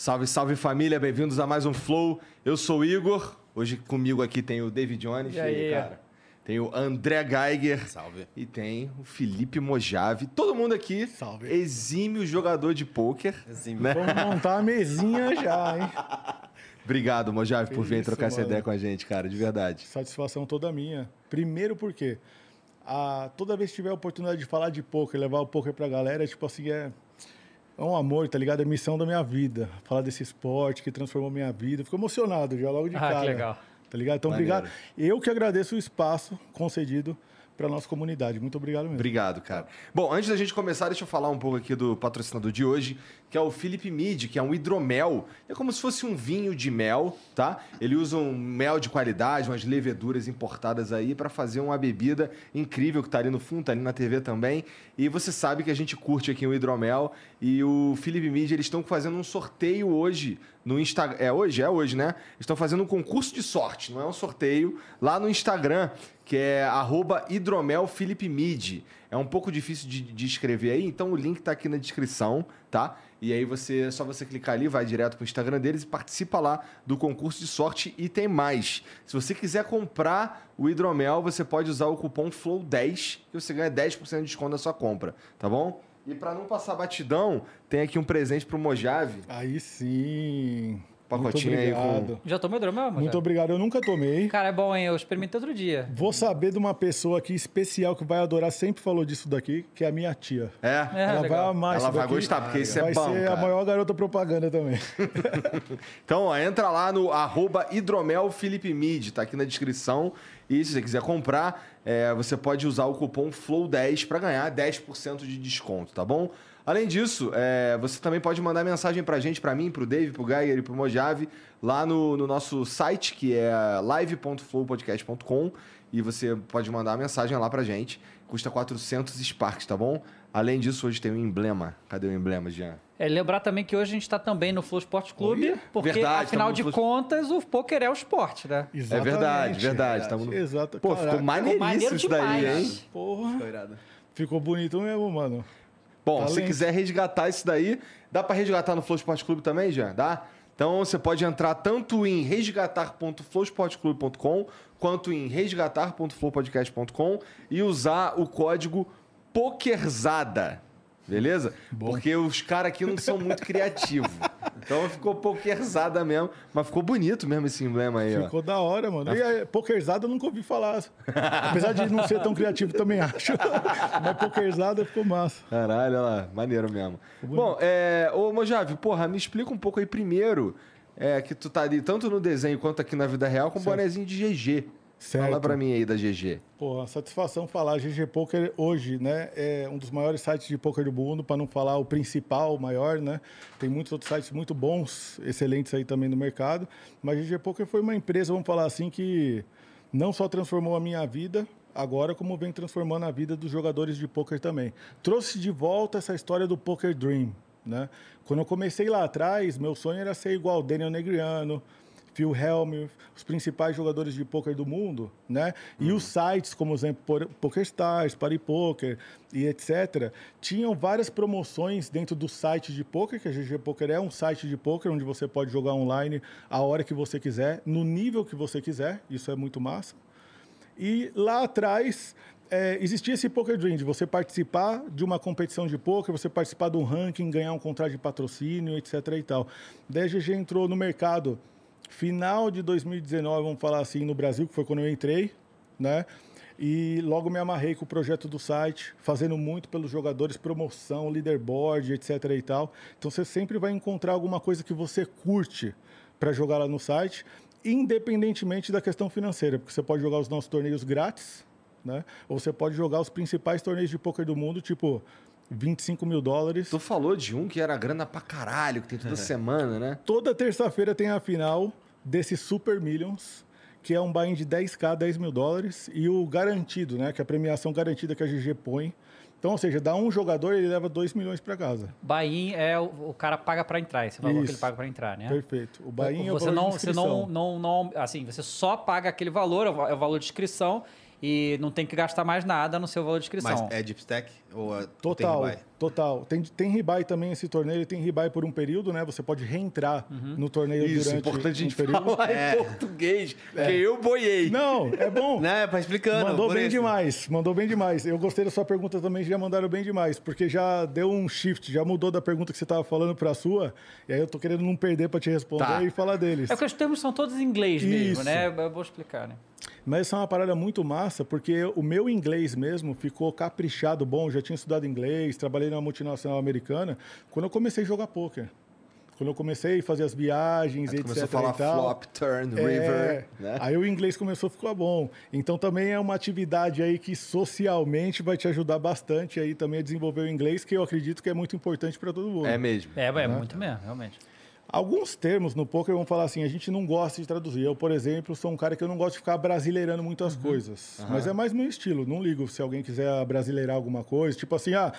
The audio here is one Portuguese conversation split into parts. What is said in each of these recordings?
Salve, salve família, bem-vindos a mais um Flow. Eu sou o Igor. Hoje comigo aqui tem o David Jones. E aí? cara? Tem o André Geiger. Salve. E tem o Felipe Mojave. Todo mundo aqui. Salve. Exímio jogador de pôquer. Exímio. Né? Vamos montar a mesinha já, hein? Obrigado, Mojave, por vir Isso, trocar essa mano. ideia com a gente, cara, de verdade. Satisfação toda minha. Primeiro porque a, toda vez que tiver a oportunidade de falar de poker, levar o poker pra galera, tipo assim, é, é um amor, tá ligado? É a missão da minha vida. Falar desse esporte que transformou minha vida. Fico emocionado já logo de Ah, cara. que legal. Tá ligado? Então, Maneiro. obrigado. Eu que agradeço o espaço concedido pra nossa comunidade. Muito obrigado mesmo. Obrigado, cara. Bom, antes da gente começar, deixa eu falar um pouco aqui do patrocinador de hoje, que é o Philip Mid, que é um hidromel. É como se fosse um vinho de mel, tá? Ele usa um mel de qualidade, umas leveduras importadas aí para fazer uma bebida incrível que tá ali no fundo, tá ali na TV também. E você sabe que a gente curte aqui o hidromel e o Philip Mid, eles estão fazendo um sorteio hoje no Instagram. É hoje? É hoje, né? Estão fazendo um concurso de sorte, não é um sorteio, lá no Instagram, que é arroba hidromelphilipmid. É um pouco difícil de, de escrever aí, então o link tá aqui na descrição, tá? E aí você é só você clicar ali, vai direto pro Instagram deles e participa lá do concurso de sorte e tem mais. Se você quiser comprar o hidromel, você pode usar o cupom FLOW10, que você ganha 10% de desconto na sua compra, tá bom? E para não passar batidão, tem aqui um presente pro Mojave. Aí sim. Pacotinho Muito aí com- obrigado. Já tomou hidromel, Muito obrigado. Eu nunca tomei. Cara, é bom, hein? Eu experimentei outro dia. Vou saber de uma pessoa aqui especial que vai adorar, sempre falou disso daqui, que é a minha tia. É? É, Ela vai legal. amar Ela isso vai daqui. gostar, porque isso é vai bom, ser cara. a maior garota propaganda também. Então, ó, entra lá no arroba hidromelphilipmid, tá aqui na descrição. E se você quiser comprar, é, você pode usar o cupom FLOW10 para ganhar 10% de desconto, tá bom? Além disso, é, você também pode mandar mensagem pra gente, pra mim, pro Dave, pro Geiger e pro Mojave, lá no, no nosso site, que é live.flowpodcast.com. E você pode mandar uma mensagem lá pra gente. Custa 400 Sparks, tá bom? Além disso, hoje tem um emblema. Cadê o emblema, Jean? É, lembrar também que hoje a gente está também no Flow Esporte Clube, porque, verdade, afinal de no Flow- contas, o poker é o esporte, né? É verdade, verdade. No- Exato. Pô, Caraca, ficou maneiro maneiríssimo isso daí, hein? Porra. irado. Ficou bonito mesmo, mano. Bom, se Talento. quiser resgatar isso daí, dá pra resgatar no Flow Esporte Clube também, já? Dá? Então você pode entrar tanto em resgatar.flowsportclube.com quanto em resgatar.flowpodcast.com e usar o código POKERZADA. Beleza? Porque os caras aqui não são muito criativos. Então ficou pokerzada mesmo. Mas ficou bonito mesmo esse emblema aí, ó. Ficou da hora, mano. E a pokerzada eu nunca ouvi falar. Apesar de não ser tão criativo, também acho. Mas pokerzada ficou massa. Caralho, olha lá, maneiro mesmo. Bom, é, ô Mojave, porra, me explica um pouco aí primeiro é, que tu tá ali tanto no desenho quanto aqui na vida real com um bonezinho de GG. Certo. Fala pra mim aí da GG. Pô, satisfação falar. GG Poker hoje, né, é um dos maiores sites de poker do mundo, para não falar o principal, o maior, né? Tem muitos outros sites muito bons, excelentes aí também no mercado. Mas GG Poker foi uma empresa, vamos falar assim, que não só transformou a minha vida, agora como vem transformando a vida dos jogadores de poker também. Trouxe de volta essa história do Poker Dream, né? Quando eu comecei lá atrás, meu sonho era ser igual Daniel Negriano, Phil Helmuth, os principais jogadores de poker do mundo, né? E os sites, como exemplo, PokerStars, PariPoker e etc., tinham várias promoções dentro do site de poker, que a GG Poker é um site de poker onde você pode jogar online a hora que você quiser, no nível que você quiser. Isso é muito massa. E lá atrás é, existia esse Poker Dream, de você participar de uma competição de poker, você participar de um ranking, ganhar um contrato de patrocínio, etc. e tal. Daí a GG entrou no mercado final de 2019, vamos falar assim, no Brasil, que foi quando eu entrei, né? E logo me amarrei com o projeto do site, fazendo muito pelos jogadores, promoção, leaderboard, etc. e tal. Então você sempre vai encontrar alguma coisa que você curte para jogar lá no site, independentemente da questão financeira, porque você pode jogar os nossos torneios grátis, né? Ou você pode jogar os principais torneios de poker do mundo, tipo 25 mil dólares. Tu falou de um que era grana pra caralho, que tem toda semana, né? Toda terça-feira tem a final desse Super Millions, que é um buy-in de 10k, 10 mil dólares, e o garantido, né? Que é a premiação garantida que a GG põe. Então, ou seja, dá um jogador ele leva 2 milhões para casa. Buy-in é o, o cara paga para entrar, esse valor que ele Isso. paga para entrar, né? Perfeito. O buy-in é o você valor não, de você inscrição. não, não, não, assim, você só paga aquele valor, é é o valor de inscrição e não tem que gastar mais nada no seu valor de inscrição. Mas é deep stack? Ou é, Total, tem total. Tem, tem rebuy também esse torneio, ele tem rebuy por um período, né? Você pode reentrar no torneio Isso, durante importante a um gente período. falar É. em português, que eu boiei. Não, é bom. Né? Pra explicando. Mandou bem isso. demais, mandou bem demais. Eu gostei da sua pergunta também, já mandaram bem demais, porque já deu um shift, já mudou da pergunta que você estava falando para a sua, e aí eu tô querendo não perder para te responder Tá. e falar deles. É porque os termos são todos em inglês mesmo, Isso. né? Eu vou explicar, né? Mas isso é uma parada muito massa, porque o meu inglês mesmo ficou caprichado bom. Eu já tinha estudado inglês, trabalhei numa multinacional americana, quando eu comecei a jogar poker. Quando eu comecei a fazer as viagens, Aí etc. começou a falar e tal. flop, turn, É, river, né? Aí o inglês começou a ficar bom. Então também é uma atividade aí que socialmente vai te ajudar bastante aí também a desenvolver o inglês, que eu acredito que é muito importante para todo mundo. É mesmo. É, é muito mesmo, realmente. Alguns termos no poker vão falar assim, a gente não gosta de traduzir. Eu, por exemplo, sou um cara que eu não gosto de ficar brasileirando muito as coisas. Mas é mais meu estilo. Não ligo se alguém quiser brasileirar alguma coisa. Tipo assim, ah,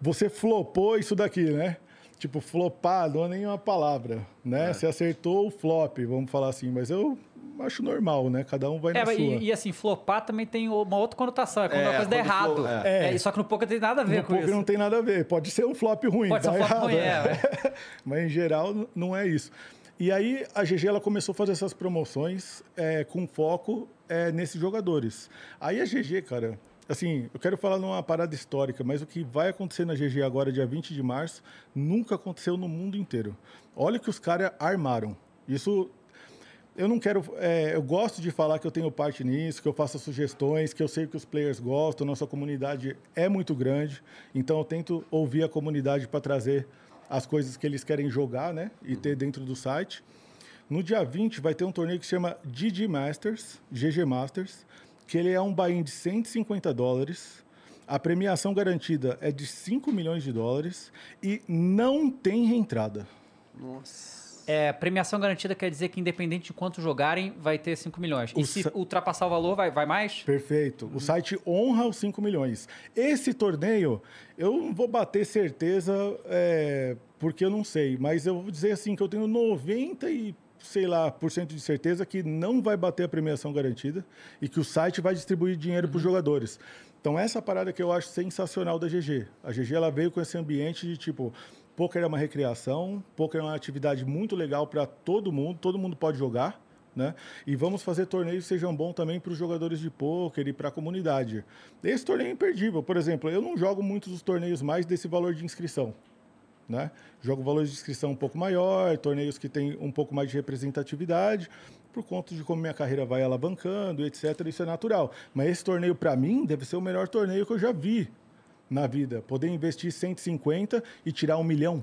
você flopou isso daqui, né? Tipo, flopar não é nenhuma palavra, né? Você acertou o flop, vamos falar assim. Mas eu acho normal, né? Cada um vai É, na mas sua. e, e assim, flopar também tem uma outra conotação. É quando É, a coisa dá errado. É. e só que no poker tem nada a ver No com poker isso. não tem nada a ver. Pode ser um flop ruim. Pode ser um flop errado, ruim, né? é, Mas em geral não é isso. E aí a GG ela começou a fazer essas promoções é, com foco é, nesses jogadores. Aí a GG, cara, assim, eu quero falar numa parada histórica, mas o que vai acontecer na GG agora, dia 20 de março, nunca aconteceu no mundo inteiro. Olha o que os caras armaram. Isso eu não quero. é, eu gosto de falar que eu tenho parte nisso, que eu faço sugestões, que eu sei que os players gostam, nossa comunidade é muito grande, então eu tento ouvir a comunidade para trazer as coisas que eles querem jogar, né? E ter dentro do site. No dia 20 vai ter um torneio que se chama GG Masters, GG Masters, que ele é um buy-in de 150 dólares. A premiação garantida é de 5 milhões de dólares e não tem reentrada. É, premiação garantida quer dizer que independente de quanto jogarem, vai ter 5 milhões. E O se sa- ultrapassar o valor, vai, vai mais? Perfeito. O site honra os 5 milhões. Esse torneio, eu não vou bater certeza, é, porque eu não sei, mas eu vou dizer assim que eu tenho 90 e sei lá, por cento de certeza que não vai bater a premiação garantida e que o site vai distribuir dinheiro para os jogadores. Então essa parada que eu acho sensacional da GG. A GG ela veio com esse ambiente de tipo, poker é uma recreação, poker é uma atividade muito legal para todo mundo, todo mundo pode jogar. Né? E vamos fazer torneios que sejam bons também para os jogadores de pôquer e para a comunidade. Esse torneio é imperdível. Por exemplo, eu não jogo muitos dos torneios mais desse valor de inscrição. Né? Jogo valores de inscrição um pouco maior, torneios que têm um pouco mais de representatividade, por conta de como minha carreira vai alavancando, etc. Isso é natural. Mas esse torneio, para mim, deve ser o melhor torneio que eu já vi na vida. Poder investir 150 e tirar um milhão.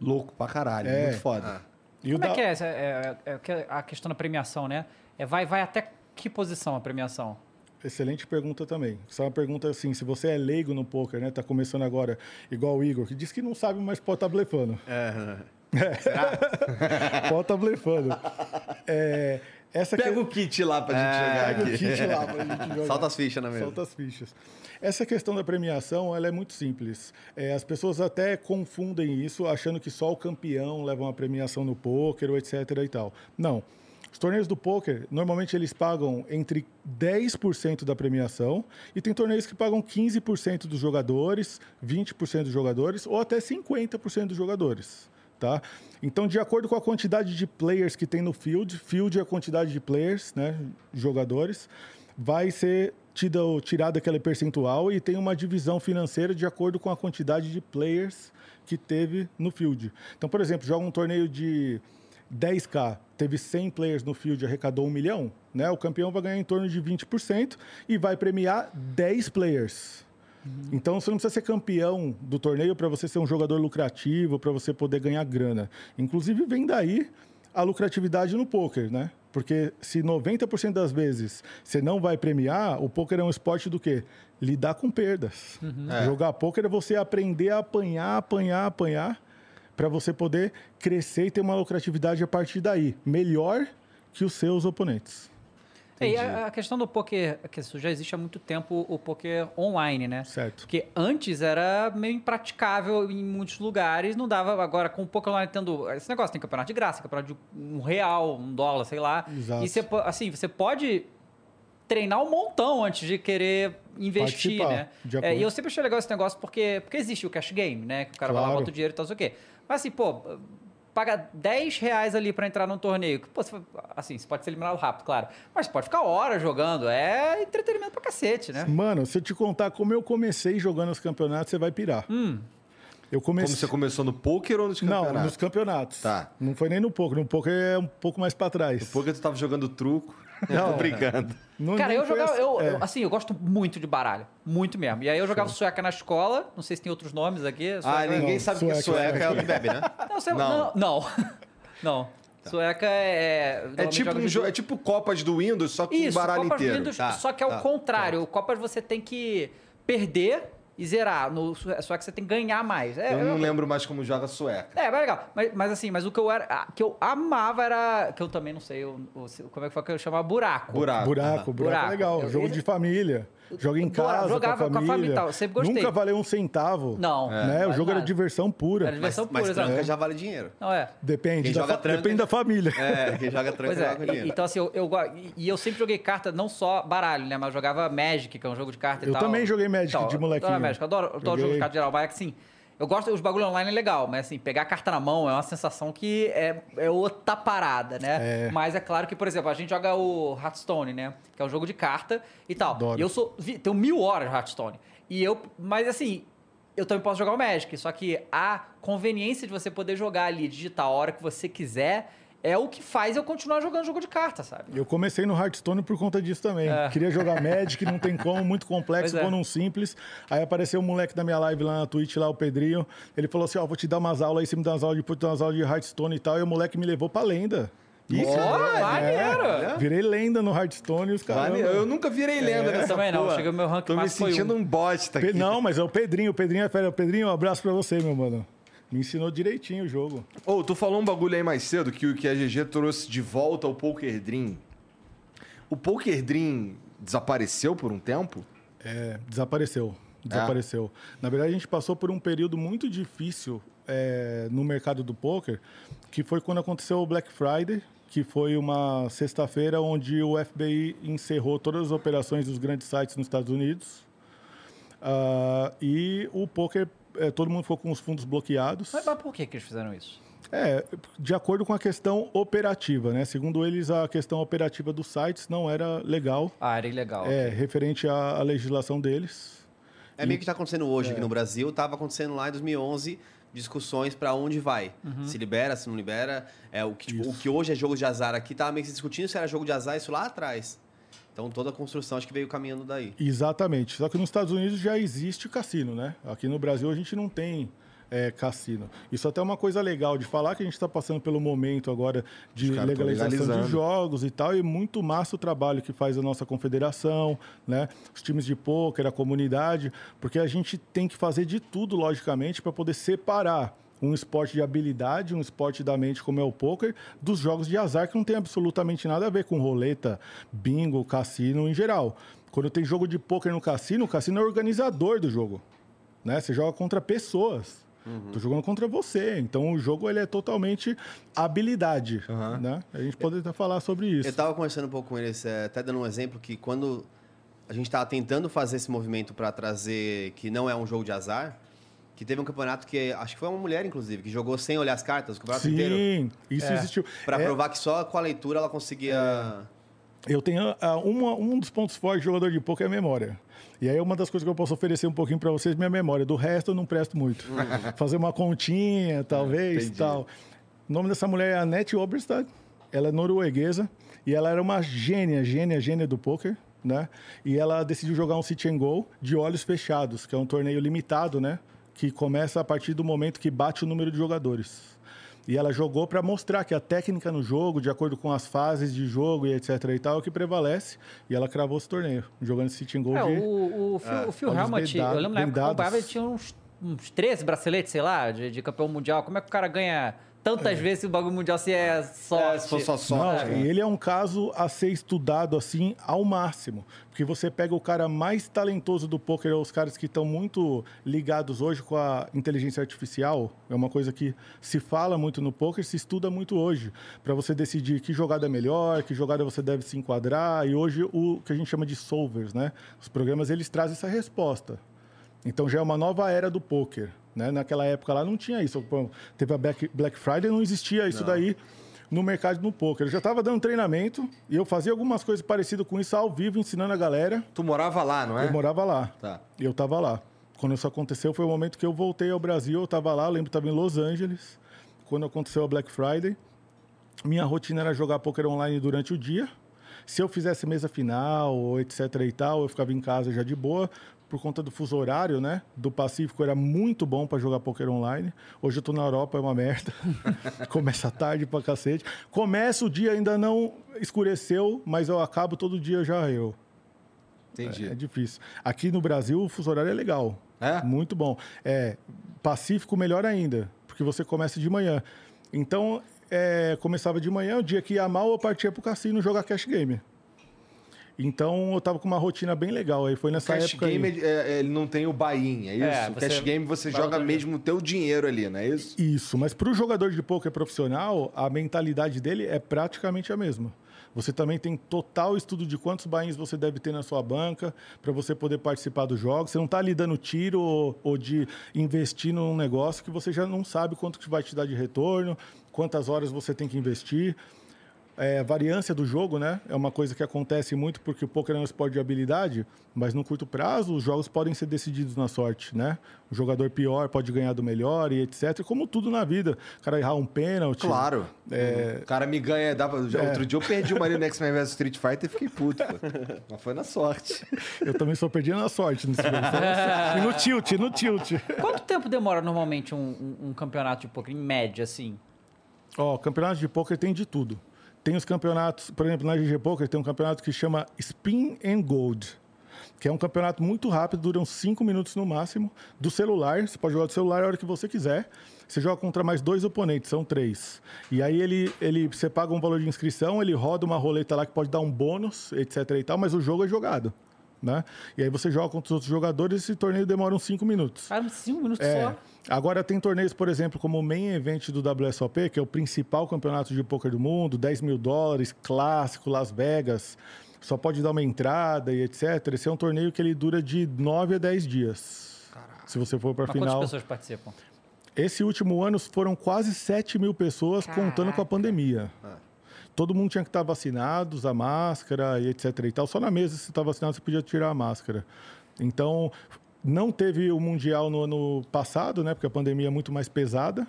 Louco pra caralho, É. muito foda. E o Como é da- que é, essa- é, é- é a questão da premiação, né? É, vai, vai até que posição a premiação? Excelente pergunta também. Só uma pergunta assim, se você é leigo no poker, né? Tá começando agora, igual o Igor, que diz que não sabe, mas pode estar blefando. É, Pode estar blefando. É, essa Pega que... o kit lá pra gente jogar Pega o aqui. kit lá pra gente jogar. Solta as fichas na mesa. Solta as fichas. Essa questão da premiação, ela é muito simples. É, as pessoas até confundem isso, achando que só o campeão leva uma premiação no poker, ou etc e tal. Não. Os torneios do poker, normalmente eles pagam entre 10% da premiação e tem torneios que pagam 15% dos jogadores, 20% dos jogadores ou até 50% dos jogadores. Tá? Então, de acordo com a quantidade de players que tem no field, field é a quantidade de players, né, jogadores, vai ser tido, tirado aquele percentual e tem uma divisão financeira de acordo com a quantidade de players que teve no field. Então, por exemplo, joga um torneio de 10k, teve 100 players no field arrecadou 1 milhão, né? O campeão vai ganhar em torno de 20% e vai premiar 10 players. Então você não precisa ser campeão do torneio para você ser um jogador lucrativo, para você poder ganhar grana. Inclusive vem daí a lucratividade no poker, né? Porque se 90% das vezes você não vai premiar, o poker é um esporte do quê? Lidar com perdas. Jogar poker é você aprender a apanhar, apanhar, apanhar, para você poder crescer e ter uma lucratividade a partir daí, melhor que os seus oponentes. É, e a, a questão do poker, que isso já existe há muito tempo, o poker online, né? Certo. Porque antes era meio impraticável em muitos lugares, não dava. Agora, com o poker online tendo. Esse negócio tem campeonato de graça, campeonato de um real, um dólar, sei lá. Exato. E você, assim, você pode treinar um montão antes de querer investir, Participar, né? de É, e eu sempre achei legal esse negócio porque, porque existe o cash game, né? Que o cara vai lá, Claro. bota o dinheiro e tal, não sei o quê. Mas assim, pô, paga 10 reais ali pra entrar num torneio. Pô, você, assim, você pode ser eliminado rápido, claro. Mas pode ficar horas jogando. É entretenimento pra cacete, né? Mano, se eu te contar como eu comecei jogando os campeonatos, você vai pirar. Eu Como comecei. você começou no poker ou nos Não, campeonatos? nos campeonatos. Tá. Não foi nem no poker. No poker é um pouco mais pra trás. No poker tu tava jogando truco. Não. Tô brincando. Não- Cara, eu jogava. assim. Eu, É. assim, eu gosto muito de baralho. Muito mesmo. E aí eu jogava sueca na escola. Não sei se tem outros nomes aqui. Ah, Sueca- ninguém Não, sabe que é sueca, sueca é o que bebe, né? Não, você- Não. não. Não. Não. Sueca é. É normalmente tipo, um de jo- duas- é tipo Copas do Windows, só com o Isso, baralho Copas inteiro. Windows, Tá, só que é tá, o contrário. O Copas você tem que perder e zerar. No Su- Sueca você tem que ganhar mais. É, Eu é- não lembro mais como joga sueca. É, mas legal. Mas, mas assim, mas o que eu era. que eu amava era. Que eu também não sei o, o- como é que foi que eu chamava buraco. Buraco. Buraco, buraco, Buraco. é legal. Eu- Jogo de família. Joga em Adorava, casa, jogava com a com a família. família e tal, sempre gostei. Nunca valeu um centavo. Não. Né? O jogo era nada. diversão pura. Era diversão Mas, mas pura, exato. tranca já vale dinheiro. Não é. Depende, Quem da, joga fa- tranca- depende da família. É, quem joga tranca Pois é, joga dinheiro. então assim, eu, eu e- eu sempre joguei carta, não só baralho, né? Mas eu jogava Magic, que é um jogo de carta e Eu tal. também joguei Magic Então, de eu molequinho. Adoro Magic, eu adoro, eu adoro jogo de Joguei. carta geral, mas assim, eu gosto, os bagulho online é legal, mas assim, pegar a carta na mão é uma sensação que é, é outra parada, né? É. Mas é claro que, por exemplo, a gente joga o Hearthstone, né? Que é um jogo de carta e tal. Adoro. E eu sou, vi- tenho mil horas de Hearthstone. E eu, mas assim, eu também posso jogar o Magic, só que a conveniência de você poder jogar ali, digitar a hora que você quiser, é o que faz eu continuar jogando jogo de carta, sabe? Eu comecei no Hearthstone por conta disso também. É. Queria jogar Magic, não tem como, muito complexo, Pois é. num simples. Aí apareceu um moleque da minha live lá na Twitch, lá o Pedrinho. Ele falou assim: Ó, vou te dar umas aulas aí, você me dá umas aulas, depois te dá umas aulas de Hearthstone e tal. E o moleque me levou pra lenda. Ó, maneiro! É, virei lenda no Hearthstone e os caras. Eu nunca virei lenda Eu nessa também não, chega meu rank Tô me sentindo um. um bosta aqui. Pe- Não, mas é o Pedrinho. O Pedrinho é fera. Pedrinho, um abraço pra você, meu mano. Me ensinou direitinho o jogo. Ô, tu falou um bagulho aí mais cedo que o que a GG trouxe de volta ao Poker Dream. O Poker Dream desapareceu por um tempo? É, desapareceu. Desapareceu. Na verdade, a gente passou por um período muito difícil é, no mercado do poker, que foi quando aconteceu o Black Friday, que foi uma sexta-feira onde o FBI encerrou todas as operações dos grandes sites nos Estados Unidos. Ah, e o poker, é, todo mundo ficou com os fundos bloqueados. Mas, mas por que, que eles fizeram isso? É, de acordo com a questão operativa, né? Segundo eles, a questão operativa dos sites não era legal, Ah, era ilegal. é, referente à, à legislação deles. É meio que está acontecendo hoje aqui no Brasil, estava acontecendo lá em 2011 discussões para onde vai. Se libera, se não libera. É, o, que, tipo, o que hoje é jogo de azar aqui, estava meio que se discutindo se era jogo de azar isso lá atrás. Então toda a construção acho que veio caminhando daí. Exatamente. Só que nos Estados Unidos já existe cassino, né? Aqui no Brasil a gente não tem é, cassino. Isso até é uma coisa legal de falar que a gente está passando pelo momento agora de legalização de jogos e tal, e muito massa o trabalho que faz a nossa confederação, né? Os times de pôquer, a comunidade, porque a gente tem que fazer de tudo, logicamente, para poder separar um esporte de habilidade, um esporte da mente como é o poker, dos jogos de azar que não tem absolutamente nada a ver com roleta, bingo, cassino em geral. Quando tem jogo de poker no cassino, o cassino é o organizador do jogo, né? Você joga contra pessoas. Tô jogando contra você. Então o jogo ele é totalmente habilidade, né? A gente pode até falar sobre isso. Eu estava conversando um pouco com eles, é, até dando um exemplo que quando a gente estava tentando fazer esse movimento para trazer que não é um jogo de azar, que teve um campeonato que acho que foi uma mulher inclusive que jogou sem olhar as cartas o campeonato inteiro Sim, isso existiu. para É, provar que só com a leitura ela conseguia Eu tenho ah, uma- um dos pontos fortes de jogador de poker é a memória. E aí uma das coisas que eu posso oferecer um pouquinho para vocês é minha memória. Do resto eu não presto muito. Fazer uma continha, talvez, entendi. tal. O nome dessa mulher é Annette Oberstad. Ela é norueguesa e ela era uma gênia, gênia, gênia do poker, né? E ela decidiu jogar um sit and go de olhos fechados, que é um torneio limitado, né? Que começa a partir do momento que bate o número de jogadores. E ela jogou para mostrar que a técnica no jogo, de acordo com as fases de jogo e etc e tal, é o que prevalece. E ela cravou esse torneio, jogando esse sit and go É, de... o, o Phil, o Phil Helmut, eu lembro na época que acompanhava, ele tinha uns, uns 13 braceletes, sei lá, de, de campeão mundial. Como é que o cara ganha tantas vezes o bagulho mundial se é sorte? É, se for só Não, sorte. né? e ele é um caso a ser estudado assim ao máximo. Porque você pega o cara mais talentoso do poker, os caras que estão muito ligados hoje com a inteligência artificial, é uma coisa que se fala muito no poker, se estuda muito hoje, para você decidir que jogada é melhor, que jogada você deve se enquadrar, e hoje o que a gente chama de solvers, né? Os programas eles trazem essa resposta. Então já é uma nova era do poker. Né? Naquela época lá não tinha isso. Teve a Black, Friday, não existia isso daí no mercado no poker. Eu já estava dando treinamento e eu fazia algumas coisas parecidas com isso ao vivo, ensinando a galera. Tu morava lá, não é? Eu morava lá. Tá. E eu estava lá. Quando isso aconteceu, foi o momento que eu voltei ao Brasil. Eu estava lá, eu lembro que estava em Los Angeles, quando aconteceu a Black Friday. Minha rotina era jogar poker online durante o dia. Se eu fizesse mesa final, ou etc e tal, eu ficava em casa já de boa. Por conta do fuso horário, né? Do Pacífico era muito bom para jogar poker online. Hoje eu tô na Europa, é uma merda. Começa tarde pra cacete. Começa o dia, ainda não escureceu, mas eu acabo todo dia já eu. Entendi. É difícil. Aqui no Brasil, o fuso horário é legal. É? Muito bom. É, Pacífico, melhor ainda, porque você começa de manhã. Então, é, começava de manhã, o dia que ia mal, eu partia pro cassino jogar cash game. Então, eu tava com uma rotina bem legal. Aí foi nessa Cash época game, aí. ele, é, ele não tem o buy-in, é isso? É, o cash game você joga mesmo o teu dinheiro ali, não é isso? Isso, mas para o jogador de poker profissional, a mentalidade dele é praticamente a mesma. Você também tem total estudo de quantos bains você deve ter na sua banca para você poder participar dos jogos. Você não está ali dando tiro ou, ou de investir num negócio que você já não sabe quanto que vai te dar de retorno, quantas horas você tem que investir. É, variância do jogo, né? É uma coisa que acontece muito porque o poker é um esporte de habilidade, mas no curto prazo os jogos podem ser decididos na sorte, né? O jogador pior pode ganhar do melhor e etc. Como tudo na vida. O cara errar um pênalti. Claro. É. O cara me ganha. Dá pra- já- Outro dia eu perdi o Mario Next Man vs Street Fighter e fiquei puto. pô. Mas foi na sorte. Eu também só perdi na sorte nesse jogo. E no tilt, no tilt. Quanto tempo demora normalmente um, um- um campeonato de poker, em média, assim? Ó, campeonato de poker tem de tudo. Tem os campeonatos, por exemplo, na GG Poker tem um campeonato que chama Spin and Gold, que é um campeonato muito rápido, dura uns 5 minutos no máximo, do celular. Você pode jogar do celular a hora que você quiser. Você joga contra mais dois oponentes, são três. E aí ele, ele, você paga um valor de inscrição, ele roda uma roleta lá que pode dar um bônus, etc e tal, mas o jogo é jogado. Né? E aí você joga contra os outros jogadores e esse torneio demora uns 5 minutos. Cara, cinco minutos É. só. Agora tem torneios, por exemplo, como o Main Event do WSOP, que é o principal campeonato de poker do mundo, 10 mil dólares, clássico, Las Vegas, só pode dar uma entrada e etc. Esse é um torneio que ele dura de 9 a 10 dias. Se você for para quantas final. pessoas participam? Esse último ano foram quase 7 mil pessoas, contando com a pandemia. Todo mundo tinha que estar vacinado, usar máscara e etc. E tal. Só na mesa, se estava vacinado, você podia tirar a máscara. Então, não teve o Mundial no ano passado, né? Porque a pandemia é muito mais pesada.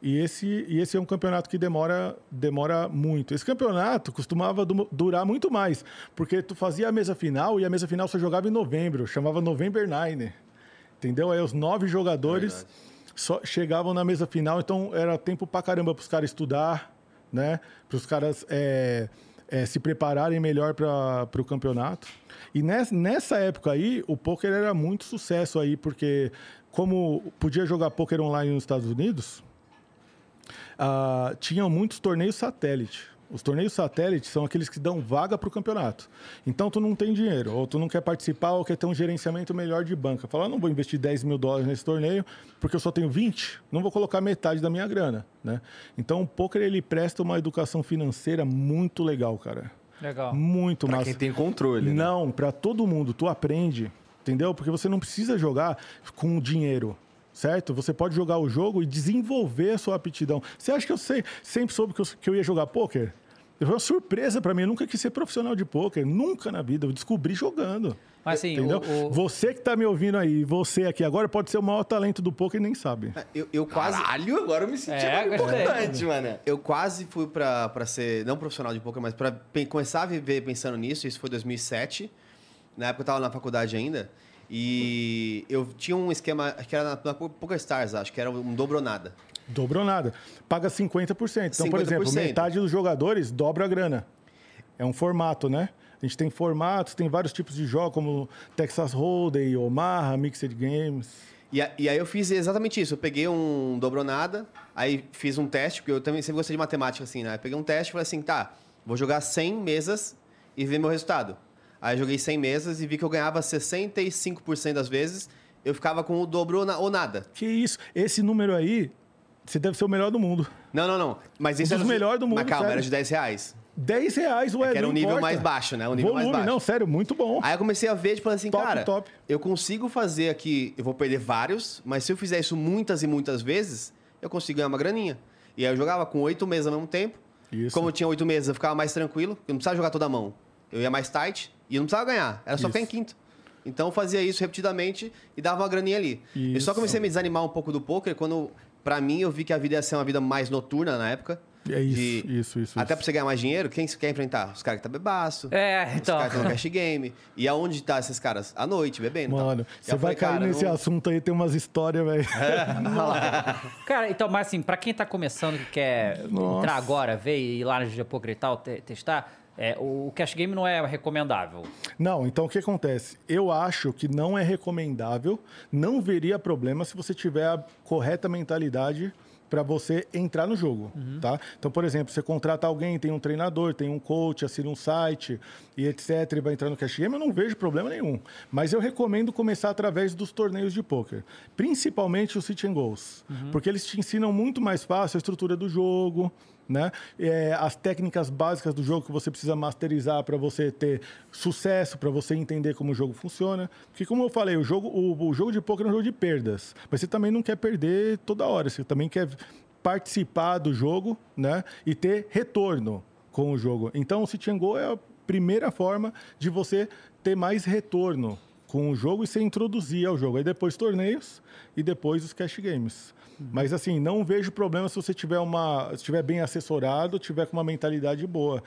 E esse, e esse é um campeonato que demora, demora muito. Esse campeonato costumava du- durar muito mais, porque tu fazia a mesa final e a mesa final só jogava em novembro, chamava November Nine. Entendeu? Aí os nove jogadores só chegavam na mesa final, então era tempo pra caramba pros caras estudar, né? Para os caras é, é, se prepararem melhor para o campeonato. E nes- nessa época aí, o poker era muito sucesso aí, porque como podia jogar poker online nos Estados Unidos, ah, tinham muitos torneios satélite. Os torneios satélite são aqueles que dão vaga para o campeonato. Então, tu não tem dinheiro, ou tu não quer participar, ou quer ter um gerenciamento melhor de banca. Fala, "Ah, não vou investir 10 mil dólares nesse torneio, porque eu só tenho 20, não vou colocar metade da minha grana. Né? Então, o poker ele presta uma educação financeira muito legal, cara. Legal. Muito Pra massa. quem tem controle. né? Não, para todo mundo. Tu aprende, entendeu? Porque você não precisa jogar com dinheiro, certo? Você pode jogar o jogo e desenvolver a sua aptidão. Você acha que eu sei, sempre soube que eu, que eu ia jogar pôquer? Foi uma surpresa pra mim. Eu nunca quis ser profissional de pôquer. Nunca na vida. Eu descobri jogando. Mas assim, Entendeu? o, o- Você que tá me ouvindo aí, você aqui agora, pode ser o maior talento do pôquer e nem sabe. Eu, eu quase. Caralho, agora eu me senti É, importante, mano. Eu quase fui pra, pra ser, não profissional de poker, mas pra começar a viver pensando nisso. Isso foi 2007. Na época eu tava na faculdade ainda. E eu tinha um esquema, acho que era na, na Poker Stars, acho que era um dobro ou nada. Dobrou nada. Paga 50%. Então, por exemplo, 50%. metade dos jogadores dobra a grana. É um formato, né? A gente tem formatos, tem vários tipos de jogos, como Texas Hold'em, Omaha, Mixed Games. E, a- e aí eu fiz exatamente isso. Eu peguei um dobronada, aí fiz um teste, porque eu também sempre gostei de matemática, assim, né? Eu peguei um teste e falei assim, tá, vou jogar 100 mesas e ver meu resultado. Aí eu joguei 100 mesas e vi que eu ganhava 65% das vezes, eu ficava com o dobro ou na- ou nada. Que isso? Esse número aí, você deve ser o melhor do mundo. Não, não, não. Mas esse Um dos era melhores do mundo, Mas calma, sério. era de 10 reais. 10 reais, ué, É que era um nível importa. mais baixo, né? Um nível Volume, mais baixo. não, sério, muito bom. Aí eu comecei a ver, tipo assim, Top, cara, top. eu consigo fazer aqui, eu vou perder vários, mas se eu fizer isso muitas e muitas vezes, eu consigo ganhar uma graninha. E aí eu jogava com oito mesas ao mesmo tempo. Isso. Como eu tinha oito mesas, eu ficava mais tranquilo, eu não precisava jogar toda a mão. Eu ia mais tight e eu não precisava ganhar, era só Isso. ficar em quinto. Então eu fazia isso repetidamente e dava uma graninha ali. Eu só Isso. comecei a me desanimar um pouco do poker quando, pra mim, eu vi que a vida ia ser uma vida mais noturna na época. É isso, De- isso, isso. Até isso. pra você ganhar mais dinheiro, quem você quer enfrentar? Os caras que tá bebaço. É, Os então. caras que estão no cash game. E aonde tá esses caras? À noite, bebendo. tal. Mano, você vai falei, cair cara, nesse não- assunto aí, tem umas histórias, velho. Cara, então, mas assim, pra quem tá começando, que quer Nossa. entrar agora, ver e ir lá no GG Poker e tal, te- testar, é, o cash game não é recomendável. Não, então o que acontece? Eu acho que não é recomendável, não veria problema se você tiver a correta mentalidade para você entrar no jogo, tá? Então, por exemplo, você contrata alguém, tem um treinador, tem um coach, assina um site e etc, e vai entrar no cash game, eu não vejo problema nenhum. Mas eu recomendo começar através dos torneios de poker, principalmente os sit and goes, porque eles te ensinam muito mais fácil a estrutura do jogo, né? É, as técnicas básicas do jogo que você precisa masterizar para você ter sucesso, para você entender como o jogo funciona. Porque, como eu falei, o jogo, o, o jogo de poker é um jogo de perdas. Mas você também não quer perder toda hora. Você também quer participar do jogo né? e ter retorno com o jogo. Então, o and Go é a primeira forma de você ter mais retorno com o jogo e se introduzir ao jogo. Aí depois torneios e depois os cash games. Mas assim, não vejo problema se você tiver uma, se estiver bem assessorado, tiver com uma mentalidade boa.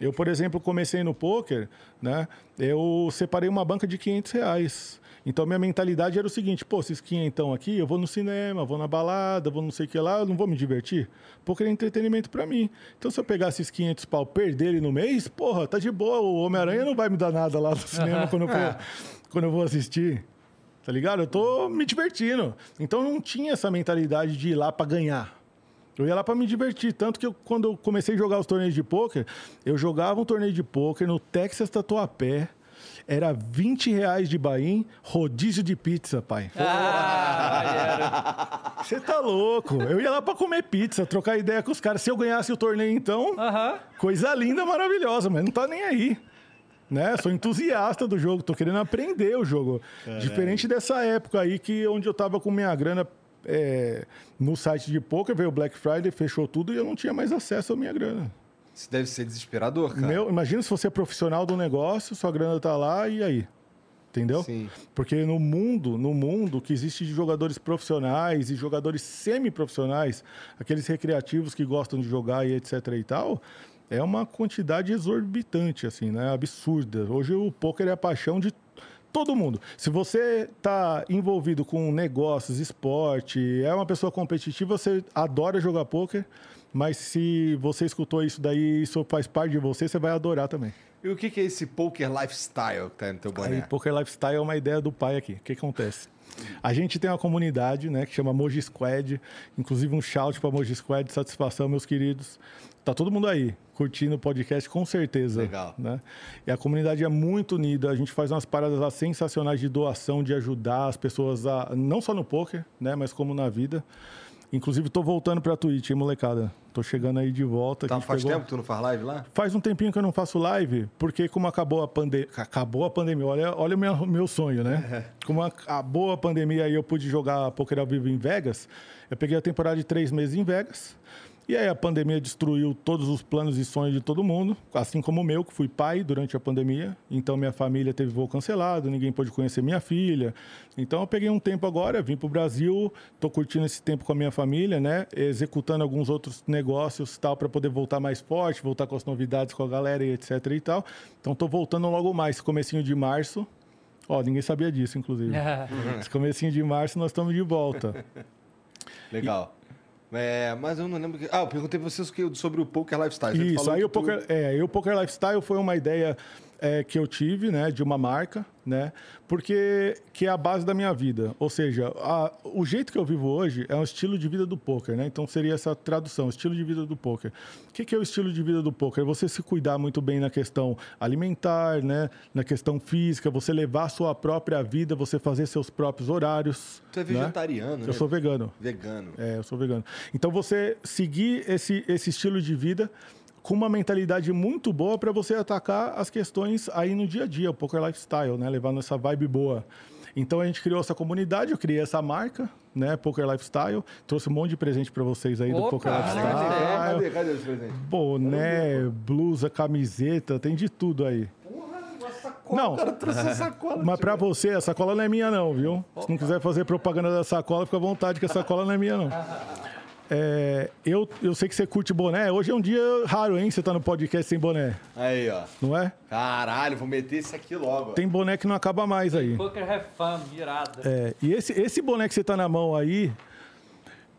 Eu, por exemplo, comecei no poker, né? Eu separei uma banca de 500 reais. Então, minha mentalidade era o seguinte: pô, esses 500 aqui, eu vou no cinema, vou na balada, vou não sei o que lá, eu não vou me divertir. Poker é entretenimento para mim. Então, se eu pegar esses 500 pau, perder ele no mês, porra, tá de boa. O Homem-Aranha não vai me dar nada lá no cinema quando eu for, quando eu vou assistir. Tá ligado? Eu tô me divertindo. Então não tinha essa mentalidade de ir lá pra ganhar. Eu ia lá pra me divertir. Tanto que eu, quando eu comecei a jogar os torneios de pôquer, eu jogava um torneio de pôquer no Texas Tatuapé. Era 20 reais de bain, rodízio de pizza, pai. Ah, Você tá louco. Eu ia lá pra comer pizza, trocar ideia com os caras. Se eu ganhasse o torneio, então, Aham. coisa linda, maravilhosa, mas não tá nem aí. Né? Sou entusiasta do jogo, tô querendo aprender o jogo. Diferente dessa época aí que onde eu tava com minha grana é, no site de poker, veio o Black Friday, fechou tudo e eu não tinha mais acesso à minha grana. Isso deve ser desesperador, cara. Meu, imagina se você é profissional do negócio, sua grana tá lá e aí? Entendeu? Sim. Porque no mundo, no mundo que existe de jogadores profissionais e jogadores semi-profissionais, aqueles recreativos que gostam de jogar e etc e tal, é uma quantidade exorbitante, assim, né? Absurda. Hoje o poker é a paixão de todo mundo. Se você está envolvido com negócios, esporte, é uma pessoa competitiva, você adora jogar poker, mas se você escutou isso daí, isso faz parte de você, você vai adorar também. E o que é esse poker lifestyle que tá no teu boné? Aí, Poker Lifestyle é uma ideia do pai aqui. O que acontece? A gente tem uma comunidade, né, que chama Moji Squad. Inclusive um shout para Moji Squad, satisfação, meus queridos. Tá todo mundo aí curtindo o podcast, com certeza. Legal. Né? E a comunidade é muito unida. A gente faz umas paradas lá sensacionais de doação, de ajudar as pessoas a não só no poker, né, mas como na vida. Inclusive, tô voltando pra Twitch, hein, molecada? Tô chegando aí de volta. Tá, faz pegou- tempo que tu não faz live lá? Faz um tempinho que eu não faço live, porque como acabou a pandemia. Acabou a pandemia, olha, olha o meu, meu sonho, né? Como acabou a pandemia e eu pude jogar poker ao vivo em Vegas, eu peguei a temporada de três meses em Vegas E aí a pandemia destruiu todos os planos e sonhos de todo mundo, assim como o meu, que fui pai durante a pandemia. Então minha família teve voo cancelado, ninguém pôde conhecer minha filha. Então eu peguei um tempo agora, vim para o Brasil, estou curtindo esse tempo com a minha família, né? Executando alguns outros negócios tal para poder voltar mais forte, voltar com as novidades com a galera e etc e tal. Então estou voltando logo mais, comecinho de março. Ó, ninguém sabia disso, inclusive. Esse comecinho de março nós estamos de volta. Legal. É, mas eu não lembro. Que... Ah, eu perguntei pra vocês sobre o Poker Lifestyle. Isso, aí o poker, é, o poker Lifestyle foi uma ideia é, que eu tive, né, de uma marca, né, porque que é a base da minha vida. Ou seja, a- o jeito que eu vivo hoje é um estilo de vida do poker, né? Então seria essa tradução, estilo de vida do poker. O que, que é o estilo de vida do poker? É você se cuidar muito bem na questão alimentar, né, na questão física, você levar a sua própria vida, você fazer seus próprios horários. Tu é né? vegetariano, né? Eu sou vegano. Vegano. É, eu sou vegano. Então você seguir esse, esse estilo de vida com uma mentalidade muito boa para você atacar as questões aí no dia a dia, o poker lifestyle, né? Levando essa vibe boa. Então a gente criou essa comunidade, eu criei essa marca, né? Poker Lifestyle. Trouxe um monte de presente para vocês aí do Opa, Poker legal. Lifestyle. Cadê, cadê esse presente? Boné, blusa, camiseta, tem de tudo aí. Não, mas pra você, a sacola não é minha não, viu? Se não quiser fazer propaganda da sacola, fica à vontade que a sacola não é minha não. É, eu, eu sei que você curte boné. Hoje é um dia raro, hein? Você tá no podcast sem boné, Aí, ó. não é? Caralho, vou meter esse aqui logo. ó. Tem boné que não acaba mais aí. Poker have fun, virada. É, e esse, esse boné que você tá na mão aí,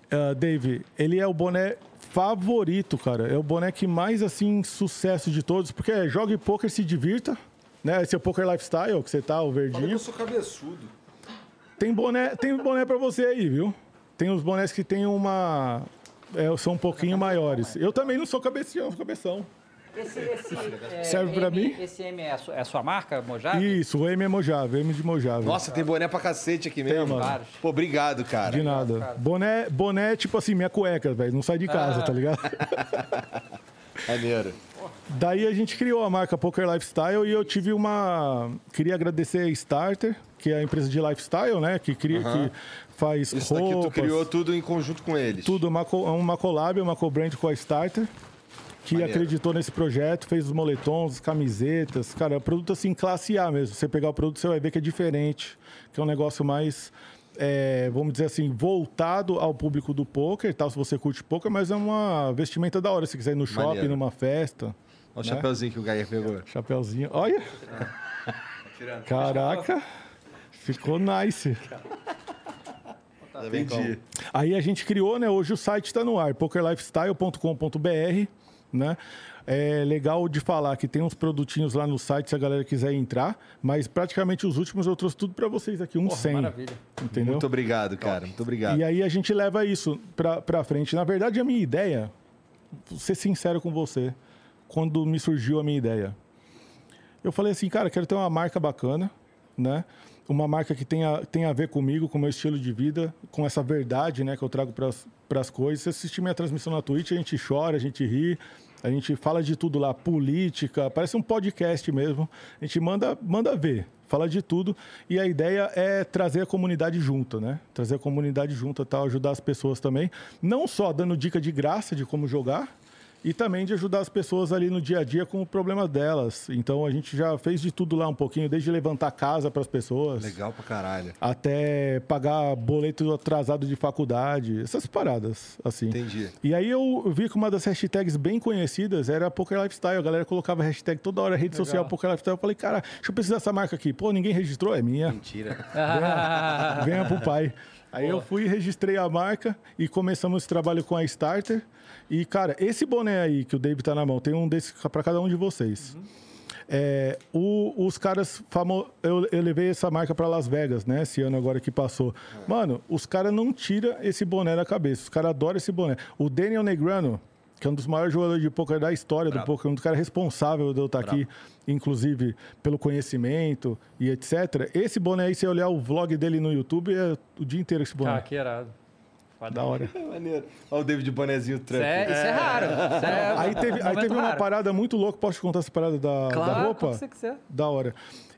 ah, Dave, ele é o boné favorito, cara. É o boné que mais, assim, sucesso de todos. Porque é, jogue poker, se divirta. Né? Esse é o Poker Lifestyle, que você tá, o Fala verdinho. eu sou cabeçudo. Tem boné, tem boné pra você aí, viu? Tem os bonés que tem uma. é, são um pouquinho maiores. Eu também não sou cabeção, sou cabeção. Esse, esse, é, Serve pra M- mim? Esse M é a, sua, é a sua marca, Mojave? Isso, o M é Mojave, M de Mojave. Nossa, tem boné pra cacete aqui mesmo. mano. Vários. Pô, obrigado, cara. De nada. Boné, boné tipo assim, minha cueca, velho. Não sai de casa, Ah. tá ligado? Maneiro. Daí a gente criou a marca Poker Lifestyle e eu tive uma. Queria agradecer a Starter, que é a empresa de lifestyle, né? Que, cria, que faz Isso daqui roupas, tu criou tudo em conjunto com eles. tudo, uma, co- uma collab, uma co-brand com a Starter, que Maneiro. acreditou nesse projeto, fez os moletons, as camisetas. Cara, é um produto assim, classe A mesmo. Você pegar o produto, você vai ver que é diferente, que é um negócio mais. é, vamos dizer assim, voltado ao público do poker, tal, se você curte poker, mas é uma vestimenta da hora, se quiser ir no shopping, Maneiro. numa festa. Olha o né? chapeuzinho que o Gaia pegou. Chapeuzinho. Olha! Caraca! Ficou nice. Entendi. Aí a gente criou, né? Hoje o site está no ar, pokerlifestyle.com.br, né? É legal de falar que tem uns produtinhos lá no site se a galera quiser entrar, mas praticamente os últimos eu trouxe tudo para vocês aqui, um Porra, 100. maravilha. Entendeu? Muito obrigado, cara. Muito obrigado. E aí a gente leva isso pra frente. Na verdade, a minha ideia, vou ser sincero com você, quando me surgiu a minha ideia, eu falei assim, cara, quero ter uma marca bacana, né? Uma marca que tenha, tenha a ver comigo, com o meu estilo de vida, com essa verdade, né, que eu trago para as coisas. Você assistir minha transmissão na Twitch, a gente chora, a gente ri, a gente fala de tudo lá, política, parece um podcast mesmo. A gente manda, manda ver, fala de tudo. E a ideia é trazer a comunidade junto, né? Trazer a comunidade junto, tal, ajudar as pessoas também. Não só dando dica de graça de como jogar, e também de ajudar as pessoas ali no dia a dia com o problema delas. Então a gente já fez de tudo lá um pouquinho, desde levantar casa para as pessoas, Legal pra caralho. até pagar boleto atrasado de faculdade, essas paradas, assim. Entendi. E aí eu vi que uma das hashtags bem conhecidas era Poker Lifestyle. A galera colocava hashtag toda hora, rede social Poker Lifestyle. Eu falei, cara, deixa eu pesquisar essa marca aqui. Pô, ninguém registrou? É minha. Mentira. Venha pro pai. Aí eu fui, registrei a marca e começamos esse trabalho com a Starter. E, cara, esse boné aí que o David tá na mão, tem um desse para cada um de vocês. É, o- os caras famo... eu, eu levei essa marca para Las Vegas, né? Esse ano agora que passou. Mano, os caras não tiram esse boné da cabeça. Os caras adoram esse boné. O Daniel Negrano, que é um dos maiores jogadores de poker da história do poker, um dos caras responsáveis de eu estar aqui, inclusive pelo conhecimento e etc. Esse boné aí, se você olhar o vlog dele no YouTube, é o dia inteiro esse boné. Cara, que irado. Da hora. Maneiro. Olha o David Bonezinho Isso Trump. é, isso é raro. Isso é Aí teve, aí momento teve uma raro. parada muito louca. Posso te contar essa parada da, Claro, da roupa? como você quiser. Da hora.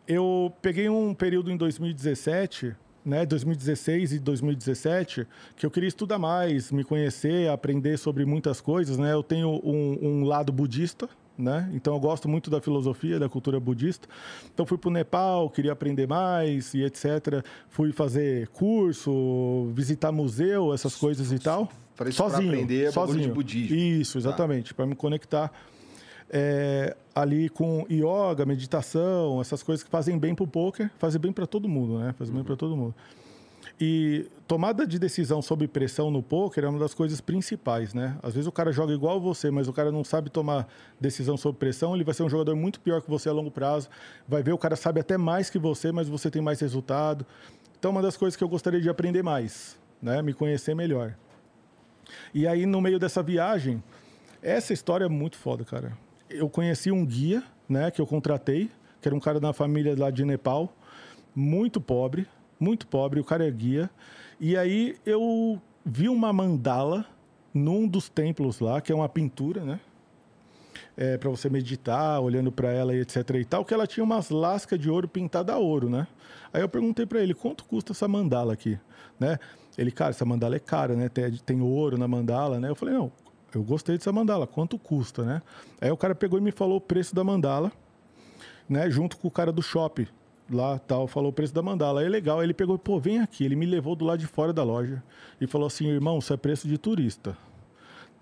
Eu peguei um período em 2017 né, 2016 e 2017, que eu queria estudar mais, me conhecer, aprender sobre muitas coisas, né? Eu tenho um, um lado budista, né? Então eu gosto muito da filosofia, da cultura budista. Então fui para o Nepal, queria aprender mais e etc. Fui fazer curso, visitar museu, essas coisas e tal. Para isso, pra sozinho, aprender bagulho sozinho. de budismo. Isso, exatamente, para me conectar é, ali com yoga, meditação, essas coisas que fazem bem para o poker, fazem bem para todo mundo, né? Fazem bem para todo mundo. E tomada de decisão sob pressão no poker é uma das coisas principais, né? Às vezes o cara joga igual você, mas o cara não sabe tomar decisão sob pressão, ele vai ser um jogador muito pior que você a longo prazo. Vai ver o cara sabe até mais que você, mas você tem mais resultado. Então, uma das coisas que eu gostaria de aprender mais, né? Me conhecer melhor. E aí, no meio dessa viagem, essa história é muito foda, cara. Eu conheci um guia, né, que eu contratei, que era um cara da família lá de Nepal, muito pobre, muito pobre, o cara é guia. E aí eu vi uma mandala num dos templos lá, que é uma pintura, né? É, para você meditar, olhando para ela e etc e tal, que ela tinha umas lascas de ouro pintada a ouro, né? Aí eu perguntei para ele, quanto custa essa mandala aqui, né? Ele, cara, essa mandala é cara, né? Tem, tem ouro na mandala, né? Eu falei, não, eu gostei dessa mandala, quanto custa, né? Aí o cara pegou e me falou o preço da mandala, né? Junto com o cara do shopping lá, tal, falou o preço da mandala. Aí legal, aí ele pegou, pô, vem aqui. Ele me levou do lado de fora da loja e falou assim, irmão, isso é preço de turista.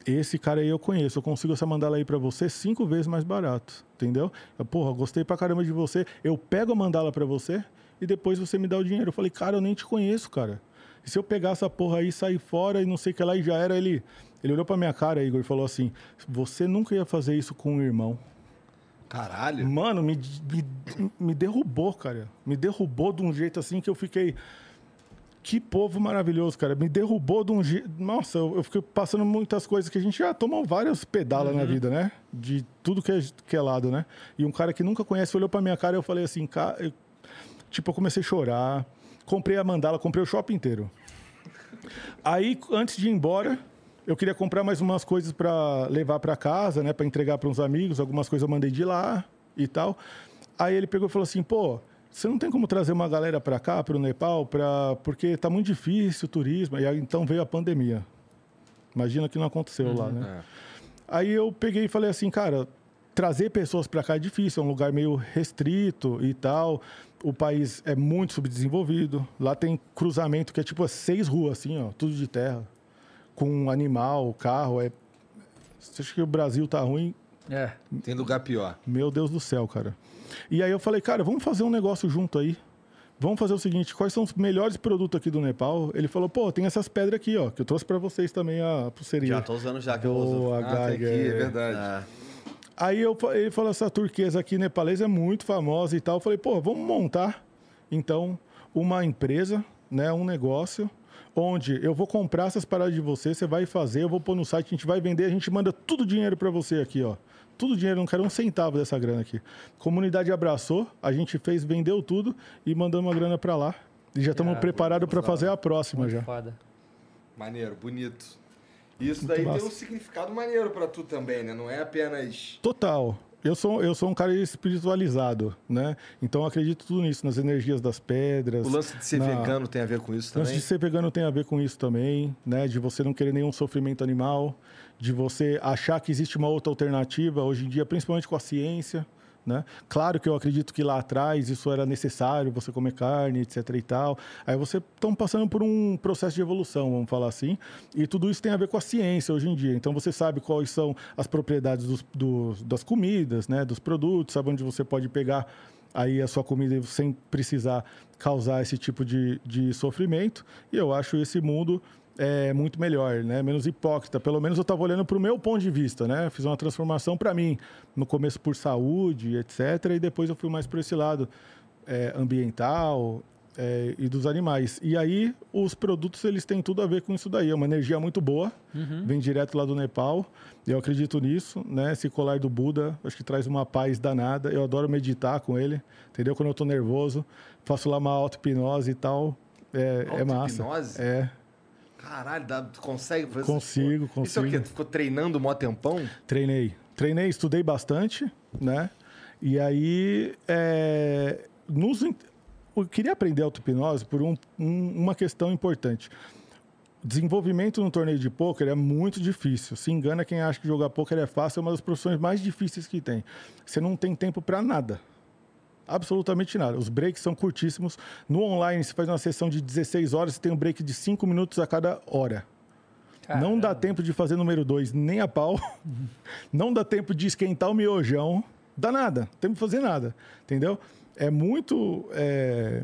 Esse cara aí eu conheço, eu consigo essa mandala aí para você cinco vezes mais barato, entendeu? Eu, Porra, gostei pra caramba de você. Eu pego a mandala para você e depois você me dá o dinheiro. Eu falei, cara, eu nem te conheço, cara. E se eu pegar essa porra aí, sair fora e não sei o que lá e já era, ele, ele olhou pra minha cara, Igor, e falou assim: Você nunca ia fazer isso com um irmão. Caralho. Mano, me, me, me derrubou, cara. Me derrubou de um jeito assim que eu fiquei. Que povo maravilhoso, cara. Me derrubou de um jeito. Nossa, eu, eu fiquei passando muitas coisas que a gente já tomou várias pedalas na vida, né? De tudo que é, que é lado, né? E um cara que nunca conhece olhou pra minha cara e eu falei assim, cara. eu- Tipo, eu comecei a chorar. Comprei a mandala, comprei o shopping inteiro. Aí, antes de ir embora, eu queria comprar mais umas coisas para levar para casa, né, para entregar para uns amigos. Algumas coisas eu mandei de lá e tal. Aí ele pegou e falou assim: pô, você não tem como trazer uma galera para cá, para o Nepal, pra... porque tá muito difícil o turismo. E aí, então veio a pandemia. Imagina que não aconteceu lá, né? Aí eu peguei e falei assim, cara, trazer pessoas para cá é difícil, é um lugar meio restrito e tal. O país é muito subdesenvolvido. Lá tem cruzamento que é tipo seis ruas, assim, ó, tudo de terra. Com animal, carro. É... Você acha que o Brasil tá ruim? É. Tem lugar pior. Meu Deus do céu, cara. E aí eu falei, cara, vamos fazer um negócio junto aí. Vamos fazer o seguinte, quais são os melhores produtos aqui do Nepal? Ele falou, pô, tem essas pedras aqui, ó, que eu trouxe para vocês também a pulseirinha. Já tô usando já que eu uso. Boa, Ah, tem aqui, é verdade. Ah, Aí eu, ele falou, essa turquesa aqui nepalesa é muito famosa e tal. Eu falei, pô, vamos montar, então, uma empresa, né, um negócio, onde eu vou comprar essas paradas de você, você vai fazer, eu vou pôr no site, a gente vai vender, a gente manda tudo dinheiro para você aqui, ó. Tudo dinheiro, não quero um centavo dessa grana aqui. Comunidade abraçou, a gente fez, vendeu tudo e mandamos a grana para lá. E já estamos Ah, preparados para fazer a próxima Muito já. foda. Maneiro, bonito. Isso daí tem massa. um significado maneiro pra tu também, né? Não é apenas. Total. Eu sou, eu sou um cara espiritualizado, né? Então acredito tudo nisso, nas energias das pedras. O lance de ser na- vegano tem a ver com isso O lance também? de ser vegano tem a ver com isso também, né? De você não querer nenhum sofrimento animal, de você achar que existe uma outra alternativa hoje em dia, principalmente com a ciência, né? Claro que eu acredito que lá atrás isso era necessário, você comer carne, etc e tal. Aí você estão passando por um processo de evolução, vamos falar assim, e tudo isso tem a ver com a ciência hoje em dia. Então você sabe quais são as propriedades dos, dos- das comidas, né? Dos produtos, sabe onde você pode pegar aí a sua comida sem precisar causar esse tipo de, de sofrimento. E eu acho esse mundo é, muito melhor, né? menos hipócrita. Pelo menos eu estava olhando para o meu ponto de vista. Né? Fiz uma transformação para mim, no começo por saúde, etc. E depois eu fui mais por esse lado é, ambiental é, e dos animais. E aí os produtos eles têm tudo a ver com isso daí. É uma energia muito boa, vem direto lá do Nepal. Eu acredito nisso, né? Esse colar do Buda, acho que traz uma paz danada. Eu adoro meditar com ele, entendeu? Quando eu tô nervoso, faço lá uma auto-hipnose e tal. É, é massa. É, Caralho, dá, tu consegue fazer Consigo, Isso, pô? Isso é o quê? consigo. Tu ficou treinando mó tempão? treinei. Treinei, estudei bastante, né? E aí, é, nos eu queria aprender auto-hipnose por um, um, uma questão importante. Desenvolvimento no torneio de pôquer é muito difícil. Se engana quem acha que jogar pôquer é fácil, é uma das profissões mais difíceis que tem. Você não tem tempo para nada. Absolutamente nada. Os breaks são curtíssimos. No online, você faz uma sessão de 16 horas, você tem um break de 5 minutos a cada hora. Caramba. Não dá tempo de fazer número 2 nem a pau. Não dá tempo de esquentar o miojão. Dá nada. Não tem que fazer nada. Entendeu? É muito é,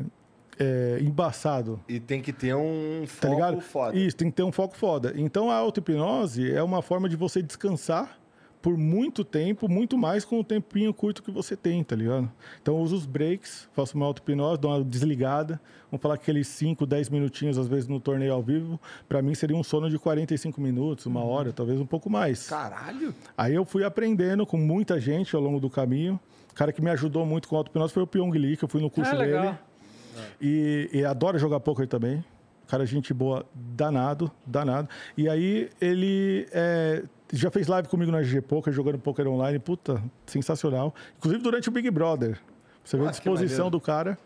é, embaçado. E tem que ter um Tá foco ligado? foda. Isso, tem que ter um foco foda. Então a auto-hipnose é uma forma de você descansar por muito tempo, muito mais com o tempinho curto que você tem, tá ligado? Então eu uso os breaks, faço uma auto-hipnose, dou uma desligada. Vamos falar que aqueles 5, 10 minutinhos, às vezes, no torneio ao vivo, para mim seria um sono de 45 minutos, uma Uhum. hora, talvez um pouco mais. Caralho! Aí eu fui aprendendo com muita gente ao longo do caminho. O cara que me ajudou muito com auto-hipnose foi o Pyong Lee, que eu fui no curso Ah, legal. dele. E, e adora jogar poker também. Cara, gente boa, danado, danado. E aí ele é, já fez live comigo na GG Poker, jogando poker online. Puta, sensacional. Inclusive durante o Big Brother. Você vê Ah, a disposição do cara.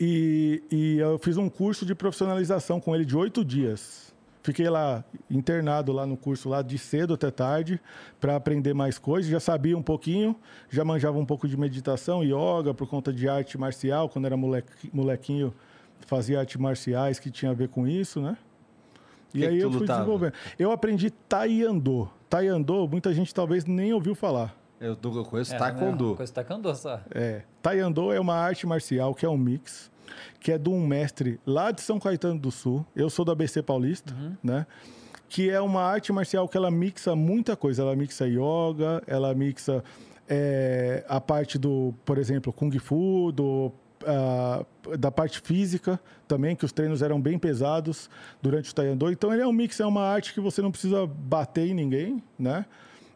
E, e eu fiz um curso de profissionalização com ele de oito dias. Fiquei lá internado lá no curso lá de cedo até tarde para aprender mais coisas. Já sabia um pouquinho, já manjava um pouco de meditação, yoga por conta de arte marcial. Quando era moleque- molequinho, fazia artes marciais que tinha a ver com isso, né? E Que aí que eu fui lutava? desenvolvendo. Eu aprendi Taekwondo. Taekwondo, muita gente talvez nem ouviu falar. Eu, eu conheço É, Taekwondo. não, Coisa taekwondo só. É. Taekwondo é uma arte marcial que é um mix, que é de um mestre lá de São Caetano do Sul. Eu sou da BC Paulista, né? Que é uma arte marcial que ela mixa muita coisa. Ela mixa yoga, ela mixa é, a parte do, por exemplo, Kung Fu, do, ah, da parte física também, que os treinos eram bem pesados durante o Taekwondo. Então ele é um mix, é uma arte que você não precisa bater em ninguém, né?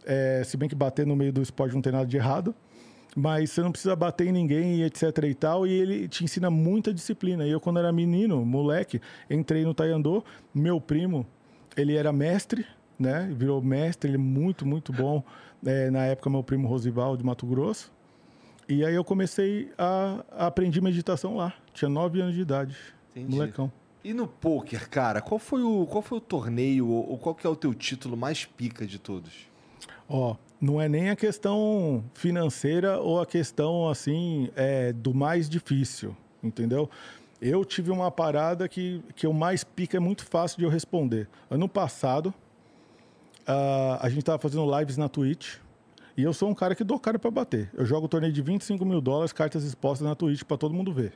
É, se bem que bater no meio do esporte não tem nada de errado mas você não precisa bater em ninguém e etc e tal, e ele te ensina muita disciplina. E eu, quando era menino, moleque, entrei no Taekwondo, meu primo, ele era mestre, né? Virou mestre, ele é muito, muito bom. É, na época, meu primo Rosival, de Mato Grosso. E aí eu comecei a, a aprender meditação lá. Tinha nove anos de idade, Entendi. molecão. E no poker, cara, qual foi o, qual foi o torneio ou qual que é o teu título mais pica de todos? Ó, não é nem a questão financeira ou a questão, assim, é, do mais difícil, entendeu? Eu tive uma parada que, que o mais pica é muito fácil de eu responder. Ano passado, ah, a gente estava fazendo lives na Twitch e eu sou um cara que dou cara para bater. Eu jogo torneio de 25 mil dólares, cartas expostas na Twitch para todo mundo ver,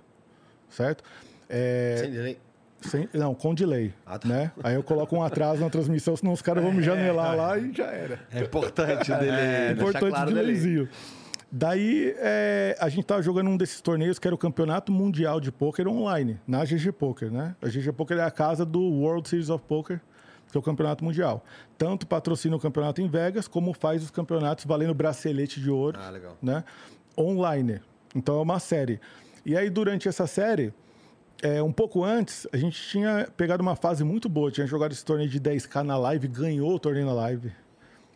certo? É, Sem delay. sem- não, com delay, Ah, tá. né? Aí eu coloco um atraso na transmissão, senão os caras vão me janelar lá e já era. É importante dele. É, deixar Importante claro dele. delayzinho. Daí, é, a gente tava jogando um desses torneios que era o Campeonato Mundial de Poker online, na GG Poker, né? A GG Poker é a casa do World Series of Poker, que é o campeonato mundial. Tanto patrocina o campeonato em Vegas, como faz os campeonatos valendo bracelete de ouro, Ah, legal. né? Online. Então é uma série. E aí, durante essa série, é, um pouco antes, a gente tinha pegado uma fase muito boa. Tinha jogado esse torneio de 10k na live, ganhou o torneio na live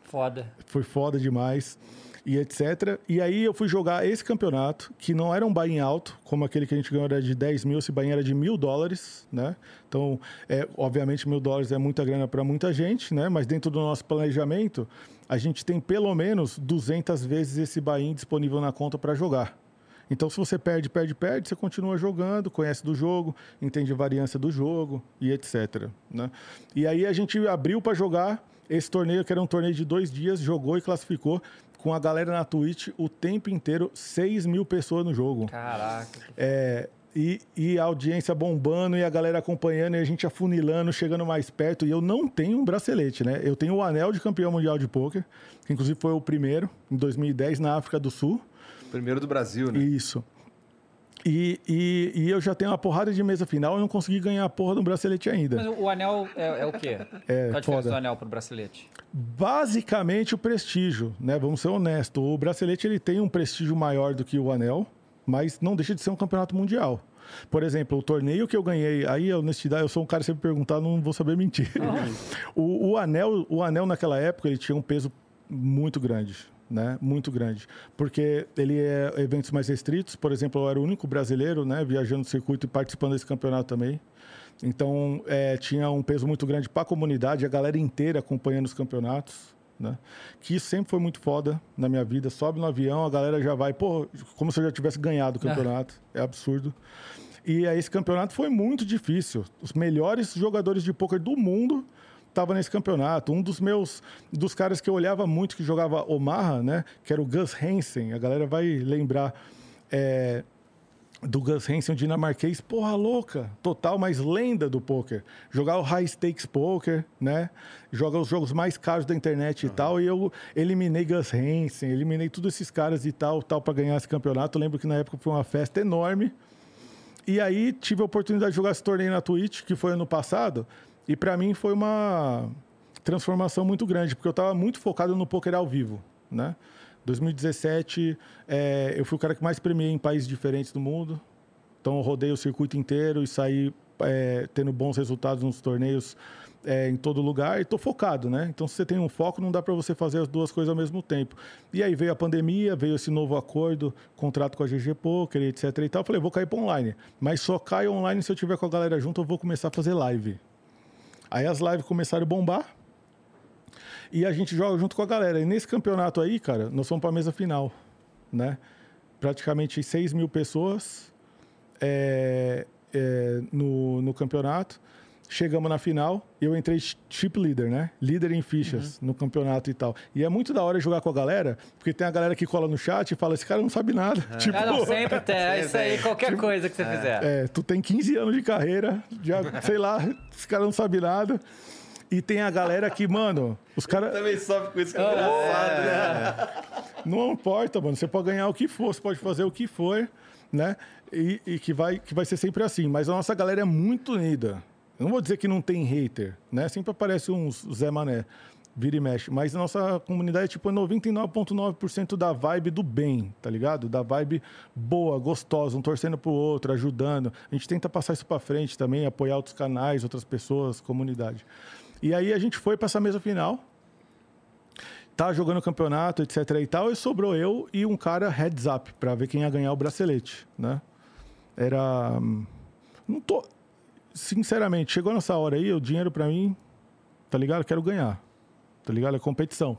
Foda. foi foda demais e etc. E aí eu fui jogar esse campeonato, que não era um buy-in alto, como aquele que a gente ganhou era de 10 mil, esse buy-in era de mil dólares, né? Então, é, obviamente, mil dólares é muita grana para muita gente, né? Mas dentro do nosso planejamento, a gente tem pelo menos 200 vezes esse buy-in disponível na conta para jogar. Então, se você perde, perde, perde, você continua jogando, conhece do jogo, entende a variância do jogo e etc. Né? E aí a gente abriu para jogar esse torneio, que era um torneio de dois dias, jogou e classificou com a galera na Twitch o tempo inteiro, 6 mil pessoas no jogo. Caraca. É, e, e a audiência bombando e a galera acompanhando e a gente afunilando, chegando mais perto. E eu não tenho um bracelete, né? Eu tenho o anel de campeão mundial de pôquer, que inclusive foi o primeiro, em 2010, na África do Sul. Primeiro do Brasil, né? Isso. E, e, e eu já tenho uma porrada de mesa final e não consegui ganhar a porra do bracelete ainda. Mas o anel é, é o quê? É, Qual a diferença foda. do anel pro bracelete? Basicamente o prestígio, né? Vamos ser honestos. O bracelete ele tem um prestígio maior do que o anel, mas não deixa de ser um campeonato mundial. Por exemplo, o torneio que eu ganhei, aí a honestidade, eu sou um cara sempre perguntar, não vou saber mentir. o, o anel, o anel naquela época ele tinha um peso muito grande, né? Muito grande. Porque ele é eventos mais restritos. Por exemplo, eu era o único brasileiro, né? Viajando no circuito e participando desse campeonato também. Então, é, tinha um peso muito grande para a comunidade, a galera inteira acompanhando os campeonatos. Né? Que sempre foi muito foda na minha vida. Sobe no avião, a galera já vai, pô, como se eu já tivesse ganhado o campeonato. É absurdo. E aí, esse campeonato foi muito difícil. Os melhores jogadores de pôquer do mundo estavam nesse campeonato. Um dos meus, dos caras que eu olhava muito, que jogava Omaha, né? Que era o Gus Hansen. A galera vai lembrar. É, do Gus Hansen, dinamarquês, porra louca, total, mais lenda do poker. Jogar o high stakes poker, né? Joga os jogos mais caros da internet uhum. e tal. E eu eliminei Gus Hansen, eliminei todos esses caras e tal, tal para ganhar esse campeonato. Eu lembro que na época foi uma festa enorme. E aí tive a oportunidade de jogar esse torneio na Twitch, que foi ano passado. E para mim foi uma transformação muito grande, porque eu estava muito focado no poker ao vivo, né? 2017, é, eu fui o cara que mais premiei em países diferentes do mundo. Então, eu rodei o circuito inteiro e saí é, tendo bons resultados nos torneios é, em todo lugar e estou focado, né? Então, se você tem um foco, não dá para você fazer as duas coisas ao mesmo tempo. E aí veio a pandemia, veio esse novo acordo, contrato com a GG Poker, etc e tal. Eu falei, vou cair para online. Mas só caio online se eu tiver com a galera junto, eu vou começar a fazer live. Aí as lives começaram a bombar. E a gente joga junto com a galera. E nesse campeonato aí, cara, nós fomos para a mesa final, né? Praticamente 6 mil pessoas é, é, no, no campeonato. Chegamos na final, eu entrei chip leader, né? Líder em fichas uhum. no campeonato e tal. E é muito da hora jogar com a galera, porque tem a galera que cola no chat e fala: esse cara não sabe nada. Uhum. Tipo, ah, não, sempre tem. É isso aí, qualquer tipo, coisa que você é. fizer. É, tu tem 15 anos de carreira, já, sei lá, esse cara não sabe nada. E tem a galera que, mano, os caras. Também sofre com isso que é engraçado, né? Não importa, mano. Você pode ganhar o que for, você pode fazer o que for, né? E, e, que, vai, que vai ser sempre assim. Mas a nossa galera é muito unida. Eu não vou dizer que não tem hater, né? Sempre aparece uns Zé Mané, vira e mexe. Mas a nossa comunidade é tipo 99,9% da vibe do bem, tá ligado? Da vibe boa, gostosa, um torcendo pro outro, ajudando. A gente tenta passar isso para frente também, apoiar outros canais, outras pessoas, comunidade. E aí a gente foi para essa mesa final. Tá jogando campeonato, etc e tal, e sobrou eu e um cara heads up para ver quem ia ganhar o bracelete, né? Era hum, não tô sinceramente, chegou nessa hora aí, o dinheiro para mim, tá ligado? Eu quero ganhar. Tá ligado? É competição.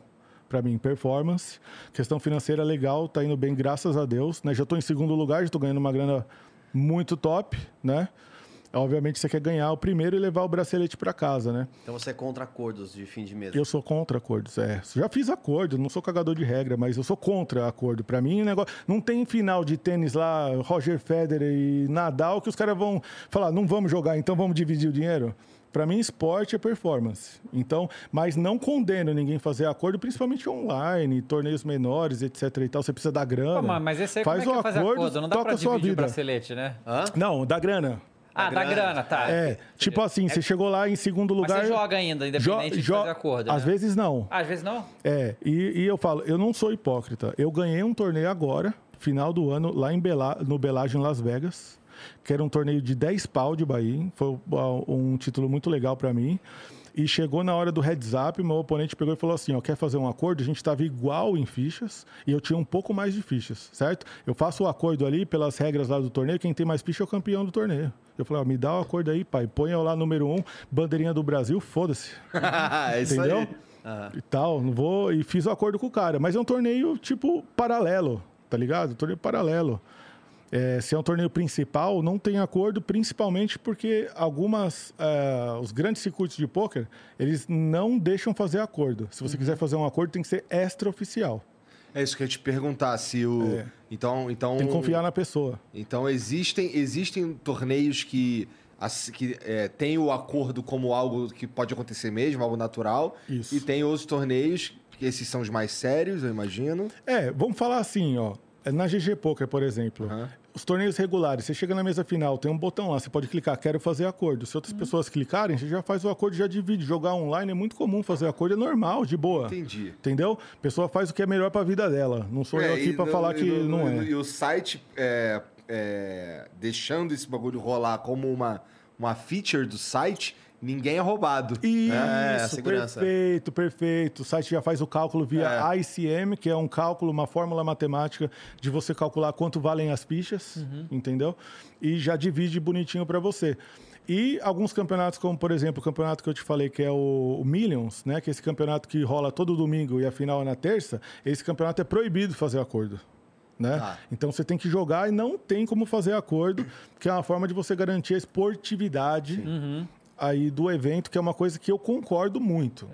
Para mim, performance, questão financeira legal, tá indo bem, graças a Deus, né? Já estou em segundo lugar, já tô ganhando uma grana muito top, né? Obviamente você quer ganhar o primeiro e levar o bracelete para casa, né? Então você é contra acordos de fim de mês? Eu sou contra acordos, é. Já fiz acordo, não sou cagador de regra, mas eu sou contra acordo. Para mim, o negócio não tem final de tênis lá, Roger Federer e Nadal que os caras vão falar, não vamos jogar, então vamos dividir o dinheiro. Para mim, esporte é performance. Então, mas não condeno ninguém fazer acordo, principalmente online, torneios menores, etc. E tal. Você precisa dar grana. Pô, mas esse aí faz como é que o acordo, acordo, não dá toca pra dividir sua vida. o bracelete, né? Hã? Não, dá grana. Ah, da grana, tá. É, tipo assim, você chegou lá em segundo lugar. Mas você joga ainda, independente jo de fazer acordo. Às né? vezes não. às vezes não? É, e, e, eu falo, eu não sou hipócrita. Eu ganhei um torneio agora, final do ano, lá em Bela, no Belagem, Las Vegas, que era um torneio de 10 pau de Bahia. Foi um título muito legal para mim. E chegou na hora do heads up, meu oponente pegou e falou assim: ó, quer fazer um acordo? A gente estava igual em fichas e eu tinha um pouco mais de fichas, certo? Eu faço o acordo ali pelas regras lá do torneio, quem tem mais ficha é o campeão do torneio. Eu falei, ó, me dá o acordo aí, pai. Põe eu lá número um, bandeirinha do Brasil, foda-se. é Entendeu? Aí. Uhum. E tal, não vou. E fiz o acordo com o cara. Mas é um torneio, tipo, paralelo, tá ligado? Torneio paralelo. É, se é um torneio principal, não tem acordo, principalmente porque algumas, uh, os grandes circuitos de pôquer, eles não deixam fazer acordo. Se você uhum. quiser fazer um acordo, tem que ser extraoficial. É isso que eu ia te perguntar, se o... É. Então, então... Tem que confiar na pessoa. Então, existem, existem torneios que, que é, tem o acordo como algo que pode acontecer mesmo, algo natural. Isso. E tem outros torneios, que esses são os mais sérios, eu imagino. É, vamos falar assim, ó. É na GG Poker, por exemplo, uhum. os torneios regulares, você chega na mesa final, tem um botão lá, você pode clicar, quero fazer acordo. Se outras uhum. pessoas clicarem, você já faz o acordo, já divide. Jogar online é muito comum fazer acordo, é normal, de boa. Entendi. Entendeu? A pessoa faz o que é melhor para a vida dela. Não sou é, eu aqui para falar que no, não é. E o site, é, é, deixando esse bagulho rolar como uma, uma feature do site, ninguém é roubado. Isso, É, a segurança. perfeito, perfeito. O site já faz o cálculo via É. ICM, que é um cálculo, uma fórmula matemática de você calcular quanto valem as fichas, Uhum. entendeu? E já divide bonitinho para você. E alguns campeonatos, como por exemplo o campeonato que eu te falei, que é o, Millions, né? Que é esse campeonato que rola todo domingo e a final é na terça, esse campeonato é proibido fazer acordo. Né? Tá. Então você tem que jogar e não tem como fazer acordo, que é uma forma de você garantir a esportividade aí do evento, que é uma coisa que eu concordo muito.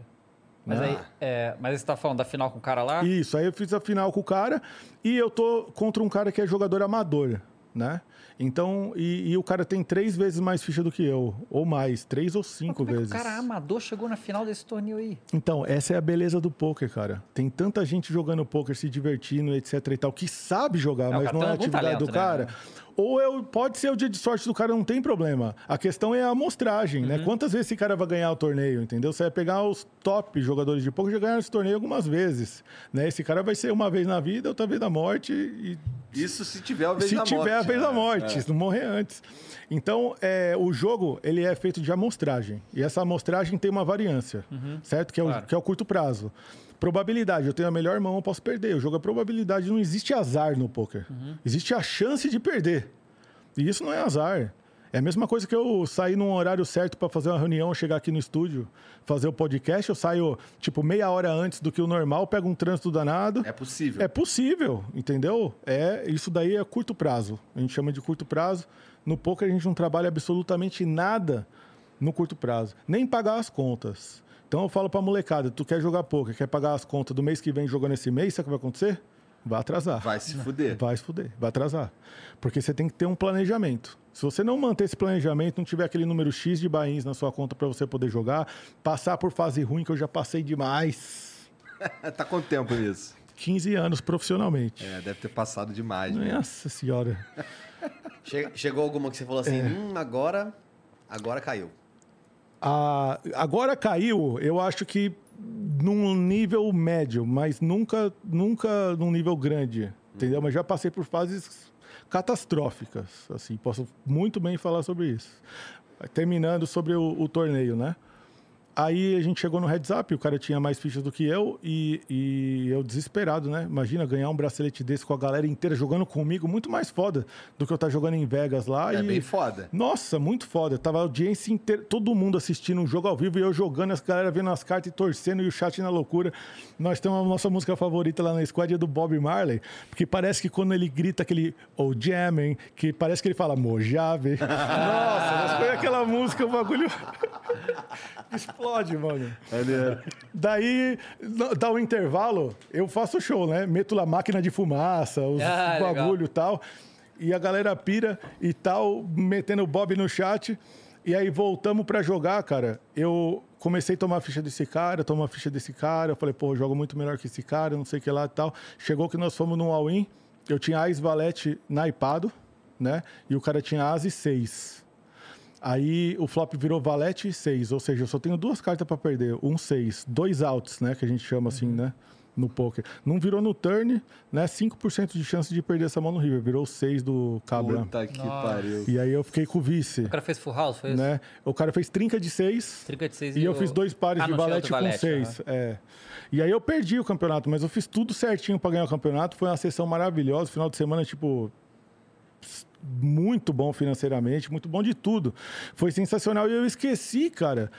Mas né? aí, é, mas você tá falando da final com o cara lá? Isso, aí eu fiz a final com o cara e eu tô contra um cara que é jogador amador, né? Então, e, e o cara tem três vezes mais ficha do que eu, ou mais, três ou Mas cinco é vezes. o cara amador chegou na final desse torneio aí? Então, essa é a beleza do poker, cara. Tem tanta gente jogando poker, se divertindo, etc e tal, que sabe jogar, É, o mas não é a atividade talento, do né? cara. Ou é, o- pode ser o dia de sorte do cara, não tem problema. A questão é a amostragem, Uhum. né? Quantas vezes esse cara vai ganhar o torneio, entendeu? Você vai pegar os top jogadores de poker já ganharam esse torneio algumas vezes, né? Esse cara vai ser uma vez na vida, outra vez na morte e Isso se tiver a vez se da tiver morte. a vez da né? morte, É. se não morrer antes. Então, é, o jogo ele é feito de amostragem. E essa amostragem tem uma variância, certo? Que é, o, Claro. que é o curto prazo. Probabilidade, eu tenho a melhor mão, eu posso perder. O jogo é probabilidade, não existe azar no poker. Existe a chance de perder. E isso não é azar. É a mesma coisa que eu sair num horário certo para fazer uma reunião, chegar aqui no estúdio, fazer o podcast, eu saio tipo meia hora antes do que o normal, pego um trânsito danado. É possível. É possível, entendeu? É, isso daí é curto prazo. A gente chama de curto prazo. No poker a gente não trabalha absolutamente nada no curto prazo, nem pagar as contas. Então eu falo pra molecada, tu quer jogar poker, quer pagar as contas do mês que vem jogando esse mês, sabe o que vai acontecer? Vai atrasar. Vai se fuder. Vai se fuder, vai atrasar. Porque você tem que ter um planejamento. Se você não manter esse planejamento, não tiver aquele número X de bains na sua conta para você poder jogar, passar por fase ruim, que eu já passei demais. tá quanto tempo nisso? 15 anos profissionalmente. É, deve ter passado demais, né? Nossa senhora. Che- Chegou alguma que você falou assim, É. hum, agora, agora caiu. Agora caiu, eu acho que num nível médio, mas nunca, nunca num nível grande, entendeu? Mas já passei por fases catastróficas, assim, posso muito bem falar sobre isso. Terminando sobre o, o torneio, né? Aí a gente chegou no heads up, o cara tinha mais fichas do que eu e, e eu desesperado, né? Imagina ganhar um bracelete desse com a galera inteira jogando comigo, muito mais foda do que eu estar jogando em Vegas lá. É e... bem foda. Nossa, muito foda. Tava a audiência inteira, todo mundo assistindo um jogo ao vivo e eu jogando, as galera vendo as cartas e torcendo e o chat na loucura. Nós temos a nossa música favorita lá na squad é do Bob Marley, porque parece que quando ele grita aquele oh jamming, que parece que ele fala Mojave. Nossa, mas foi aquela música, o bagulho explode, mano. Daí, no- dá um intervalo, eu faço show, né? Meto lá máquina de fumaça, os Ah, bagulho e tal. E a galera pira e tal, metendo o Bob no chat. E aí voltamos pra jogar, cara. Eu comecei a tomar a ficha desse cara, tomar a ficha desse cara. Eu falei, pô, eu jogo muito melhor que esse cara, não sei o que lá e tal. Chegou que nós fomos num all-in. Eu tinha Ais Valete naipado, né? E o cara tinha As e 6. Aí o flop virou valete e 6, ou seja, eu só tenho duas cartas para perder, um 6, dois outs, né, que a gente chama assim, né, no poker. Não virou no turn, né, 5% de chance de perder essa mão no river, virou 6 do cabra. Puta que pariu. E aí eu fiquei com o vice, O cara fez full house, foi isso? né? O cara fez trinca de 6 Trinca de seis e eu o- fiz dois pares Ah, de valete com 6. É. E aí eu perdi o campeonato, mas eu fiz tudo certinho para ganhar o campeonato. Foi uma sessão maravilhosa, final de semana, tipo, muito bom financeiramente, muito bom de tudo. Foi sensacional. E eu esqueci, cara,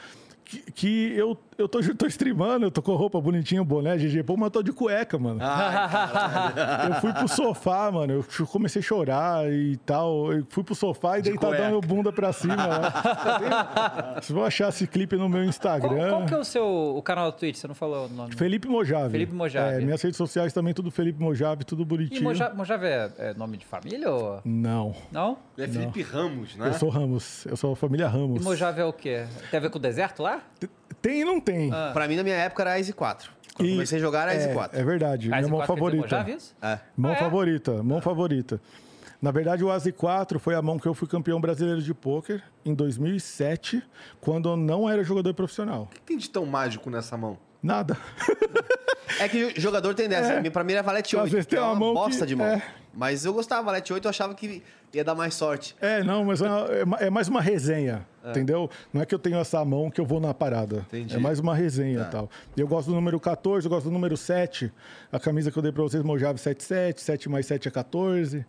que, que eu, eu tô, tô streamando, eu tô com roupa bonitinha, boné, GG, pô, mas eu tô de cueca, mano. eu fui pro sofá, mano. Eu comecei a chorar e tal. Eu fui pro sofá e deitadão cueca. meu bunda pra cima. lá. Vocês vão achar esse clipe no meu Qual, Instagram. qual que é o seu o canal do Twitch? Você não falou o nome. Felipe Mojave. Felipe Mojave. É, minhas redes sociais também, tudo Felipe Mojave, tudo bonitinho. E Mojave, Mojave é, é nome de família ou... Não. Não? É Felipe Ramos, né? Eu sou Ramos. Eu sou a família Ramos. E Mojave é o quê? Tem a ver com o deserto lá? Tem e não tem. Pra mim, na minha época, era Ice 4. Quando E- comecei a jogar, era Ice é, 4. É verdade. Ah, minha mão favorita. Isso? É. Mão Ah, é? favorita, mão favorita. Na verdade, o Asi 4 foi a mão que eu fui campeão brasileiro de pôquer em 2007, quando eu não era jogador profissional. O que tem de tão mágico nessa mão? Nada. É que jogador tem dessa. É. Pra mim era valete Às 8. vezes que tem é uma uma mão bosta que- de mão. é. Mas eu gostava, valete 8 eu achava que ia dar mais sorte. É, não, mas é, é é mais uma resenha, entendeu? Não é que eu tenho essa mão que eu vou na parada. Entendi. É mais uma resenha e tal. Eu gosto do número 14, eu gosto do número 7. A camisa que eu dei pra vocês, Mojave 77, 7 mais 7 é 14.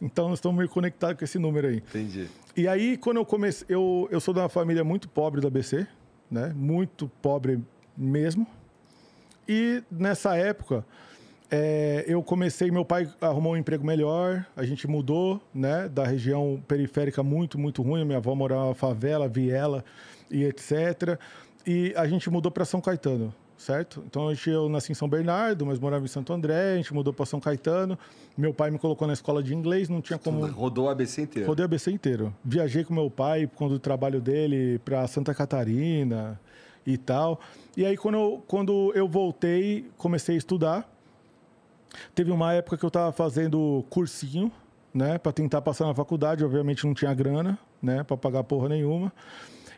Então nós estamos meio conectados com esse número aí. Entendi. E aí, quando eu comecei, eu, eu sou de uma família muito pobre do ABC, né? Muito pobre mesmo. E nessa época, é, eu comecei, meu pai arrumou um emprego melhor, a gente mudou, né? Da região periférica muito, muito ruim. Minha avó morava na favela, viela e etc. E a gente mudou para São Caetano, certo? Então gente, eu nasci em São Bernardo, mas morava em Santo André, a gente mudou para São Caetano. Meu pai me colocou na escola de inglês, não tinha como. Rodou o ABC inteiro. Rodei o ABC inteiro. Viajei com meu pai, quando o trabalho dele, para Santa Catarina e tal. E aí, quando eu, quando eu voltei, comecei a estudar. Teve uma época que eu estava fazendo cursinho, né, para tentar passar na faculdade. Obviamente não tinha grana, né, para pagar porra nenhuma.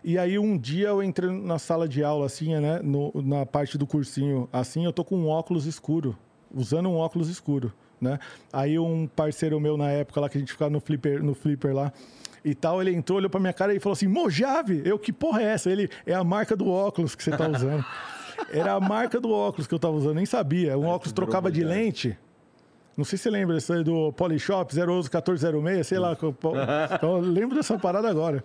E aí um dia eu entrei na sala de aula, assim, né, no- na parte do cursinho, assim, eu tô com um óculos escuro, usando um óculos escuro, né. Aí um parceiro meu na época lá que a gente ficava no flipper, no flipper lá e tal, ele entrou, olhou pra minha cara e falou assim: Mojave, eu que porra é essa? Ele é a marca do óculos que você tá usando. Era a marca do óculos que eu tava usando, nem sabia. Um óculos trocava de lente. Não sei se você lembra isso aí do Polishop 011 1406, sei lá. eu- Então, eu lembro dessa parada agora.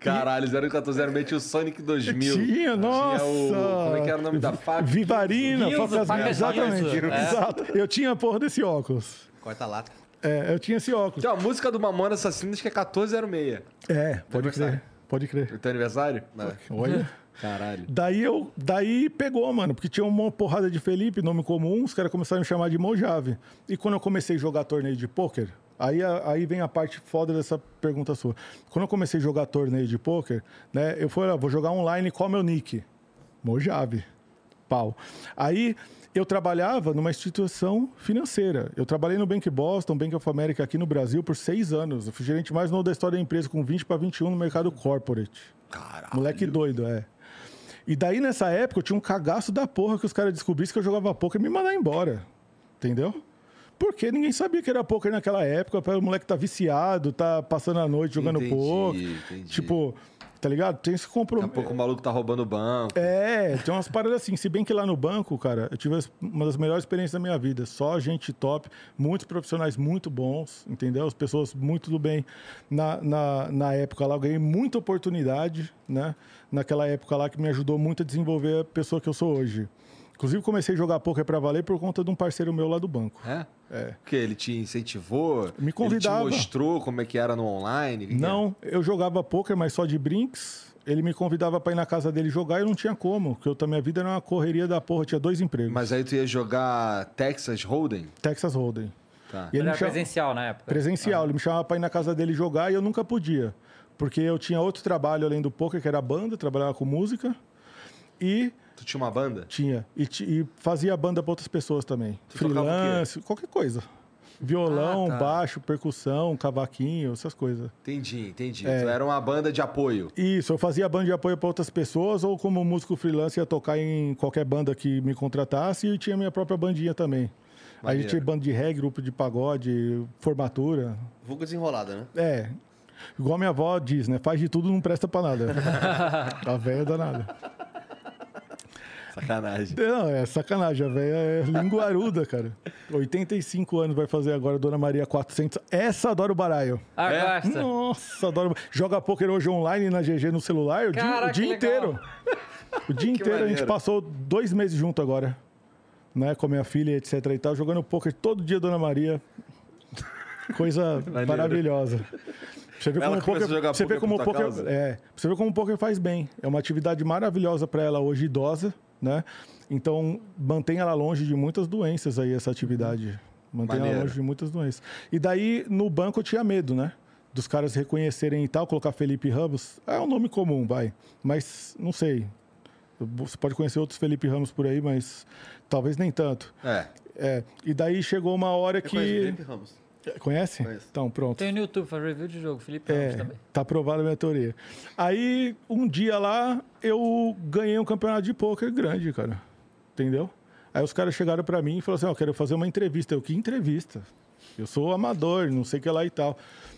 Caralho, 01406 tinha o Sonic 2000. Tinha, nossa. o- como é que era o nome da fábrica? Vivarina, facas, faca exatamente. É. Exato. Eu tinha a porra desse óculos. Corta lata. É, eu tinha esse óculos. Tem uma música do Mamona Assassinos que é 1406. É, pode crer. Pode crer. O teu aniversário? Olha. Caralho. Daí eu, daí pegou, mano, porque tinha uma porrada de Felipe, nome comum, os caras começaram a me chamar de Mojave. E quando eu comecei a jogar torneio de pôquer, aí, aí vem a parte foda dessa pergunta sua. Quando eu comecei a jogar torneio de pôquer, né, eu falei, ah, vou jogar online, qual é o meu nick? Mojave. Pau. Aí eu trabalhava numa instituição financeira. Eu trabalhei no Bank Boston, Bank of America aqui no Brasil por seis anos. Eu fui gerente mais novo da história da empresa, com 20 para 21 no mercado corporate. Caralho. Moleque doido, é. E daí, nessa época, eu tinha um cagaço da porra que os caras descobrissem que eu jogava poker e me mandar embora. Entendeu? Porque ninguém sabia que era poker naquela época. O moleque tá viciado, tá passando a noite jogando Entendi, poker. entendi. Tipo, tá ligado? Tem esse Daqui a compromisso. pouco o maluco tá roubando o banco. É, tem umas paradas assim. Se bem que lá no banco, cara, eu tive uma das melhores experiências da minha vida. Só gente top, muitos profissionais muito bons, entendeu? As pessoas muito do bem. Na, na, na época lá, eu ganhei muita oportunidade, né? Naquela época lá que me ajudou muito a desenvolver a pessoa que eu sou hoje. Inclusive, comecei a jogar poker pra valer por conta de um parceiro meu lá do banco. É? É. Porque ele te incentivou? Me convidava. Ele te mostrou como é que era no online? Não, eu jogava poker, mas só de brinks. Ele me convidava pra ir na casa dele jogar e eu não tinha como, porque eu, a minha vida era uma correria da porra, eu tinha dois empregos. Mas aí tu ia jogar Texas Hold'em? Texas Hold'em. Tá. E ele Era presencial na época. Presencial. Ele me chamava pra ir na casa dele jogar e eu nunca podia. Porque eu tinha outro trabalho além do poker, que era banda, trabalhava com música. E Tu tinha uma banda? tinha. E, e fazia banda pra outras pessoas também. Tu? Freelance, qualquer coisa. Violão, Ah, tá. baixo, percussão, cavaquinho, essas coisas. Entendi, entendi. É. Tu era uma banda de apoio. Isso, eu fazia banda de apoio para outras pessoas, ou como músico freelance ia tocar em qualquer banda que me contratasse e tinha minha própria bandinha também. Aí a Maneiro. gente tinha banda de reggae, grupo de pagode, formatura. Vulgo desenrolada, né? É. Igual minha avó diz, né? Faz de tudo, não presta pra nada. a velha é danada. Sacanagem. Não, é sacanagem. A velha é linguaruda, cara. 85 anos vai fazer agora, Dona Maria 400. Essa adora o baralho. Ah, É? gosta. Nossa, adoro. Joga pôquer hoje online na GG no celular o dia, o dia que inteiro. O dia inteiro a gente maneiro. passou dois meses junto agora. Né, com a minha filha, etc e tal, jogando pôquer todo dia, Dona Maria. Coisa maravilhosa. Você vê Ela como o poker, jogar você vê como o poker, é, você vê como o poker faz bem. É uma atividade maravilhosa para ela hoje idosa, né? Então mantém ela longe de muitas doenças aí essa atividade. Mantém ela Maneiro. longe de muitas doenças. E daí no banco eu tinha medo, né? Dos caras reconhecerem e tal, colocar Felipe Ramos. É um nome comum, vai. Mas não sei. Você pode conhecer outros Felipe Ramos por aí, mas talvez nem tanto. É. É, e daí chegou uma hora Eu que. Felipe Ramos. Conhece? Conheço. Então, pronto. Tem no YouTube, faz review de jogo. Felipe Ramos É, também. tá aprovada a minha teoria. Aí, um dia lá, eu ganhei um campeonato de pôquer grande, cara. entendeu? Aí os caras chegaram para mim e falaram assim: Ó, oh, quero fazer uma entrevista. Eu, que entrevista? Eu sou amador, não sei o que lá e tal.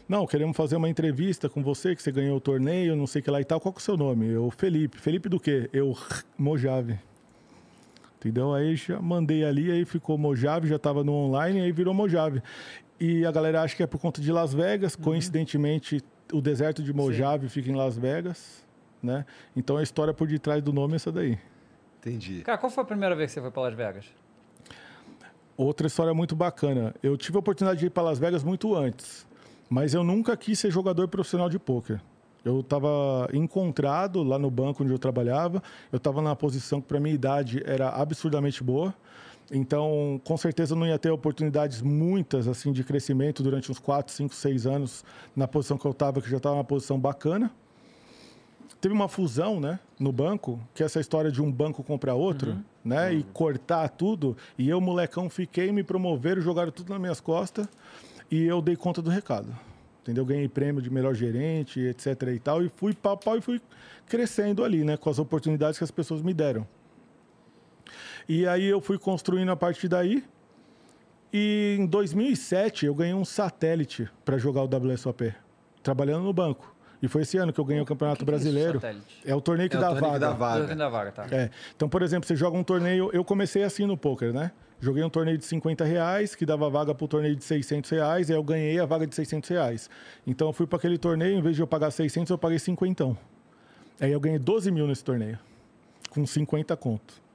Não, queremos fazer uma entrevista com você, que você ganhou o torneio, não sei o que lá e tal. Qual que é o seu nome? Eu, Felipe. Felipe do quê? Eu, Mojave. Entendeu? Aí já mandei ali, aí ficou Mojave, já estava no online, aí virou Mojave. E a galera acha que é por conta de Las Vegas. Uhum. Coincidentemente, o deserto de Mojave Sim. fica em Las Vegas, né? Então a história por detrás do nome é essa daí. Entendi. Cara, qual foi a primeira vez que você foi para Las Vegas? Outra história muito bacana. Eu tive a oportunidade de ir para Las Vegas muito antes, mas eu nunca quis ser jogador profissional de pôquer. Eu estava encontrado lá no banco onde eu trabalhava. Eu estava na posição que, para minha idade, era absurdamente boa. Então, com certeza, não ia ter oportunidades muitas assim de crescimento durante uns 4, 5, 6 anos na posição que eu estava, que já estava uma posição bacana teve uma fusão, né, no banco, que é essa história de um banco comprar outro, uhum. né, uhum. e cortar tudo. E eu, molecão, fiquei, me promoveram, jogaram tudo nas minhas costas e eu dei conta do recado. Entendeu? Ganhei prêmio de melhor gerente, etc e tal, e fui pau, pau e fui crescendo ali, né, com as oportunidades que as pessoas me deram. E aí eu fui construindo a partir daí. E em 2007 eu ganhei um satélite para jogar o WSOP, trabalhando no banco. E foi esse ano que eu ganhei o Campeonato que que é Brasileiro. É, é, o torneio que é dá, torneio vaga. dá vaga. torneio da vaga, tá. É. Então, por exemplo, você joga um torneio. Eu comecei assim no poker, né? Joguei um torneio de 50 reais, que dava vaga para o torneio de 600 reais, e aí eu ganhei a vaga de 600 reais. Então, eu fui para aquele torneio, em vez de eu pagar 600, eu paguei 50. Aí eu ganhei 12 mil nesse torneio, com 50 conto.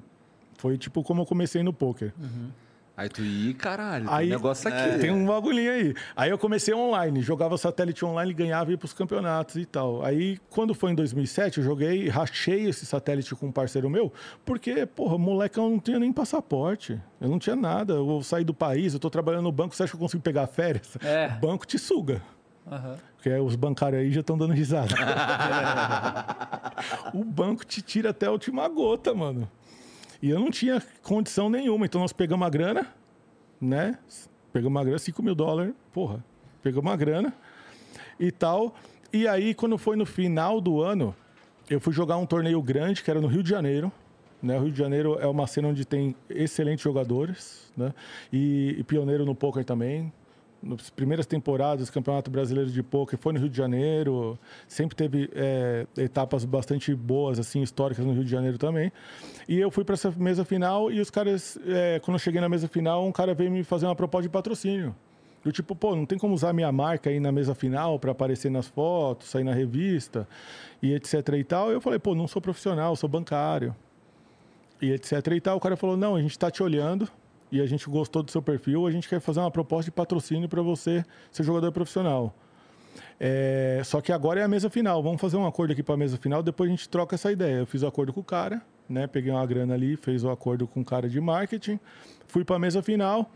Foi tipo como eu comecei no poker. Uhum. Aí tu ia, caralho, aí, tem um negócio aqui. É, tem um bagulhinho aí. Aí eu comecei online, jogava satélite online, ganhava e ia pros campeonatos e tal. Aí, quando foi em 2007, eu joguei, rachei esse satélite com um parceiro meu, porque, porra, molecão não tinha nem passaporte. Eu não tinha nada. Eu saí do país, eu tô trabalhando no banco, você acha que eu consigo pegar férias? É. O banco te suga. Uhum. Porque os bancários aí já estão dando risada. o banco te tira até a última gota, mano. E eu não tinha condição nenhuma. Então nós pegamos a grana, né? Pegamos uma grana, 5 mil dólares, porra. Pegamos uma grana e tal. E aí, quando foi no final do ano, eu fui jogar um torneio grande, que era no Rio de Janeiro. Né? O Rio de Janeiro é uma cena onde tem excelentes jogadores, né? E, e pioneiro no poker também nas primeiras temporadas do Campeonato Brasileiro de Poker foi no Rio de Janeiro, sempre teve é, etapas bastante boas, assim, históricas no Rio de Janeiro também. E eu fui para essa mesa final e os caras, é, quando eu cheguei na mesa final, um cara veio me fazer uma proposta de patrocínio. Eu tipo, pô, não tem como usar minha marca aí na mesa final para aparecer nas fotos, sair na revista e etc e tal. Eu falei, pô, não sou profissional, sou bancário e etc e tal. O cara falou, não, a gente está te olhando, e a gente gostou do seu perfil, a gente quer fazer uma proposta de patrocínio para você ser jogador profissional. É, só que agora é a mesa final. Vamos fazer um acordo aqui para a mesa final, depois a gente troca essa ideia. Eu fiz o um acordo com o cara, né? Peguei uma grana ali, fez o um acordo com o cara de marketing, fui para a mesa final.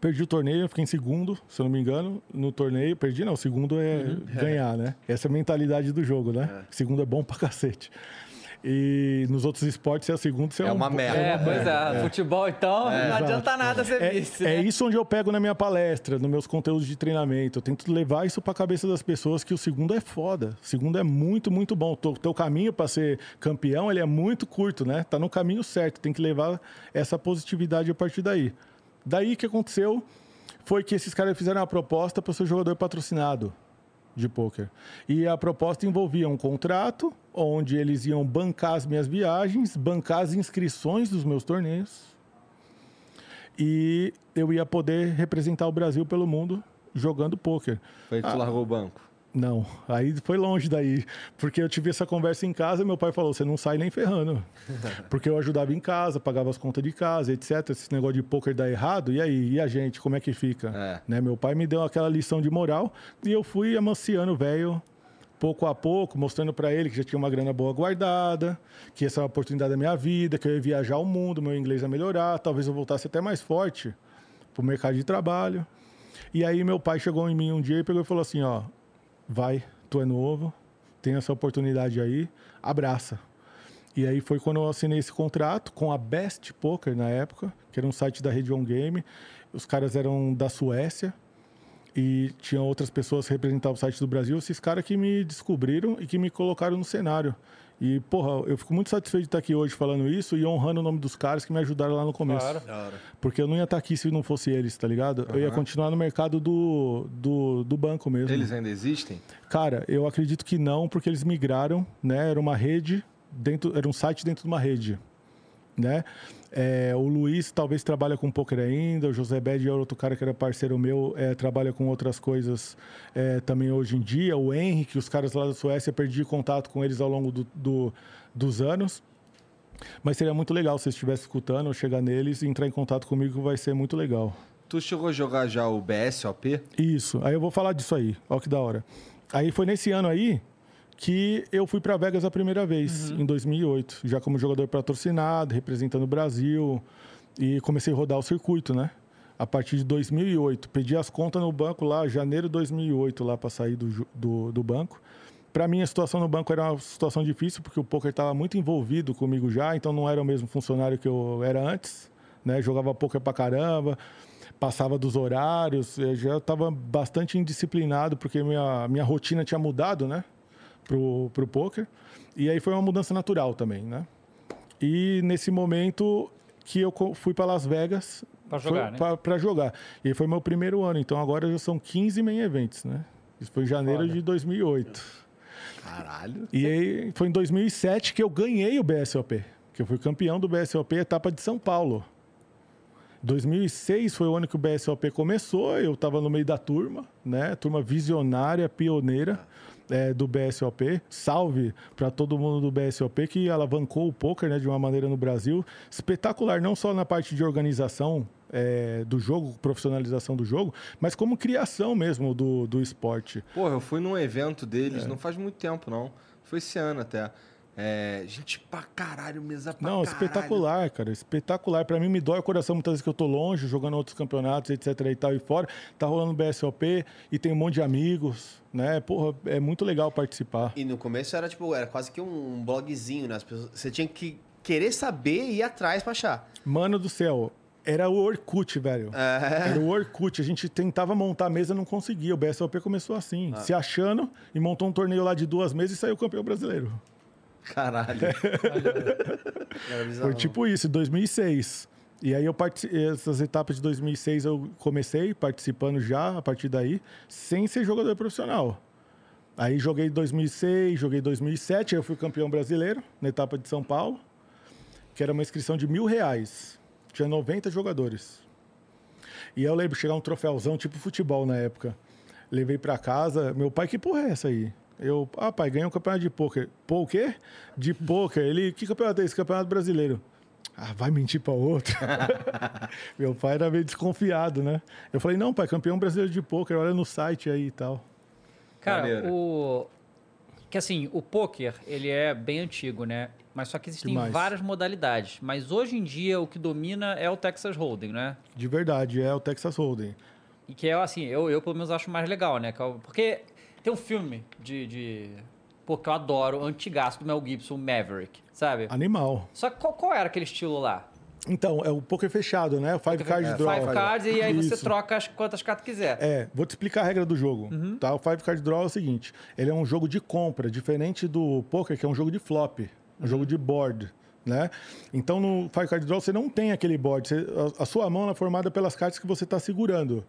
Perdi o torneio, fiquei em segundo, se eu não me engano, no torneio. Perdi, não, o segundo é uhum. ganhar, né? Essa é a mentalidade do jogo, né? É. Segundo é bom pra cacete. E nos outros esportes, se é a segunda, você é, é uma um... merda. É, pois é. é. Futebol, então, é. não adianta nada ser é, vice. É né? isso onde eu pego na minha palestra, nos meus conteúdos de treinamento. Eu tento levar isso para a cabeça das pessoas que o segundo é foda. O segundo é muito, muito bom. O teu caminho para ser campeão, ele é muito curto, né? Tá no caminho certo. Tem que levar essa positividade a partir daí. Daí que aconteceu foi que esses caras fizeram uma proposta para ser jogador patrocinado de pôquer. E a proposta envolvia um contrato onde eles iam bancar as minhas viagens, bancar as inscrições dos meus torneios. E eu ia poder representar o Brasil pelo mundo jogando pôquer. Foi que tu ah, largou o banco? Não, aí foi longe daí, porque eu tive essa conversa em casa e meu pai falou: você não sai nem ferrando. Porque eu ajudava em casa, pagava as contas de casa, etc. Esse negócio de poker dá errado, e aí? E a gente, como é que fica? É. Né? Meu pai me deu aquela lição de moral e eu fui amanciando o velho pouco a pouco, mostrando para ele que já tinha uma grana boa guardada, que essa é uma oportunidade da minha vida, que eu ia viajar ao mundo, meu inglês ia melhorar, talvez eu voltasse até mais forte para o mercado de trabalho. E aí meu pai chegou em mim um dia e pegou e falou assim, ó, vai, tu é novo, tem essa oportunidade aí, abraça. E aí foi quando eu assinei esse contrato com a Best Poker na época, que era um site da Rede On Game. Os caras eram da Suécia e tinham outras pessoas que representavam o site do Brasil. Esses caras que me descobriram e que me colocaram no cenário. E, porra, eu fico muito satisfeito de estar aqui hoje falando isso e honrando o nome dos caras que me ajudaram lá no começo. Claro. Porque eu não ia estar aqui se não fosse eles, tá ligado? Eu ia continuar no mercado do, do, do banco mesmo. Eles ainda existem? Cara, eu acredito que não, porque eles migraram, né? Era uma rede dentro, era um site dentro de uma rede, né? É, o Luiz talvez trabalha com poker ainda, o José Bed é outro cara que era parceiro meu, é, trabalha com outras coisas é, também hoje em dia. O Henrique, os caras lá da Suécia, perdi contato com eles ao longo do- do- dos anos. Mas seria muito legal se você estivesse escutando, chegar neles e entrar em contato comigo, vai ser muito legal. Tu chegou a jogar já o BSOP? Isso, aí eu vou falar disso aí, olha que da hora. Aí foi nesse ano aí que eu fui para Vegas a primeira vez, em 2008, já como jogador patrocinado, representando o Brasil, e comecei a rodar o circuito, né? A partir de 2008. Pedi as contas no banco lá, janeiro de 2008, lá para sair do, do, do banco. Para mim, a situação no banco era uma situação difícil, porque o poker estava muito envolvido comigo já, então não era o mesmo funcionário que eu era antes, né? Jogava poker pra caramba, passava dos horários, eu já estava bastante indisciplinado, porque minha, minha rotina tinha mudado, né? Pro, pro poker. E aí foi uma mudança natural também, né? E nesse momento que eu fui para Las Vegas Pra jogar, né? para jogar. E aí foi meu primeiro ano, então agora já são 15 main events, né? Isso foi em janeiro Foda. de 2008. Caralho. E aí foi em 2007 que eu ganhei o BSOP, que eu fui campeão do BSOP etapa de São Paulo. 2006 foi o ano que o BSOP começou, eu estava no meio da turma, né? Turma visionária, pioneira é, do BSOP. Salve para todo mundo do BSOP que alavancou o poker né, de uma maneira no Brasil espetacular, não só na parte de organização é, do jogo, profissionalização do jogo, mas como criação mesmo do, do esporte. Porra, eu fui num evento deles, não faz muito tempo, não. Foi esse ano até. É, gente pra caralho, mesa pra Não, caralho. espetacular, cara. Espetacular. Pra mim me dói o coração muitas vezes que eu tô longe, jogando outros campeonatos, etc e tal, e fora. Tá rolando BSOP e tem um monte de amigos, né? Porra, é muito legal participar. E no começo era tipo, era quase que um blogzinho, né? As pessoas, você tinha que querer saber e ir atrás pra achar. Mano do céu, era o Orkut, velho. É. Era o Orkut. A gente tentava montar a mesa, não conseguia. O BSOP começou assim, se achando e montou um torneio lá de duas mesas e saiu campeão brasileiro. Caralho. Foi tipo isso, em 2006. E aí eu partici- essas etapas de 2006 eu comecei participando já a partir daí, sem ser jogador profissional. Aí joguei 2006, joguei 2007, aí eu fui campeão brasileiro na etapa de São Paulo, que era uma inscrição de mil reais. Tinha 90 jogadores. E eu lembro chegar um troféuzão tipo futebol na época. Levei pra casa, meu pai, que porra é essa aí? Eu, ah, pai, ganhei um campeonato de pôquer. Pô, o quê? De pôquer. Ele, que campeonato é esse? Campeonato brasileiro. Ah, vai mentir pra outro. meu pai era meio desconfiado, né? Eu falei, não, pai, campeão brasileiro de pôquer, olha no site aí e tal. Cara, Maneiro. o. Que assim, o poker, ele é bem antigo, né? Mas só que existem Demais. várias modalidades. Mas hoje em dia o que domina é o Texas Hold'em, né? De verdade, é o Texas Hold'em. E que é assim, eu, eu pelo menos acho mais legal, né? Porque tem um filme de. de pô, que eu adoro, antigaço do Mel Gibson, Maverick, sabe? Animal. Só que qual, qual era aquele estilo lá? Então, é o poker fechado, né? O Five Card é, Draw. Five cards e aí você Isso. troca as, quantas cartas quiser. É, vou te explicar a regra do jogo. Tá? O Five Card Draw é o seguinte: ele é um jogo de compra, diferente do poker, que é um jogo de flop, um jogo de board. Né? Então no Five Card Draw você não tem aquele board, você- a, a sua mão é formada pelas cartas que você está segurando.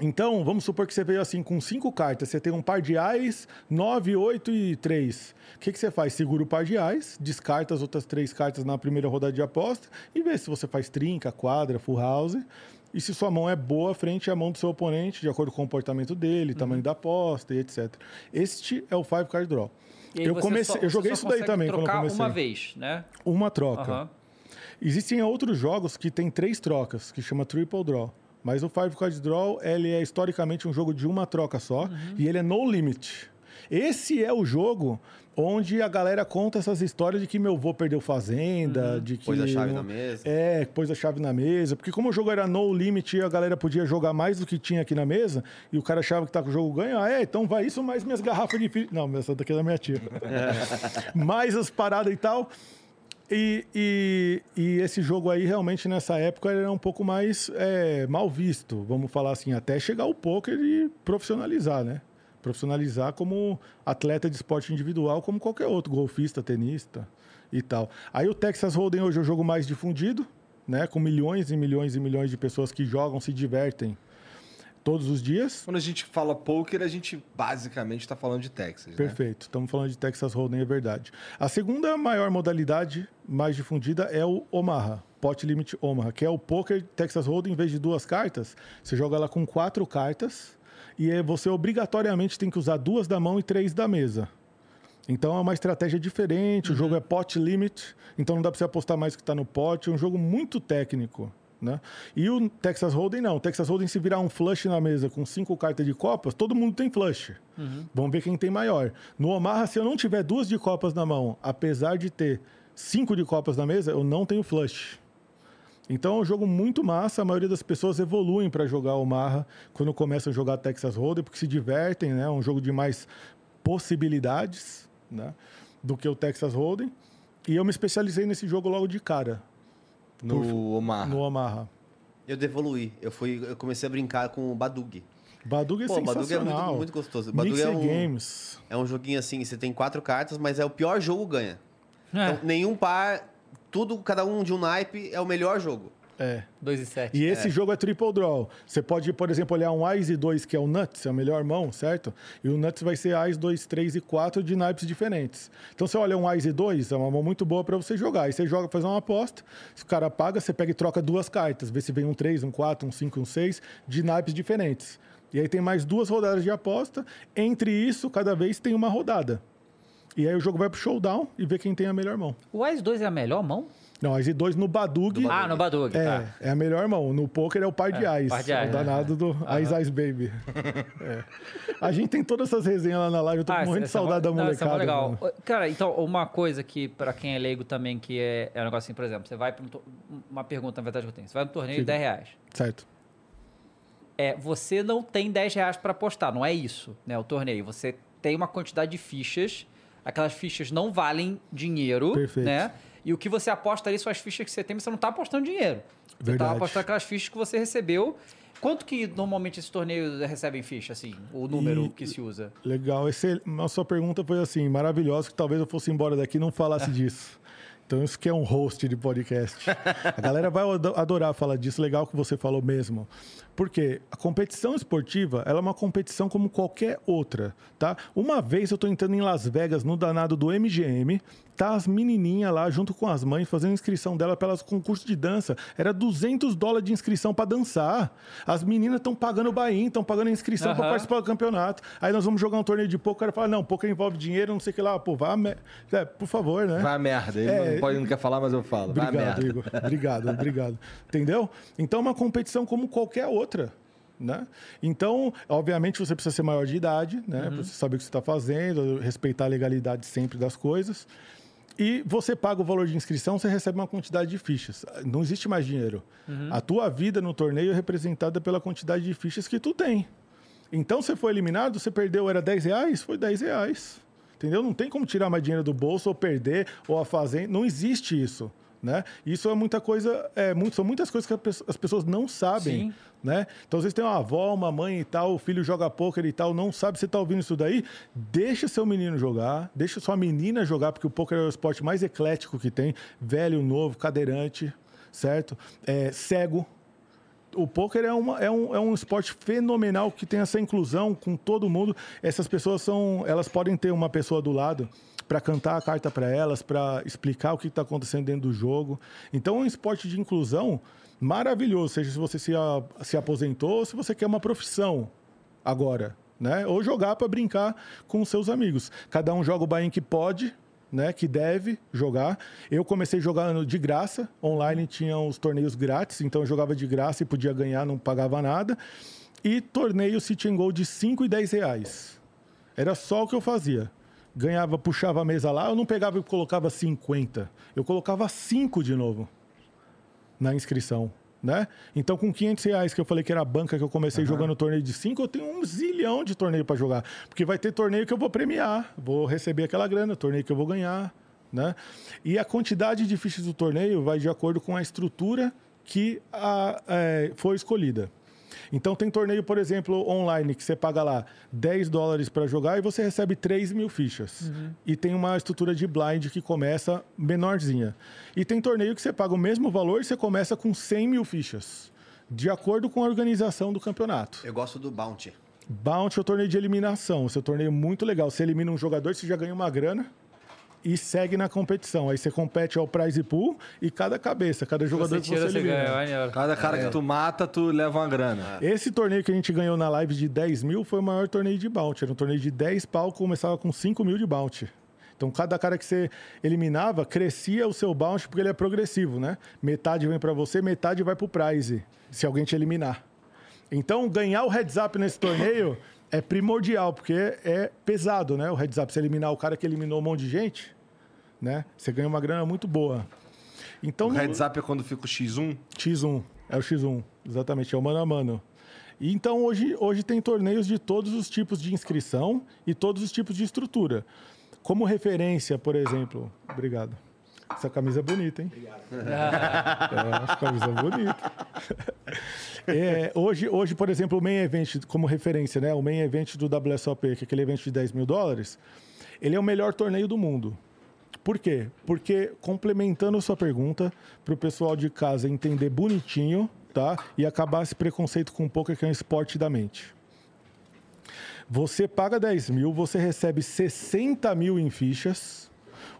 Então, vamos supor que você veio assim com cinco cartas. Você tem um par de ais, nove, oito e três. O que, que você faz? Segura o par de ais, descarta as outras três cartas na primeira rodada de aposta e vê se você faz trinca, quadra, full house. E se sua mão é boa frente à mão do seu oponente, de acordo com o comportamento dele, tamanho da aposta e etc. Este é o Five Card Draw. Eu, comecei, só- eu joguei isso daí também quando eu trocar comecei. uma vez, né? Uma troca. Aham. Existem outros jogos que tem três trocas, que chama Triple Draw. Mas o Five Card Draw, ele é historicamente um jogo de uma troca só e ele é no limit. Esse é o jogo onde a galera conta essas histórias de que meu avô perdeu fazenda, de que... Pôs a chave na mesa. É, pôs a chave na mesa. Porque como o jogo era no limit, a galera podia jogar mais do que tinha aqui na mesa, e o cara achava que tá com o jogo ganho, ah, é, então vai isso mais minhas garrafas de... Não, essa daqui é da minha tia. mais as paradas e tal. E, e, e esse jogo aí, realmente, nessa época, era um pouco mais é, mal visto, vamos falar assim, até chegar o poker e profissionalizar, né? Profissionalizar como atleta de esporte individual, como qualquer outro, golfista, tenista e tal. Aí o Texas Hold'em hoje é o jogo mais difundido, né? Com milhões e milhões e milhões de pessoas que jogam, se divertem todos os dias. Quando a gente fala poker, a gente basicamente está falando de Texas. né? Perfeito. Estamos falando de Texas Hold'em, é verdade. A segunda maior modalidade mais difundida é o Omaha, Pot Limit Omaha, que é o poker Texas Hold'em, em vez de duas cartas, você joga ela com quatro cartas e é- você obrigatoriamente tem que usar duas da mão e três da mesa. Então é uma estratégia diferente, o jogo é pot limit, então não dá para você apostar mais que está no pot, é um jogo muito técnico. Né? E o Texas Hold'em não. O Texas Hold'em se virar um flush na mesa com cinco cartas de copas, todo mundo tem flush. Vamos ver quem tem maior. No Omaha, se eu não tiver duas de copas na mão, apesar de ter cinco de copas na mesa, eu não tenho flush. Então é um jogo muito massa. A maioria das pessoas evoluem para jogar Omaha quando começam a jogar Texas Hold'em, porque se divertem, né? É um jogo de mais possibilidades, né? Do que o Texas Hold'em. E eu me especializei nesse jogo logo de cara, No Omar. no Omaha. Eu devoluí. Eu, fui, eu comecei a brincar com o Badug. Badug é Pô, o Badug é sensacional. muito, muito gostoso. Badug Mixer é um, Games. é um joguinho assim, você tem quatro cartas, mas é o pior jogo ganha. É, Então, nenhum par, tudo, cada um de um naipe, é o melhor jogo. É. 2 e 7. E esse jogo é triple draw. Você pode, por exemplo, olhar um Ais e 2, que é o Nuts, é a melhor mão, certo? E o Nuts vai ser Ais 2, 3 e 4 de naipes diferentes. Então você olha um Ais e 2, é uma mão muito boa para você jogar. Aí você joga, faz uma aposta, se o cara paga, você pega e troca duas cartas, vê se vem um 3, um 4, um 5, um 6, de naipes diferentes. E aí tem mais duas rodadas de aposta. Entre isso, cada vez tem uma rodada. E aí o jogo vai pro showdown e vê quem tem a melhor mão. O Ais 2 é a melhor mão? Não, e 2 no Badug. Ah, no Badug. É, tá. é a melhor mão. No poker é o par de ais. par de é ais, o danado do Ice Ice Baby. É. A gente tem todas essas resenhas lá na live. Eu tô Ah, morrendo de é saudade da não, é molecada. legal. mano. Cara, então, uma coisa que, pra quem é leigo também, que é, é um negócio assim, por exemplo, você vai pra um to- Uma pergunta, na verdade, que eu tenho. Você vai no torneio Diga. 10 reais. Certo. É, você não tem 10 reais pra apostar, não é isso, né? O torneio. Você tem uma quantidade de fichas, aquelas fichas não valem dinheiro, Perfeito. né? E o que você aposta ali são as fichas que você tem, mas você não tá apostando dinheiro. Você tá Verdade. apostando aquelas fichas que você recebeu. Quanto que normalmente esses torneios recebem ficha, assim? O número E- que se usa? Legal. Esse, a sua pergunta foi assim, maravilhosa, que talvez eu fosse embora daqui e não falasse disso. Então, isso que é um host de podcast. A galera vai ado- adorar falar disso. Legal que você falou mesmo. Porque a competição esportiva, ela é uma competição como qualquer outra, tá? Uma vez eu tô entrando em Las Vegas, no danado do MGM, tá as menininhas lá, junto com as mães, fazendo inscrição dela pelas concurso de dança. Era 200 dólares de inscrição para dançar. As meninas estão pagando o bain, estão pagando a inscrição para Aham. participar do campeonato. Aí nós vamos jogar um torneio de poker, o cara fala, não, poker envolve dinheiro, não sei o que lá. Pô, vá a mer- é, por favor, né? Vai a merda. Ele É, não, pode, não quer falar, mas eu falo. Obrigado, merda. Igor. Obrigado, obrigado. Entendeu? Então é uma competição como qualquer outra. Né? Então, obviamente, você precisa ser maior de idade, né? Pra você saber o que você está fazendo, respeitar a legalidade sempre das coisas. E você paga o valor de inscrição, você recebe uma quantidade de fichas. Não existe mais dinheiro. A tua vida no torneio é representada pela quantidade de fichas que tu tem. Então, você foi eliminado, você perdeu, era 10 reais? Foi 10 reais. Entendeu? Não tem como tirar mais dinheiro do bolso ou perder ou a fazer. Não existe isso. Né? Isso é muita coisa, é, muito, são muitas coisas que as pessoas não sabem. Sim. Né? Então, às vezes tem uma avó, uma mãe e tal, o filho joga pôquer e tal, não sabe se está ouvindo isso daí. Deixa seu menino jogar, deixa sua menina jogar, porque o pôquer é o esporte mais eclético que tem. Velho, novo, cadeirante, certo? É, cego, o poker é, uma, é, um, é um esporte fenomenal que tem essa inclusão com todo mundo. Essas pessoas são, elas podem ter uma pessoa do lado para cantar a carta para elas, para explicar o que está acontecendo dentro do jogo. Então, é um esporte de inclusão maravilhoso, seja se você se, a- se aposentou ou se você quer uma profissão agora, né? Ou jogar para brincar com seus amigos. Cada um joga o bain que pode, né, que deve jogar. Eu comecei jogando de graça, online tinha os torneios grátis, então eu jogava de graça e podia ganhar, não pagava nada. E torneio City and Goal de 5 e 10 reais. Era só o que eu fazia. Ganhava, puxava a mesa lá, eu não pegava e colocava 50. Eu colocava 5 de novo na inscrição, né? Então, com 500 reais que eu falei que era a banca que eu comecei jogando torneio de 5, eu tenho um zilhão de torneio para jogar. Porque vai ter torneio que eu vou premiar, vou receber aquela grana, torneio que eu vou ganhar, né? E a quantidade de fichas do torneio vai de acordo com a estrutura que a, é, foi escolhida. Então tem torneio, por exemplo, online, que você paga lá 10 dólares para jogar e você recebe 3 mil fichas. E tem uma estrutura de blind que começa menorzinha. E tem torneio que você paga o mesmo valor e você começa com 100 mil fichas. De acordo com a organização do campeonato. Eu gosto do Bounty. Bounty é o torneio de eliminação. Esse é um torneio muito legal. Você elimina um jogador, você já ganha uma grana e segue na competição. Aí você compete ao prize pool e cada cabeça, cada jogador Você que você tira, você elimina. ganha. Cada cara que tu mata, tu leva uma grana. Esse torneio que a gente ganhou na live de 10 mil foi o maior torneio de bounty. Era um torneio de 10 pau, começava com 5 mil de bounty. Então, cada cara que você eliminava, crescia o seu bounty, porque ele é progressivo, né? Metade vem para você, metade vai pro prize, se alguém te eliminar. Então, ganhar o heads up nesse torneio é primordial, porque é pesado, né? O heads up, você eliminar o cara que eliminou um monte de gente, né? Você ganha uma grana muito boa. Então, O heads up é quando fica o X1. X1, é o X1, exatamente, é o mano a mano. E então hoje, hoje tem torneios de todos os tipos de inscrição e todos os tipos de estrutura. Como referência, por exemplo, obrigado. Essa camisa é bonita, hein? É, essa camisa é bonita. É, hoje, hoje, por exemplo, o main event, como referência, né? O main event do WSOP, que é aquele evento de 10 mil dólares, ele é o melhor torneio do mundo. Por quê? Porque, complementando a sua pergunta, para o pessoal de casa entender bonitinho, tá? E acabar esse preconceito com o poker, que é um esporte da mente. Você paga 10 mil, você recebe 60 mil em fichas.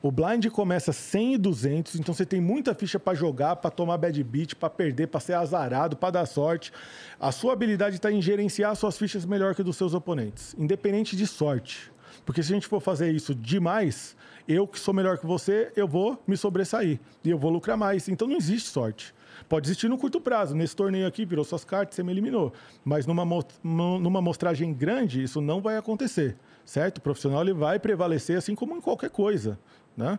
O blind começa 100 e 200, então você tem muita ficha para jogar, para tomar bad beat, para perder, para ser azarado, para dar sorte. A sua habilidade está em gerenciar suas fichas melhor que dos seus oponentes, independente de sorte. Porque se a gente for fazer isso demais, eu que sou melhor que você, eu vou me sobressair e eu vou lucrar mais. Então não existe sorte. Pode existir no curto prazo. Nesse torneio aqui, virou suas cartas, você me eliminou. Mas numa, numa mostragem grande, isso não vai acontecer, certo? O profissional ele vai prevalecer assim como em qualquer coisa, né?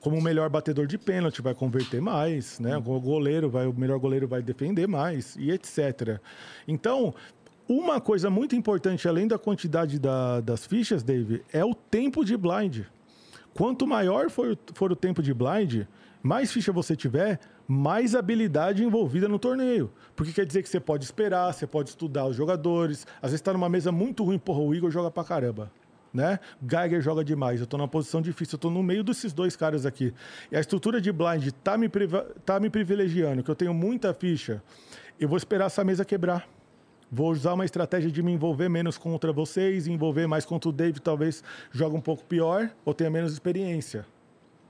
Como o melhor batedor de pênalti vai converter mais, né? O goleiro vai, o melhor goleiro vai defender mais e etc. Então, uma coisa muito importante, além da quantidade da- das fichas, Dave, é o tempo de blind. Quanto maior for, for o tempo de blind, mais ficha você tiver, mais habilidade envolvida no torneio. Porque quer dizer que você pode esperar, você pode estudar os jogadores. Às vezes está numa mesa muito ruim, porra, o Igor joga pra caramba. Né? Geiger joga demais. Eu tô numa posição difícil, eu tô no meio desses dois caras aqui. E a estrutura de blind tá me, tá me privilegiando, que eu tenho muita ficha. Eu vou esperar essa mesa quebrar. Vou usar uma estratégia de me envolver menos contra vocês, envolver mais contra o Dave, talvez jogue um pouco pior ou tenha menos experiência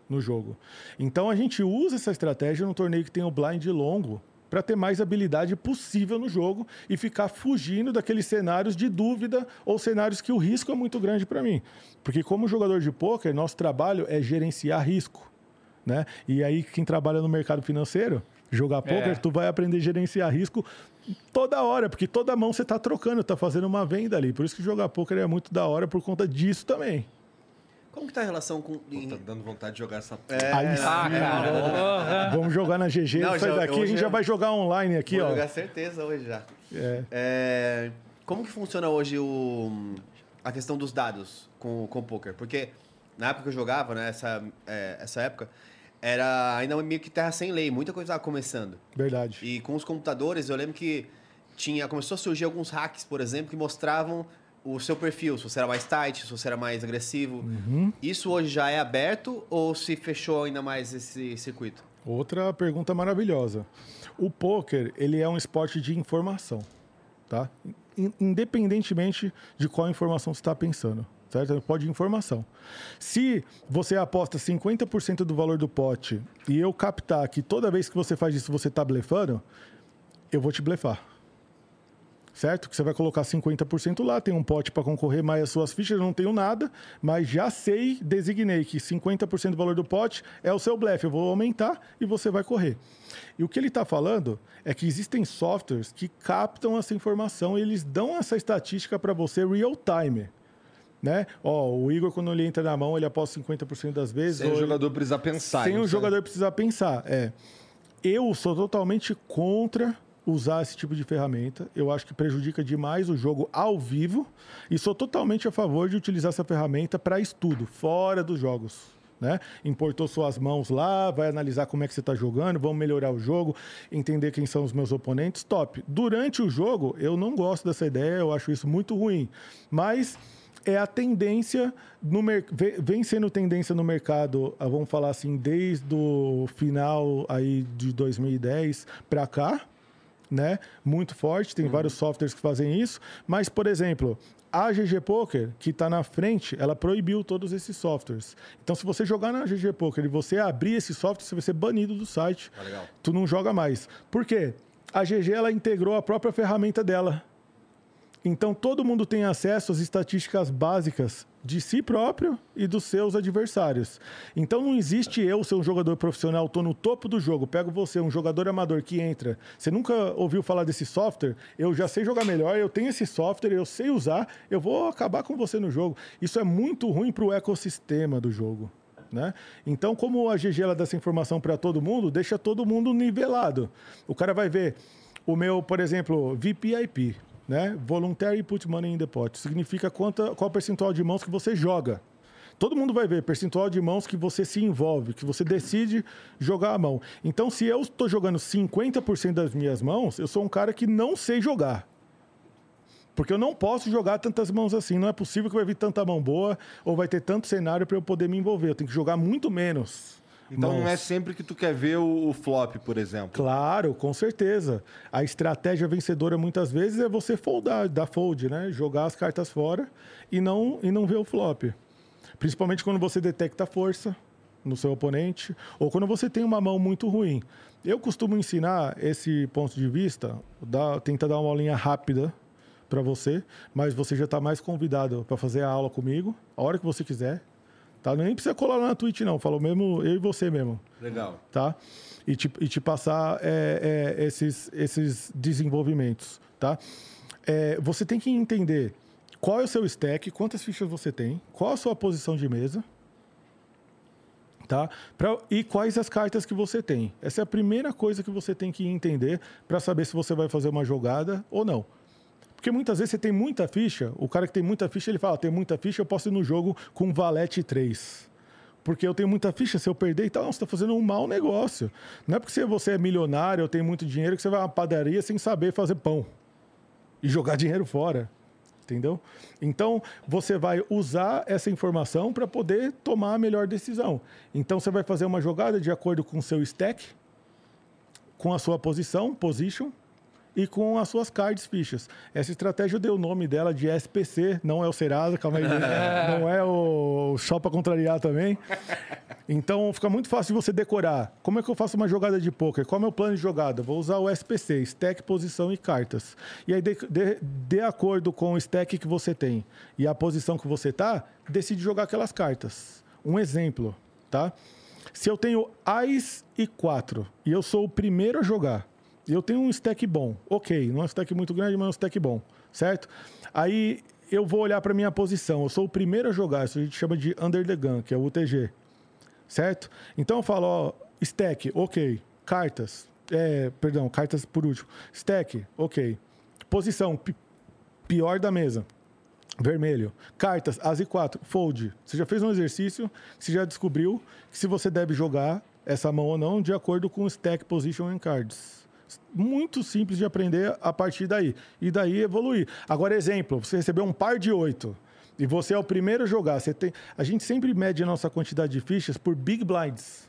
no jogo. Então a gente usa essa estratégia no torneio que tem o blind longo para ter mais habilidade possível no jogo e ficar fugindo daqueles cenários de dúvida ou cenários que o risco é muito grande para mim. Porque como jogador de pôquer, nosso trabalho é gerenciar risco, né? E aí quem trabalha no mercado financeiro, jogar pôquer, tu vai aprender a gerenciar risco toda hora, porque toda mão você está trocando, está fazendo uma venda ali. Por isso que jogar pôquer é muito da hora por conta disso também. Como que tá a relação com... Tá dando vontade de jogar essa. Aí sim, Ah, cara. porra. Vamos jogar na GG, Não, sai já- daqui, a gente já eu- vai jogar online aqui, Vou ó. jogar certeza hoje já. É. É, como que funciona hoje o, a questão dos dados com, com o poker? Porque na época que eu jogava, né, essa, é, essa época, era ainda meio que terra sem lei, muita coisa estava começando. Verdade. E com os computadores, eu lembro que tinha começou a surgir alguns hacks, por exemplo, que mostravam o seu perfil, se você era mais tight, se você era mais agressivo. Uhum. Isso hoje já é aberto ou se fechou ainda mais esse circuito? Outra pergunta maravilhosa. O poker, ele é um esporte de informação, tá? In- Independentemente de qual informação você está pensando, certo? Pode informação. Se você aposta 50% do valor do pote e eu captar que toda vez que você faz isso você está blefando, eu vou te blefar. Certo? Que você vai colocar 50% lá, tem um pote para concorrer mais as suas fichas, eu não tenho nada, mas já sei, designei que 50% do valor do pote é o seu blefe, eu vou aumentar e você vai correr. E o que ele está falando é que existem softwares que captam essa informação e eles dão essa estatística para você real time. Né? Ó, o Igor, quando ele entra na mão, ele aposta 50% das vezes. Sem o ou ele- jogador precisar pensar. sem o sabe? jogador precisar pensar. É. Eu sou totalmente contra usar esse tipo de ferramenta. Eu acho que prejudica demais o jogo ao vivo. E sou totalmente a favor de utilizar essa ferramenta para estudo, fora dos jogos. Né? Importou suas mãos lá, vai analisar como é que você está jogando, vamos melhorar o jogo, entender quem são os meus oponentes, top. Durante o jogo, eu não gosto dessa ideia, eu acho isso muito ruim. Mas é a tendência no vem sendo tendência no mercado, ah, vamos falar assim, desde o final aí de 2010 para cá, né? Muito forte, tem uhum. vários softwares que fazem isso, mas por exemplo, a GG Poker, que está na frente, ela proibiu todos esses softwares. Então, se você jogar na GG Poker e você abrir esse software, você vai ser banido do site. Ah, tu não joga mais. Por quê? A GG ela integrou a própria ferramenta dela. Então, todo mundo tem acesso às estatísticas básicas de si próprio e dos seus adversários. Então, não existe eu ser um jogador profissional, estou no topo do jogo, pego você, um jogador amador que entra. Você nunca ouviu falar desse software? Eu já sei jogar melhor, eu tenho esse software, eu sei usar, eu vou acabar com você no jogo. Isso é muito ruim para o ecossistema do jogo. Né? Então, como a GG ela dá essa informação para todo mundo, deixa todo mundo nivelado. O cara vai ver o meu, por exemplo, VPIP né? Voluntary Put Money in the Pot. Significa quanta, qual percentual de mãos que você joga. Todo mundo vai ver percentual de mãos que você se envolve, que você decide jogar a mão. Então, se eu estou jogando 50% das minhas mãos, eu sou um cara que não sei jogar. Porque eu não posso jogar tantas mãos assim. Não é possível que vai vir tanta mão boa ou vai ter tanto cenário para eu poder me envolver. Eu tenho que jogar muito menos. Então não é sempre que tu quer ver o, o, flop, por exemplo. Claro, com certeza. A estratégia vencedora muitas vezes é você foldar, dar fold, né? Jogar as cartas fora e não, e não ver o flop. Principalmente quando você detecta força no seu oponente ou quando você tem uma mão muito ruim. Eu costumo ensinar esse ponto de vista, dá, tenta dar uma aulinha rápida para você, mas você já está mais convidado para fazer a aula comigo, a hora que você quiser. Tá? Nem precisa colar lá na Twitch, não. Falou mesmo eu e você mesmo. Legal. Tá? E te, e te passar é, é, esses, esses desenvolvimentos. Tá? É, você tem que entender qual é o seu stack, quantas fichas você tem, qual a sua posição de mesa. Tá? Pra, e quais as cartas que você tem. Essa é a primeira coisa que você tem que entender para saber se você vai fazer uma jogada ou não. Porque muitas vezes você tem muita ficha, o cara que tem muita ficha, ele fala, tem muita ficha, eu posso ir no jogo com valete 3. Porque eu tenho muita ficha, se eu perder e tal, você está fazendo um mau negócio. Não é porque você é milionário ou tem muito dinheiro que você vai uma padaria sem saber fazer pão. E jogar dinheiro fora. Entendeu? Então, você vai usar essa informação para poder tomar a melhor decisão. Então, você vai fazer uma jogada de acordo com o seu stack, com a sua posição, position, e com as suas cards fichas. Essa estratégia eu dei o nome dela de SPC, não é o Serasa, calma aí, não é o só para contrariar também. Então fica muito fácil de você decorar. Como é que eu faço uma jogada de poker? Qual é o meu plano de jogada? Vou usar o SPC, stack, posição e cartas. E aí, de, de, de acordo com o stack que você tem e a posição que você tá, decide jogar aquelas cartas. Um exemplo, tá? Se eu tenho Ais e 4 e eu sou o primeiro a jogar, eu tenho um stack bom. Ok, não é um stack muito grande, mas é um stack bom, certo? Aí eu vou olhar para minha posição. Eu sou o primeiro a jogar, isso a gente chama de under the gun, que é o UTG, certo? Então eu falo, ó, stack, ok. Cartas, é, perdão, cartas por último. Stack, ok. Posição, pior da mesa. Vermelho. Cartas, As e 4, fold. Você já fez um exercício, você já descobriu que se você deve jogar essa mão ou não de acordo com o stack, position and cards muito simples de aprender a partir daí. E daí evoluir. Agora, exemplo, você recebeu um par de oito e você é o primeiro a jogar. Você tem... A gente sempre mede a nossa quantidade de fichas por big blinds.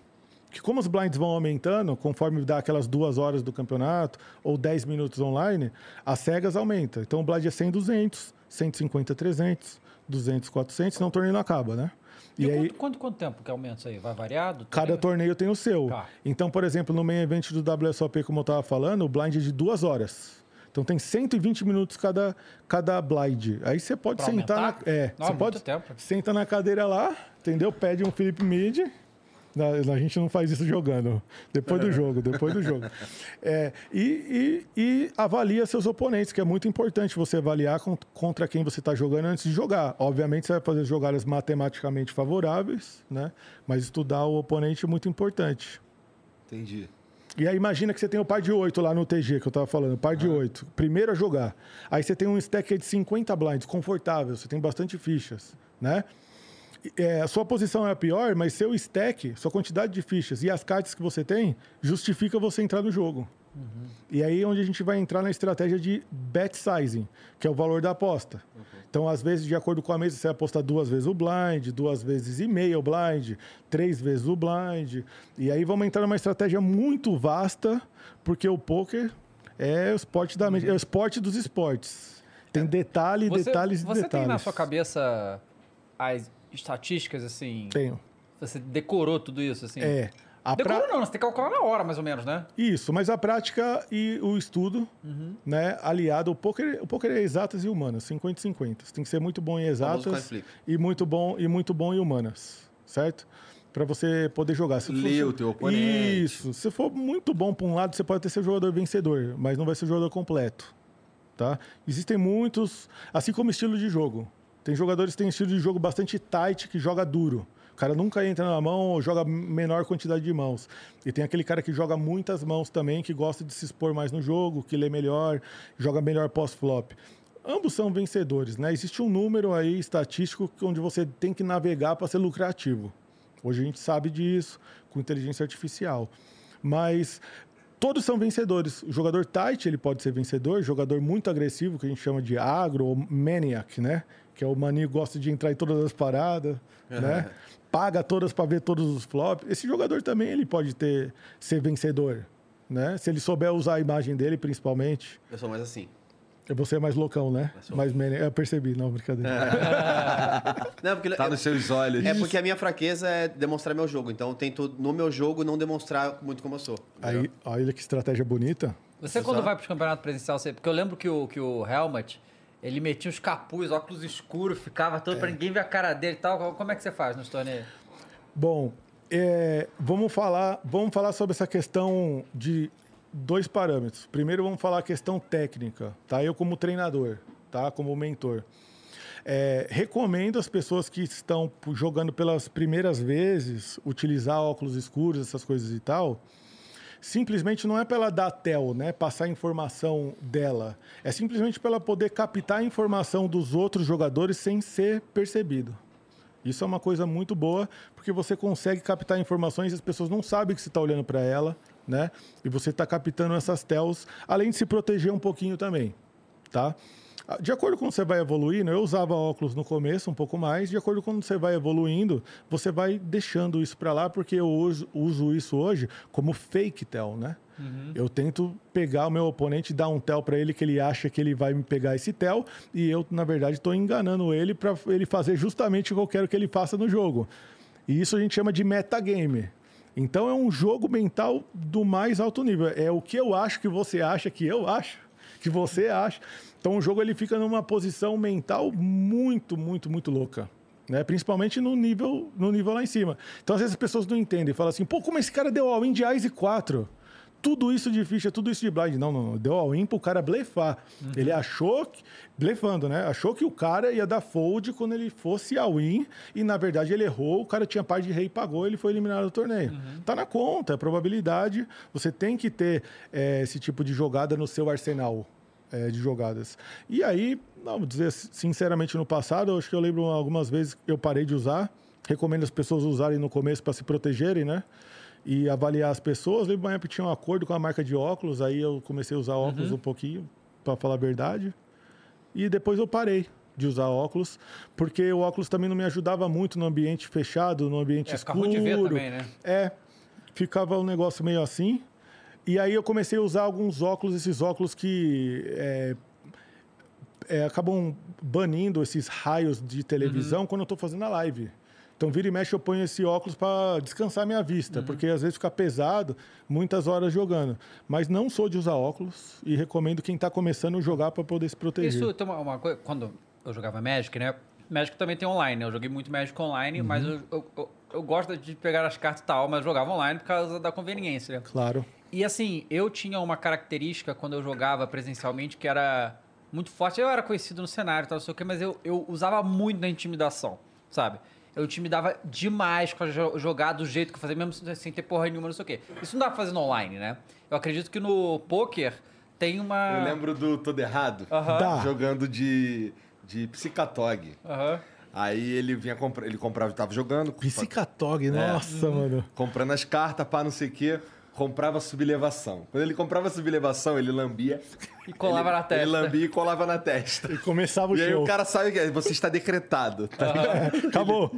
Que como os blinds vão aumentando, conforme dá aquelas duas horas do campeonato ou 10 minutos online, as cegas aumentam. Então o blind é 100, 200, 150, 300, 200, 400, senão o torneio não acaba, né? E, e aí, quanto, quanto, quanto, tempo que aumenta isso aí? Vai variado? Cada torneio tem o seu. Tá. Então, por exemplo, no main event do WSOP, como eu estava falando, o blind é de duas horas. Então tem 120 minutos cada, cada blind. Aí você pode pra sentar aumentar? na. É, Não, você pode. Tempo. Senta na cadeira lá, entendeu? Pede um Felipe Mid a gente não faz isso jogando. Depois do jogo, depois do jogo. É, e, e, e, avalia seus oponentes, que é muito importante você avaliar contra quem você está jogando antes de jogar. Obviamente, você vai fazer jogadas matematicamente favoráveis, né? Mas estudar o oponente é muito importante. Entendi. E aí imagina que você tem o par de 8 lá no TG que eu estava falando, par de 8, primeiro a jogar. Aí você tem um stack de 50 blinds, confortável, você tem bastante fichas, né? É, a sua posição é a pior, mas seu stack, sua quantidade de fichas e as cartas que você tem, justifica você entrar no jogo. E aí é onde a gente vai entrar na estratégia de bet sizing, que é o valor da aposta. Então, às vezes, de acordo com a mesa, você aposta duas vezes o blind, duas vezes e meia o blind, três vezes o blind. E aí vamos entrar numa estratégia muito vasta, porque o poker é o esporte da mente, é o esporte dos esportes. Tem detalhe, Você, detalhes e você detalhes. tem na sua cabeça as estatísticas, assim? Tenho. Você decorou tudo isso, assim? É. A pra- Decorou não, você tem que calcular na hora, mais ou menos, né? Isso, mas a prática e o estudo, Uhum. né, aliado, o poker, o poker é exatas e humanas, 50 e 50. Você tem que ser muito bom em exatas e muito bom e muito bom em humanas, certo? Para você poder jogar. Se Ler for- o teu oponente. Isso. Se for muito bom para um lado, você pode ter seu jogador vencedor, mas não vai ser o jogador completo, tá? Existem muitos, assim como estilo de jogo. Tem jogadores que têm estilo de jogo bastante tight que joga duro. O cara nunca entra na mão ou joga menor quantidade de mãos. E tem aquele cara que joga muitas mãos também, que gosta de se expor mais no jogo, que lê melhor, joga melhor pós-flop. Ambos são vencedores, né? Existe um número aí estatístico onde você tem que navegar para ser lucrativo. Hoje a gente sabe disso com inteligência artificial. Mas todos são vencedores. O jogador tight, ele pode ser vencedor, jogador muito agressivo, que a gente chama de agro ou maniac, né? Que é o maninho que gosta de entrar em todas as paradas, né? Paga todas para ver todos os flops. Esse jogador também ele pode ter ser vencedor, né? Se ele souber usar a imagem dele, principalmente. Eu sou mais assim. Você é mais loucão, né? sou. Mais maniac. Eu percebi, não, brincadeira. Não, porque Tá eu- nos seus olhos. é porque a minha fraqueza é demonstrar meu jogo. Então eu tento, no meu jogo, não demonstrar muito como eu sou. Aí, olha que estratégia bonita. Você quando vai pro campeonato presencial, você... porque eu lembro que o, que o Helmut, ele metia os capuz, óculos escuros, ficava todo pra ninguém ver a cara dele e tal. Como é que você faz nos torneios? Bom, é, vamos falar, vamos falar sobre essa questão de dois parâmetros. Primeiro, vamos falar a questão técnica, tá? Eu como treinador, tá? Como mentor. É, recomendo às pessoas que estão jogando pelas primeiras vezes utilizar óculos escuros, essas coisas e tal. Simplesmente não é para ela dar tel, né? Passar a informação dela. É simplesmente para ela poder captar a informação dos outros jogadores sem ser percebido. Isso é uma coisa muito boa, porque você consegue captar informações e as pessoas não sabem que você está olhando para ela, né? E você está captando essas tells, além de se proteger um pouquinho também, tá? De acordo com você vai evoluindo, eu usava óculos no começo um pouco mais, de acordo com você vai evoluindo, você vai deixando isso para lá, porque eu uso, uso isso hoje como fake tell, né? Eu tento pegar o meu oponente, dar um tel para ele que ele acha que ele vai me pegar esse tel, e eu, na verdade, estou enganando ele para ele fazer justamente o que eu quero que ele faça no jogo. E isso a gente chama de metagame. Então é um jogo mental do mais alto nível. É o que eu acho que você acha que eu acho, que você acha. Então o jogo ele fica numa posição mental muito, muito, muito louca. Né? Principalmente no nível, no nível lá em cima. Então, às vezes, as pessoas não entendem. Falam assim, pô, como esse cara deu all-in de Ice 4? Tudo isso de ficha, tudo isso de blind. Não, não, não. Deu all-in pro cara blefar. Ele achou, que, blefando, né? Achou que o cara ia dar fold quando ele fosse all-in. E, na verdade, ele errou. O cara tinha par de rei, pagou, ele foi eliminado do torneio. Tá na conta, é probabilidade. Você tem que ter eh, esse tipo de jogada no seu arsenal é, de jogadas. E aí, não, vou dizer sinceramente, no passado, eu acho que eu lembro algumas vezes que eu parei de usar. Recomendo as pessoas usarem no começo para se protegerem, né? E avaliar as pessoas. Lembro uma época que tinha um acordo com a marca de óculos, aí eu comecei a usar óculos um pouquinho, para falar a verdade. E depois eu parei de usar óculos, porque o óculos também não me ajudava muito no ambiente fechado, no ambiente É, escuro. também, né? É, ficava um negócio meio assim. E aí eu comecei a usar alguns óculos, esses óculos que é, é, acabam banindo esses raios de televisão quando eu estou fazendo a live. Então, vira e mexe, eu ponho esse óculos para descansar minha vista, porque às vezes fica pesado, muitas horas jogando. Mas não sou de usar óculos e recomendo quem está começando a jogar para poder se proteger. Isso tem uma, uma coisa. Quando eu jogava Magic, né? Magic também tem online, né? Eu joguei muito Magic online, mas eu, eu, eu, eu gosto de pegar as cartas e tal, mas jogava online por causa da conveniência. né? Claro. E assim, eu tinha uma característica quando eu jogava presencialmente que era muito forte. Eu era conhecido no cenário, e tal, não sei o quê, mas eu, eu usava muito na intimidação, sabe? Eu intimidava demais com jogar do jeito que eu fazia, mesmo sem ter porra nenhuma, não sei o quê. Isso não dá pra fazer no online, né? Eu acredito que no poker tem uma. Eu lembro do Todo Errado, jogando de, de Psicatog. Aham. Aí ele vinha comprar, ele comprava, tava jogando, Psicatog, nossa, mano. comprando as cartas, pá, não sei o quê. Comprava sublevação. Quando ele comprava sublevação, ele lambia. E colava ele, na testa. Ele lambia e colava na testa. E começava o E aí show. o cara sabe que você está decretado. tá ligado? Acabou.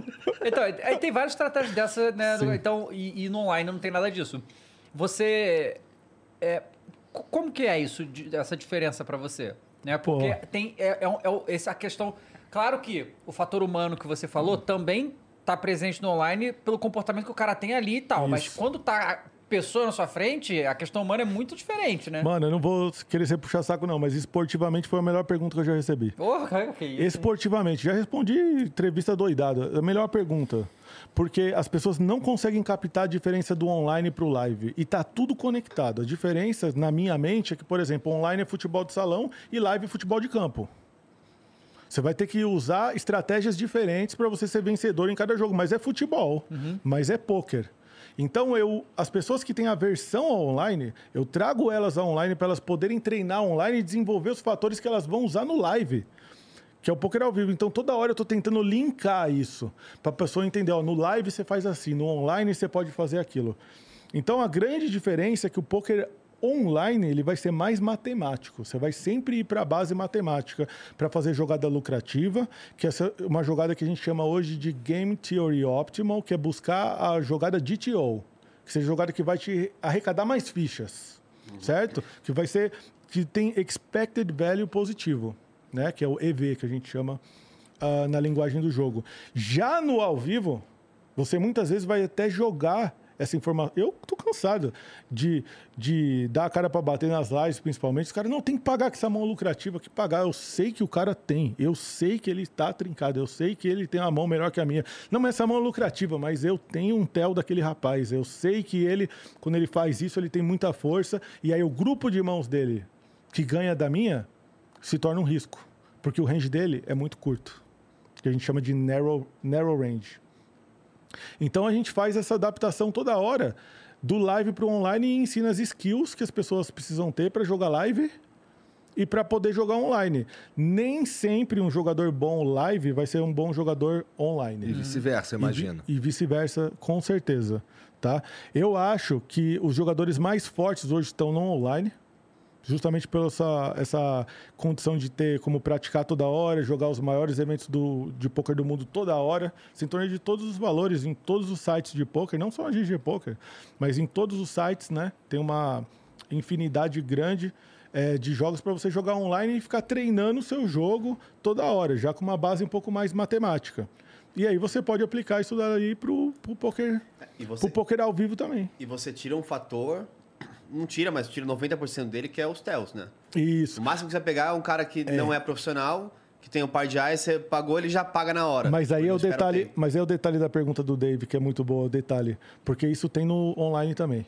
Então, aí tem várias estratégias dessa, né? Sim. Então, e, e no online não tem nada disso. Você. É, co- como que é isso, essa diferença pra você? Né? Porque Pô. tem é, é, é essa questão. Claro que o fator humano que você falou também tá presente no online pelo comportamento que o cara tem ali e tal. Mas Isso. quando tá pessoa na sua frente, a questão humana é muito diferente, né? Mano, eu não vou querer ser puxar saco, não, mas esportivamente foi a melhor pergunta que eu já recebi. Porra, que isso. Esportivamente, já respondi entrevista doidada. A melhor pergunta. Porque as pessoas não conseguem captar a diferença do online pro live. E tá tudo conectado. A diferença, na minha mente, é que, por exemplo, online é futebol de salão e live é futebol de campo. Você vai ter que usar estratégias diferentes para você ser vencedor em cada jogo. Mas é futebol, mas é pôquer. Então, eu, as pessoas que têm aversão ao online, eu trago elas ao online para elas poderem treinar online e desenvolver os fatores que elas vão usar no live que é o poker ao vivo. Então, toda hora eu tô tentando linkar isso, para a pessoa entender, ó, no live você faz assim, no online você pode fazer aquilo. Então, a grande diferença é que o poker online, ele vai ser mais matemático. Você vai sempre ir para a base matemática para fazer jogada lucrativa, que é uma jogada que a gente chama hoje de Game Theory Optimal, que é buscar a jogada DTO, que seja a jogada que vai te arrecadar mais fichas, certo? Que vai ser que tem expected value positivo, né? Que é o EV que a gente chama ah, na linguagem do jogo. Já no ao vivo, você muitas vezes vai até jogar essa informação. Eu tô cansado de, de dar a cara para bater nas lives, principalmente. Os caras não tem que pagar com essa mão lucrativa, que pagar. Eu sei que o cara tem, eu sei que ele está trincado, eu sei que ele tem uma mão melhor que a minha. Não, mas essa mão é lucrativa, mas eu tenho um tel daquele rapaz. Eu sei que ele, quando ele faz isso, ele tem muita força. E aí o grupo de mãos dele que ganha da minha se torna um risco, porque o range dele é muito curto, que a gente chama de narrow, narrow range. Então a gente faz essa adaptação toda hora do live para o online e ensina as skills que as pessoas precisam ter para jogar live e para poder jogar online. Nem sempre um jogador bom live vai ser um bom jogador online. E vice-versa, imagino. E, e vice-versa, com certeza. Tá? Eu acho que os jogadores mais fortes hoje estão no online, justamente pela essa, essa condição de ter como praticar toda hora, jogar os maiores eventos do, de poker do mundo toda hora, sem torneio de todos os valores, em todos os sites de poker, não só a GG Poker, mas em todos os sites, né? Tem uma infinidade grande é, de jogos para você jogar online e ficar treinando o seu jogo toda hora, já com uma base um pouco mais matemática. E aí você pode aplicar isso daí pro, pro poker, você, pro poker ao vivo também. e você tira um fator. Não tira, mas tira 90% dele, que é os tells, né? Isso. O máximo que você vai pegar é um cara que não é profissional, que tem um par de eyes, você pagou, ele já paga na hora. Mas aí é o detalhe, tempo. mas é o detalhe da pergunta do Dave, que é muito boa, o detalhe, porque isso tem no online também.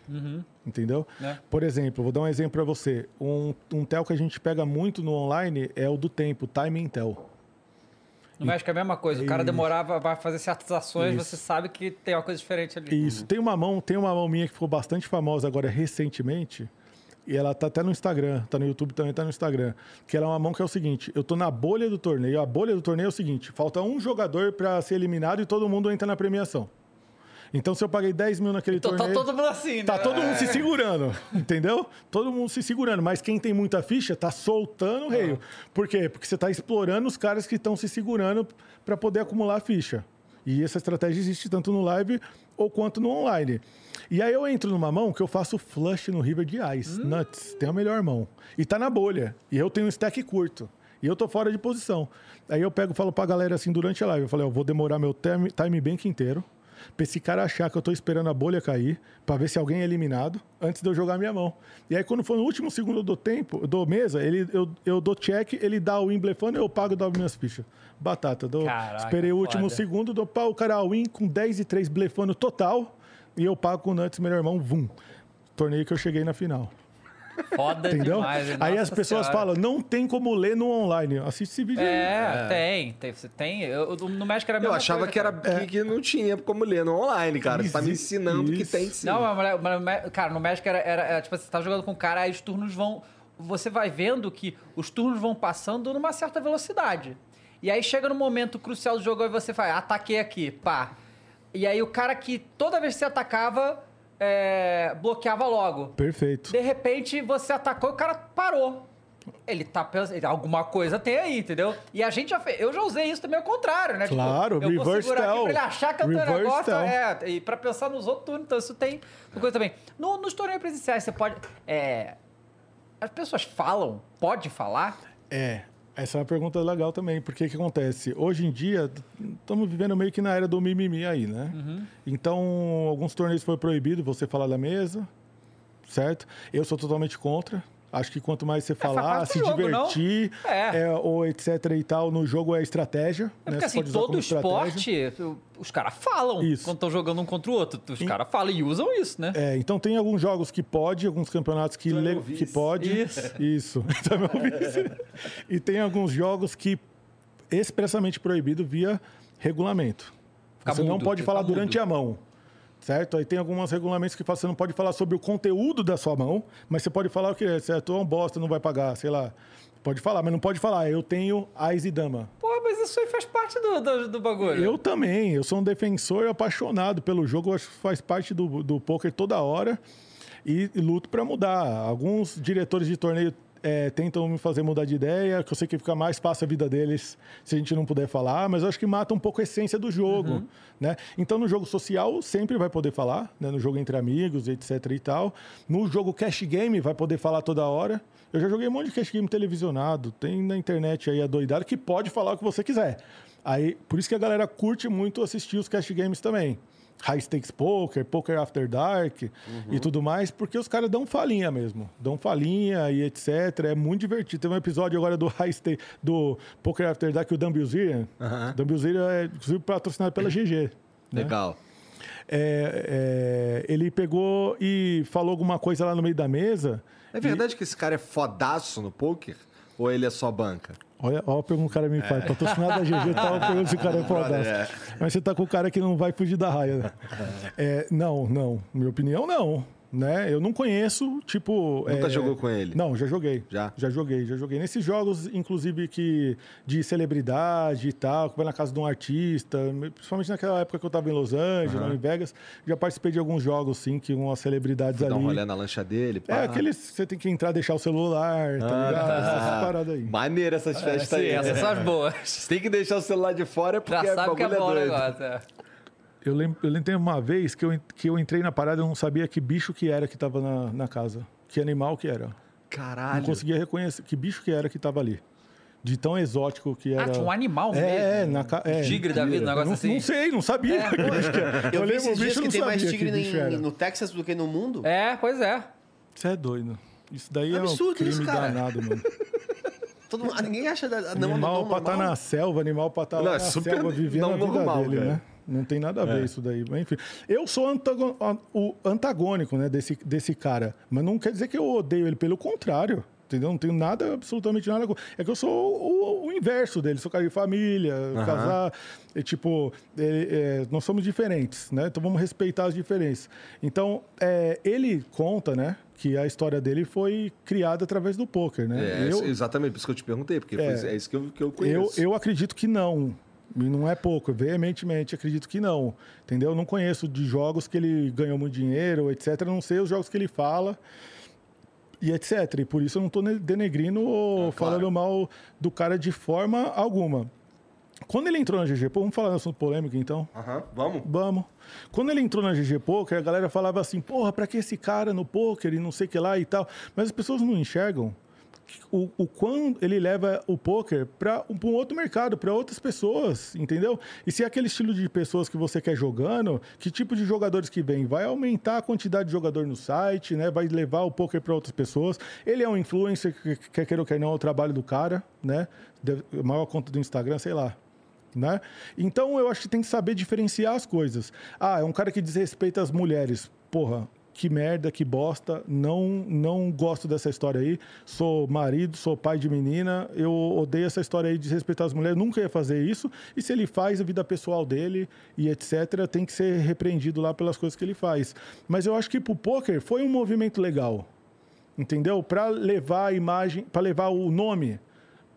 Entendeu? Né? Por exemplo, vou dar um exemplo para você. Um, um tel que a gente pega muito no online é o do tempo, timing tel. No México é a mesma coisa. O cara Isso. demorava para fazer certas ações, Isso. você sabe que tem uma coisa diferente ali. Isso. Tem uma mão, tem uma mão minha que ficou bastante famosa agora recentemente. E ela tá até no Instagram, tá no YouTube também, tá no Instagram. Que ela é uma mão que é o seguinte: eu tô na bolha do torneio. A bolha do torneio é o seguinte: falta um jogador para ser eliminado e todo mundo entra na premiação. Então, se eu paguei 10 mil naquele Então tá torneio. todo mundo assim, né? Tá todo mundo se segurando, entendeu? Todo mundo se segurando. Mas quem tem muita ficha tá soltando o reio. Por quê? Porque você tá explorando os caras que estão se segurando para poder acumular ficha. E essa estratégia existe tanto no live ou quanto no online. E aí eu entro numa mão que eu faço flush no river de ice. Nuts, tem a melhor mão. E tá na bolha. E eu tenho um stack curto. E eu tô fora de posição. Aí eu pego e falo pra galera assim durante a live. Eu falei, eu vou demorar meu time, time bank inteiro pra esse cara achar que eu tô esperando a bolha cair, pra ver se alguém é eliminado, antes de eu jogar minha mão. E aí, quando for no último segundo do tempo, dou mesa, ele, eu, eu dou check, ele dá o win blefando, eu pago e dou minhas fichas. Batata. Dou, Caraca, esperei o último foda. segundo, dou pau, o cara win com 10 e 3 blefando total, e eu pago com o Nuts, meu irmão, vum. Torneio que eu cheguei na final. Foda Entendeu? demais. hein? aí Nossa as pessoas Senhora. falam, não tem como ler no online. Assiste esse vídeo aí. É, tem, tem. Você tem. Eu, no México era a Eu achava coisa, que, era, cara. que, que não tinha como ler no online, cara. Você tá me Isso, ensinando que isso. tem sim. Não, mas, mas, mas, cara, no México era, era, era, tipo, você tá jogando com o cara, aí os turnos vão. Você vai vendo que os turnos vão passando numa certa velocidade. E aí chega no momento crucial do jogo e você fala, ataquei aqui, pá. E aí o cara que toda vez que você atacava, é, bloqueava logo. Perfeito. De repente você atacou e o cara parou. Ele tá pensando, alguma coisa tem aí, entendeu? E a gente já fez, eu já usei isso também ao contrário, né? Claro, tipo, eu vou reverse segurar aqui tell. pra ele achar que eu tô negócio, é, e pra pensar nos outros turnos, então isso tem uma coisa também. No, nos torneios presenciais, você pode, é, as pessoas falam, pode falar? É, essa é uma pergunta legal também, porque o que acontece? Hoje em dia, estamos vivendo meio que na era do mimimi aí, né? Uhum. Então, alguns torneios foi proibido você falar da mesa, certo? Eu sou totalmente contra. Acho que quanto mais você faz falar, parte se jogo, divertir, É. é, ou etc e tal, no jogo é estratégia. É né? porque Você assim, todo esporte, os caras falam Isso. quando estão jogando um contra o outro. Os caras falam e usam isso, né? É, então tem alguns jogos que pode, alguns campeonatos que, é le- que pode. Isso. Isso. Tu é meu vice. e tem alguns jogos que expressamente proibido via regulamento. Fica você não pode falar mudo. durante a mão. Certo? Aí tem alguns regulamentos que falam, você não pode falar sobre o conteúdo da sua mão, mas você pode falar o que é, tu é um bosta, não vai pagar, sei lá. Pode falar, mas não pode falar, eu tenho Ais e Dama. Pô, mas isso aí faz parte do, do, do bagulho. Eu também, eu sou um defensor apaixonado pelo jogo, acho que faz parte do, do poker toda hora e, e luto para mudar. Alguns diretores de torneio é, tentam me fazer mudar de ideia, que eu sei que fica mais fácil a vida deles se a gente não puder falar, mas eu acho que mata um pouco a essência do jogo, né? Então no jogo social sempre vai poder falar, né? No jogo entre amigos, etc e tal. No jogo cash game vai poder falar toda hora. Eu já joguei um monte de cash game televisionado, tem na internet aí a doidada que pode falar o que você quiser. Aí, por isso que a galera curte muito assistir os cash games também. High Stakes Poker, Poker After Dark e tudo mais, porque os caras dão falinha mesmo. Dão falinha e etc. É muito divertido. Teve um episódio agora do High Stakes, do Poker After Dark, o Dan Bilzerian. Dan Bilzerian é, inclusive, patrocinado pela GG. né? Legal. É, é, ele pegou e falou alguma coisa lá no meio da mesa. É verdade que esse cara é fodaço no poker? Ou ele é só banca? Olha, olha a pergunta que o cara me faz. Patrocinado da GG, tal, pergunta se o cara é fodaço. Mas você tá com o cara que não vai fugir da raia. né? É, não, não. Minha opinião, não. Né? Eu não conheço, tipo... Nunca é, jogou com ele? Não, já joguei. Já? Já joguei, já joguei. Nesses jogos, inclusive, que de celebridade e tal, que vai na casa de um artista, principalmente naquela época que eu tava em Los Angeles, lá em Vegas, já participei de alguns jogos, sim, que umas celebridades Dá ali... um rolê na lancha dele? pá. É, aqueles que você tem que entrar, deixar o celular, tá Ah, ligado? tá. Essas paradas aí. Maneira essas festas aí. Sim, essas são as boas. Você tem que deixar o celular de fora porque Já é sabe que é bom o doido. negócio. é. Eu lembro, eu lembro uma vez que eu, que eu entrei na parada e eu não sabia que bicho que era que tava na, na casa. Que animal que era. Não Caralho. conseguia reconhecer que bicho que era que tava ali. De tão exótico que era. Ah, tinha um animal mesmo. É, é, na ca... é, Tigre da vida, um negócio não, assim. Não sei, não sabia. que era. Eu, vi lembro esses o dias bicho, que não tem mais tigre em- no Texas do que no mundo. É, pois é. Você é doido. Isso daí é, um Absurdo crime isso, cara. danado, mano. Todo mundo- ninguém acha da, não, animal não, pra estar normal. na selva, animal pra estar Não, lá é na super selva vivendo não a vida normal, dele, cara. né? Não tem nada a ver isso daí. Enfim, eu sou o antagônico né, desse, desse cara, mas não quer dizer que eu odeio ele, pelo contrário. Entendeu? Não tenho nada, absolutamente nada. É que eu sou o, o inverso dele. Sou cara de família, casar. É, tipo, ele- é, nós somos diferentes, né? Então vamos respeitar as diferenças. Então, é, ele conta, né? Que a história dele foi criada através do poker, né? É, eu, exatamente, por isso que eu te perguntei, porque É. foi- é isso que eu, que eu eu, conheço. eu acredito que não. E não é pouco, veementemente acredito que não. Entendeu? Eu não conheço de jogos que ele ganhou muito dinheiro, etc. Não sei os jogos que ele fala e etc. E por isso eu não estou denegrindo ou falando mal do cara de forma alguma. Quando ele entrou na GG Poker, vamos falar no assunto polêmico então? Aham, vamos? Vamos. Quando ele entrou na GG Poker, a galera falava assim, porra, pra que esse cara no poker e não sei o que lá e tal. Mas as pessoas não enxergam o, o quão ele leva o poker para um, um outro mercado, para outras pessoas, entendeu? E se é aquele estilo de pessoas que você quer jogando, que tipo de jogadores que vem? Vai aumentar a quantidade de jogador no site, né? Vai levar o poker para outras pessoas. Ele é um influencer, que quer queira ou quer não, é o trabalho do cara, né? A maior conta do Instagram, sei lá. Né? Então eu acho que tem que saber diferenciar as coisas. Ah, é um cara que desrespeita as mulheres. Porra, que merda, que bosta. Não, não gosto dessa história aí. Sou marido, sou pai de menina. Eu odeio essa história aí de desrespeitar as mulheres. Nunca ia fazer isso. E se ele faz a vida pessoal dele e etc, tem que ser repreendido lá pelas coisas que ele faz. Mas eu acho que pro poker foi um movimento legal entendeu? Para levar a imagem, para levar o nome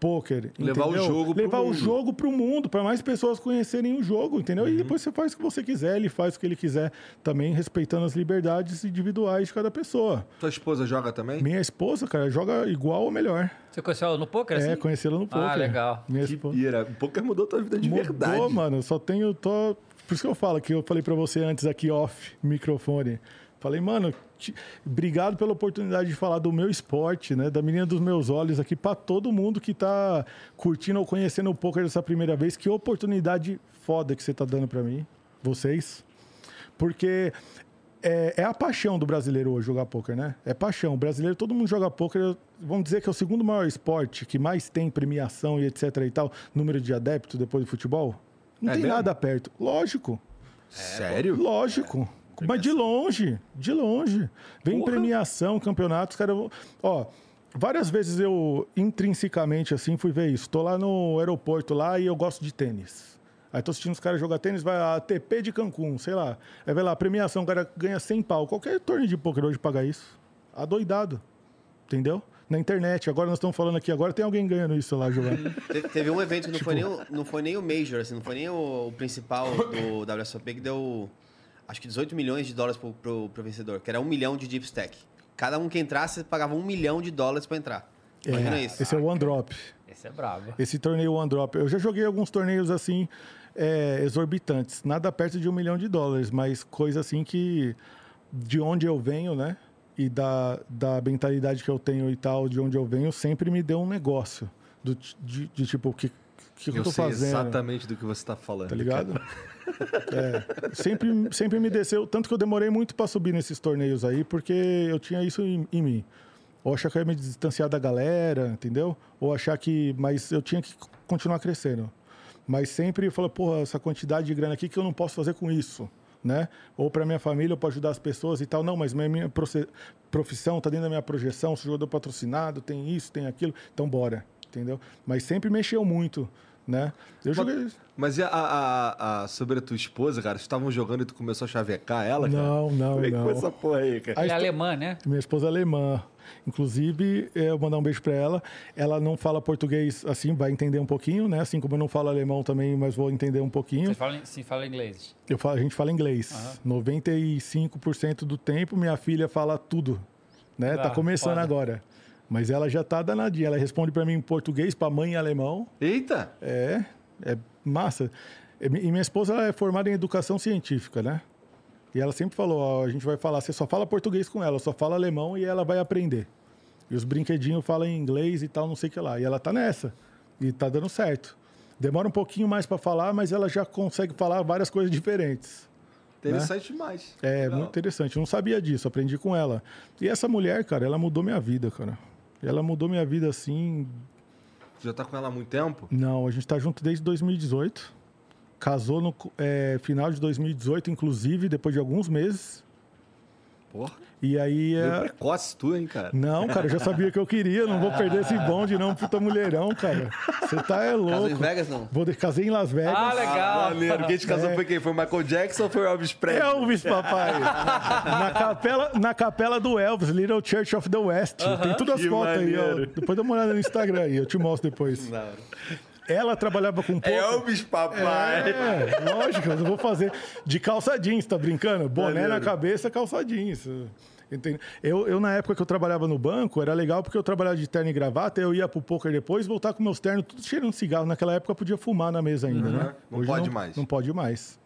Poker. Levar o entendeu? jogo pro Levar o mundo. jogo pro mundo, para mais pessoas conhecerem o jogo, entendeu? Uhum. E depois você faz o que você quiser, ele faz o que ele quiser, também respeitando as liberdades individuais de cada pessoa. Tua esposa joga também? Minha esposa, cara, joga igual ou melhor. Você conheceu ela no poker, assim? É, conhecê-la no poker. Ah, legal. Minha Que esposa. pira. O poker mudou tua vida de Mudou, verdade. mano. Eu Só tenho. Tô... Por isso que eu falo que eu falei pra você antes aqui off microfone. Falei, mano, obrigado pela oportunidade de falar do meu esporte, né? Da menina dos meus olhos aqui pra todo mundo que tá curtindo ou conhecendo o poker dessa primeira vez. Que oportunidade foda que você tá dando pra mim, vocês. Porque é, é a paixão do brasileiro hoje jogar poker, né? É paixão. O brasileiro, todo mundo joga poker. Vamos dizer que é o segundo maior esporte que mais tem premiação e etc e tal, número de adeptos depois do futebol. Não É tem mesmo? nada perto. Lógico. Sério? Lógico. Mas de longe, de longe. Vem Porra. premiação, campeonatos, cara. Ó, várias vezes eu intrinsecamente assim fui ver isso. Tô lá no aeroporto lá e eu gosto de tênis. Aí tô assistindo os caras jogar tênis, vai a TP de Cancún, sei lá. Aí vai lá, premiação, o cara ganha 100 pau. Qualquer torneio de poker hoje paga isso. Adoidado. Entendeu? Na internet. Agora nós estamos falando aqui, agora tem alguém ganhando isso lá jogando. Te- Teve um evento que não, foi Tipo- nem o, não foi nem o Major, assim, não foi nem o, o principal do WSOP que deu acho que 18 milhões de dólares pro, pro, pro vencedor, que era um milhão de deep stack. Cada um que entrasse pagava um milhão de dólares pra entrar. Imagina É, isso. Esse é o One Drop. Esse é brabo. Esse torneio One Drop. Eu já joguei alguns torneios assim, é, exorbitantes. Nada perto de um milhão de dólares, mas coisa assim que. De onde eu venho, né? E da, da mentalidade que eu tenho e tal, de onde eu venho, sempre me deu um negócio. Do, de, de tipo, o que, que, que eu Eu tô sei fazendo? exatamente do que você tá falando. Tá ligado? É, sempre, sempre me desceu. Tanto que eu demorei muito para subir nesses torneios aí, porque eu tinha isso em, em mim. Ou achar que eu ia me distanciar da galera, entendeu? Ou achar que. Mas eu tinha que continuar crescendo. Mas sempre eu falo, porra, essa quantidade de grana aqui que eu não posso fazer com isso. Né? Ou para minha família, eu posso ajudar as pessoas e tal. Não, mas minha, minha profissão tá dentro da minha projeção, sou jogador patrocinado, tem isso, tem aquilo. Então, bora, entendeu? Mas sempre mexeu muito, né? Eu joguei. Mas e a, a, a- sobre a tua esposa, cara? Vocês estavam jogando e tu começou a chavecar ela, cara? Não, não, Como é que não. foi essa porra aí, cara? A Ele é alemã, né? Minha esposa é alemã. Inclusive, eu vou mandar um beijo para ela. Ela não fala português assim, vai entender um pouquinho, né? Assim como eu não falo alemão também, mas vou entender um pouquinho. Você fala, se fala inglês. Eu falo, a gente fala inglês. 95% do tempo, minha filha fala tudo. Né? tá Ah, começando foda. agora. Mas ela já tá danadinha. Ela responde para mim em português, para mãe em alemão. Eita! É, é massa. E mi- minha esposa é formada em educação científica, né? E ela sempre falou, ó, a gente vai falar, você só fala português com ela, só fala alemão e ela vai aprender. E os brinquedinhos falam em inglês e tal, não sei o que lá. E ela tá nessa. E tá dando certo. Demora um pouquinho mais para falar, mas ela já consegue falar várias coisas diferentes. Interessante demais. É, Legal. muito interessante. Eu não sabia disso, aprendi com ela. E essa mulher, cara, ela mudou minha vida, cara. Ela mudou minha vida assim, já tá com ela há muito tempo? não, a gente tá junto desde 2018. Casou no é, final de 2018, inclusive, depois de alguns meses. Porra. E aí. É... precoce tu, hein, cara? Não, cara, eu já sabia que eu queria. Não vou perder esse bonde, não, puta mulherão, cara. Você tá é Casou em louco. Vegas, não? Vou de... Casei em Las Vegas. Ah, legal. Maneiro. Quem te casou É. foi quem? Foi o Michael Jackson ou foi o Elvis Presley? Elvis, papai! na, capela, na capela do Elvis, Little Church of the West. Tem todas as Que fotos aí, ó. Depois dá uma olhada no Instagram aí, eu te mostro depois. Não. Ela trabalhava com pouco. Elvis, papai! É, lógico, eu não vou fazer de calça jeans, tá brincando? Boné na cabeça, calça jeans. Entende? Eu, eu, na época que eu trabalhava no banco, era legal porque eu trabalhava de terno e gravata, eu ia pro poker depois, voltar com meus ternos, tudo cheirando cigarro. Naquela época eu podia fumar na mesa ainda, né? Não pode mais. Não pode mais.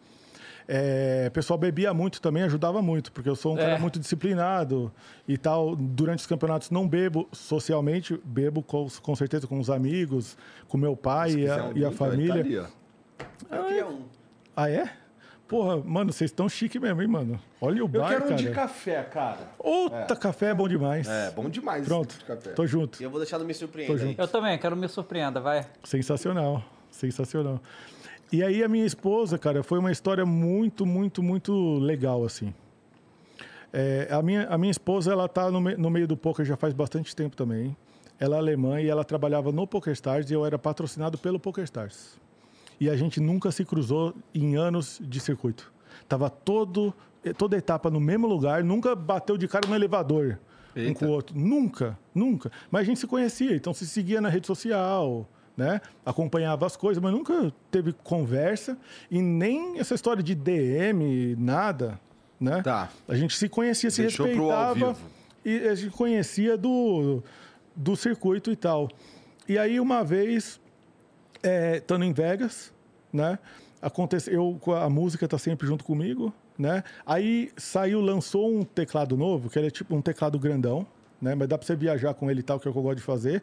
É, o pessoal bebia muito também, ajudava muito, porque eu sou um cara É. muito disciplinado e tal. Durante os campeonatos não bebo socialmente, bebo com, com certeza com os amigos, com meu pai Se e a, um e a vai, família. Ó. Eu queria um. Ah, é? Porra, mano, vocês estão chique mesmo, hein, mano? Olha o Eu bar, quero um cara. de café, cara. Outra, café é bom demais. É, bom demais. Pronto, esse tipo de café. tô junto. E eu vou deixar no Me junto. Eu também, quero me surpreenda, vai. Sensacional, sensacional. E aí a minha esposa, cara, foi uma história muito, muito, muito legal, assim. É, a, minha, a minha esposa, ela tá no, me- no meio do poker já faz bastante tempo também. Ela é alemã e ela trabalhava no PokerStars e eu era patrocinado pelo PokerStars. E a gente nunca se cruzou em anos de circuito. Tava todo, toda etapa no mesmo lugar, nunca bateu de cara no elevador. um Eita. com o outro. Nunca, nunca. Mas a gente se conhecia, então se seguia na rede social, né? Acompanhava as coisas, mas nunca teve conversa e nem essa história de DM, nada, né? Tá. A gente se conhecia, se Deixou respeitava e a gente conhecia do, do circuito e tal. E aí uma vez, é, estando em Vegas, né? Aconteceu, eu, a música tá sempre junto comigo, né? Aí saiu, lançou um teclado novo, que é tipo um teclado grandão, né? Mas dá pra você viajar com ele e tal, que é o que eu gosto de fazer.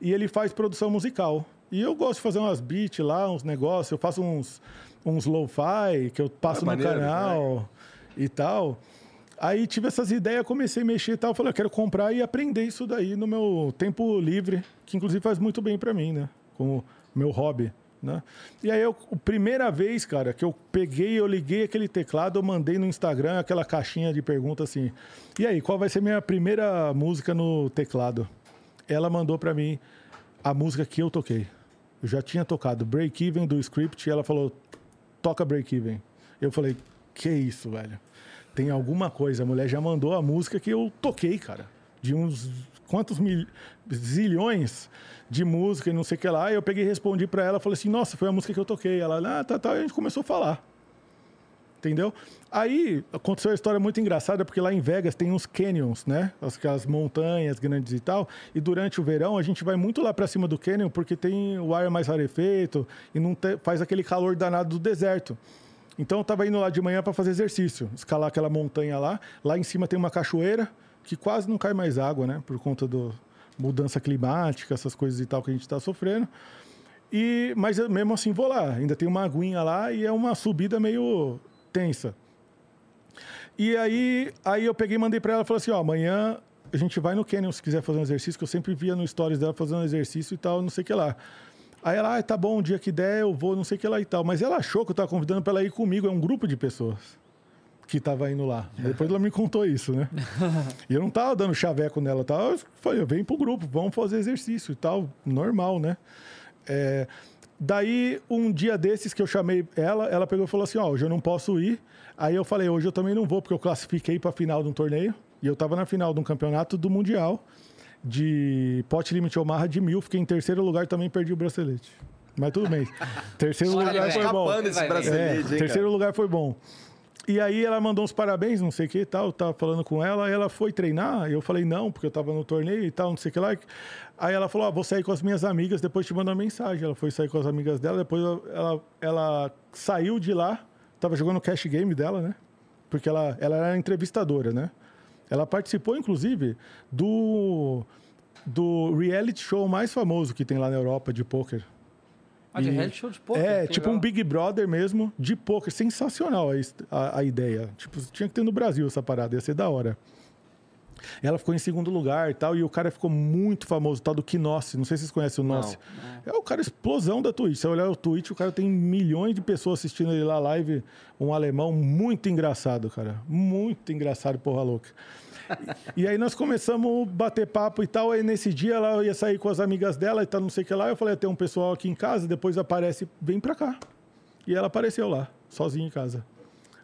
E ele faz produção musical. E eu gosto de fazer umas beats lá, uns negócios, eu faço uns, uns lo-fi que eu passo no maneiro, canal e tal. Aí tive essas ideias, comecei a mexer e tal. Falei, eu quero comprar e aprender isso daí no meu tempo livre, que inclusive faz muito bem pra mim, né? Como meu hobby, né? E aí, eu, a primeira vez, cara, que eu peguei, eu liguei aquele teclado, eu mandei no Instagram aquela caixinha de pergunta assim: e aí, qual vai ser minha primeira música no teclado? Ela mandou pra mim a música que eu toquei. Eu já tinha tocado Break Even do script e ela falou: toca Break Even. Eu falei: que isso, velho? Tem alguma coisa. A mulher já mandou a música que eu toquei, cara. De uns quantos mil, zilhões de música e não sei o que lá. E eu peguei e respondi pra ela, falei assim: "Nossa, foi a música que eu toquei". Ela: "Ah, tá, tá". E a gente começou a falar. Entendeu? Aí aconteceu uma história muito engraçada, porque lá em Vegas tem uns canyons, né? Aquelas montanhas grandes e tal. E durante o verão a gente vai muito lá pra cima do canyon, porque tem o ar mais rarefeito e não te- faz aquele calor danado do deserto. Então eu tava indo lá de manhã para fazer exercício, escalar aquela montanha lá. Lá em cima tem uma cachoeira que quase não cai mais água, né? Por conta do mudança climática, essas coisas e tal que a gente está sofrendo. E mas mesmo assim vou lá, ainda tem uma aguinha lá e é uma subida meio tensa. E aí, aí eu peguei e mandei para ela, falei assim, ó, amanhã a gente vai no Canyon se quiser fazer um exercício, que eu sempre via no stories dela fazendo um exercício e tal, não sei o que lá. Aí ela, ah, tá bom, o dia que der eu vou, não sei o que lá e tal. Mas ela achou que eu tava convidando para ela ir comigo, é um grupo de pessoas que tava indo lá. Depois ela me contou isso, né? e eu não tava dando chaveco nela, tava, eu falei, vem pro grupo, vamos fazer exercício e tal, normal, né? É, daí, um dia desses que eu chamei ela, ela pegou e falou assim: Ó, hoje eu não posso ir. Aí eu falei: hoje eu também não vou, porque eu classifiquei para a final de um torneio. E eu tava na final de um campeonato do Mundial de Pot Limit Omaha de mil. Fiquei em terceiro lugar também perdi o bracelete. Mas tudo bem. Terceiro Olha, lugar foi bom. Esse. É, bracelete, hein, terceiro cara? lugar foi bom. E aí ela mandou uns parabéns, não sei o que e tal, eu tava falando com ela, ela foi treinar, eu falei não, porque eu tava no torneio e tal, não sei o que lá. Aí ela falou, ah, vou sair com as minhas amigas, depois te mando uma mensagem. Ela foi sair com as amigas dela, depois ela, ela saiu de lá, tava jogando o cash game dela, né? Porque ela, ela era entrevistadora, né? Ela participou, inclusive, do, do reality show mais famoso que tem lá na Europa de pôquer. Ah, de E- reality show de poker. É, tipo legal. um Big Brother mesmo, de poker. Sensacional a, a, a ideia. Tipo, tinha que ter no Brasil essa parada, ia ser da hora. Ela ficou em segundo lugar e tal, e o cara ficou muito famoso, tal do Kinossi. Não sei se vocês conhecem o Nossi. É o cara explosão da Twitch. Se você olhar o Twitch, o cara tem milhões de pessoas assistindo ele lá live. Um alemão muito engraçado, cara. Muito engraçado, porra louca. E, aí nós começamos a bater papo e tal. Aí nesse dia ela ia sair com as amigas dela e tal, não sei o que lá. Eu falei, tem um pessoal aqui em casa, depois aparece, vem pra cá. E ela apareceu lá, sozinha em casa.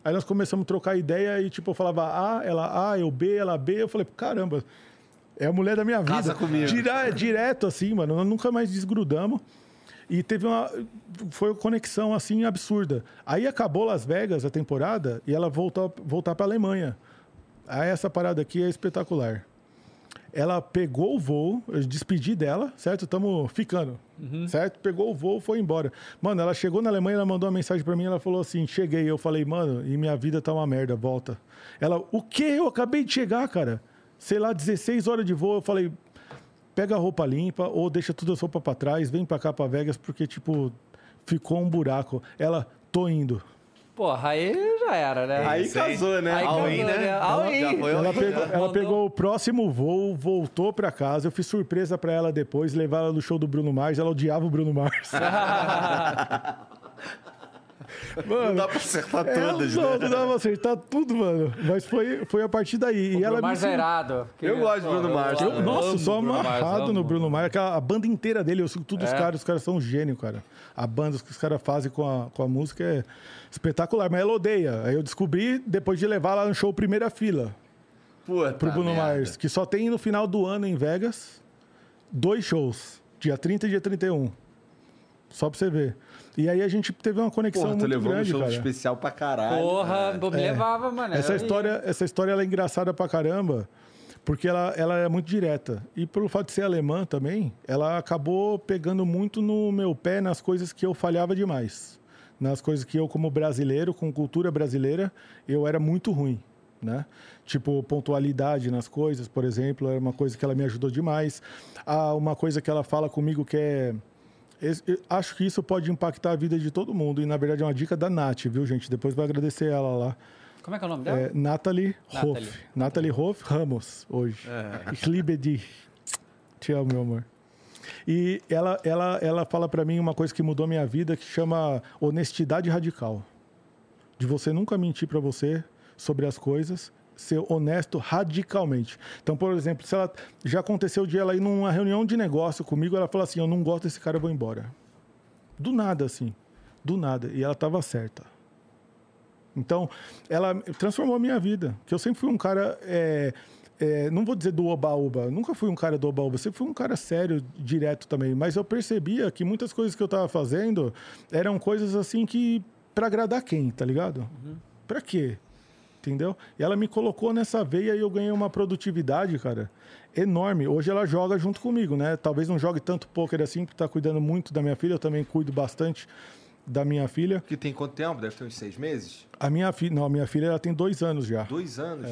Aí nós começamos a trocar ideia e, tipo, eu falava A, ela A, eu B, ela B. Eu falei, caramba, é a mulher da minha vida. Casa comigo. Dire- direto, assim, mano. Nós nunca mais desgrudamos. E teve uma. Foi uma conexão, assim, absurda. Aí acabou Las Vegas, a temporada, e ela voltou voltar pra Alemanha. Aí essa parada aqui é espetacular. Ela pegou o voo, eu despedi dela, certo? Estamos ficando, certo? Pegou o voo, foi embora. Mano, ela chegou na Alemanha, ela mandou uma mensagem pra mim, ela falou assim: cheguei. Eu falei, mano, e minha vida tá uma merda, volta. Ela, o quê? Eu acabei de chegar, cara. Sei lá, 16 horas de voo. Eu falei, pega a roupa limpa ou deixa toda a roupa pra trás, vem pra cá, pra Vegas, porque, tipo, ficou um buraco. Ela, tô indo. Porra, aí já era, né? Aí aí. casou, né? Aí All casou, in, né? né? All in. foi Ela in. pegou, ela Mandou- pegou o próximo voo, voltou pra casa. Eu fiz surpresa pra ela depois, levar ela no show do Bruno Mars. Ela odiava o Bruno Mars. Não mano, dá pra acertar é, todas, não, né? não dava pra acertar tudo, mano. Mas foi, foi a partir daí. e ela me mais ensinou- zerado. Eu gosto de Bruno Mars, Eu. Nossa, sou Mars, amarrado no Bruno Mars. Aquela, a banda inteira dele, eu sigo tudo os É. caras. Os caras são um gênio, cara. A banda que os caras fazem com a, com a música é espetacular. Mas ela odeia. Aí eu descobri depois de levar lá no show primeira fila. Puta pro Bruno merda. Mars, que só tem no final do ano em Vegas dois shows, dia 30 e dia 31. Só pra você ver. E aí a gente teve uma conexão Porra, tu muito levou um grande, show cara. especial pra caralho. Porra, cara. me levava, mano. Essa história, essa história ela é engraçada pra caramba, porque ela, ela é muito direta. E pelo fato de ser alemã também, ela acabou pegando muito no meu pé nas coisas que eu falhava demais. Nas coisas que eu, como brasileiro, com cultura brasileira, eu era muito ruim. Né? Tipo, pontualidade nas coisas, por exemplo, era uma coisa que ela me ajudou demais. Ah, uma coisa que ela fala comigo que é. Acho que isso pode impactar a vida de todo mundo. E, na verdade, é uma dica da Nath, viu, gente? Depois vai agradecer ela lá. Como é que é o nome dela? É, Nathalie. Hoff. Nathalie Hoff Ramos, hoje. Ich liebe dich. Te amo, meu amor. E ela, ela, ela fala pra mim uma coisa que mudou minha vida, que chama honestidade radical. De você nunca mentir pra você sobre as coisas, ser honesto radicalmente. Então, por exemplo, se ela já aconteceu de ela ir numa reunião de negócio comigo, ela fala assim: "Eu não gosto desse cara, eu vou embora". Do nada assim. Do nada, e ela estava certa. Então, ela transformou a minha vida. Que eu sempre fui um cara. é, é, não vou dizer do oba-oba, nunca fui um cara do oba-oba, sempre fui um cara sério, direto também. Mas eu percebia que muitas coisas que eu estava fazendo eram coisas assim que. para agradar quem, tá ligado? Pra quê? Entendeu? E ela me colocou nessa veia e eu ganhei uma produtividade, cara, enorme. Hoje ela joga junto comigo, né? Talvez não jogue tanto pôquer assim, porque tá cuidando muito da minha filha. Eu também cuido bastante da minha filha. Que tem quanto tempo? Deve ter uns seis meses? A minha filha, não, a minha filha ela tem dois anos já. Dois anos?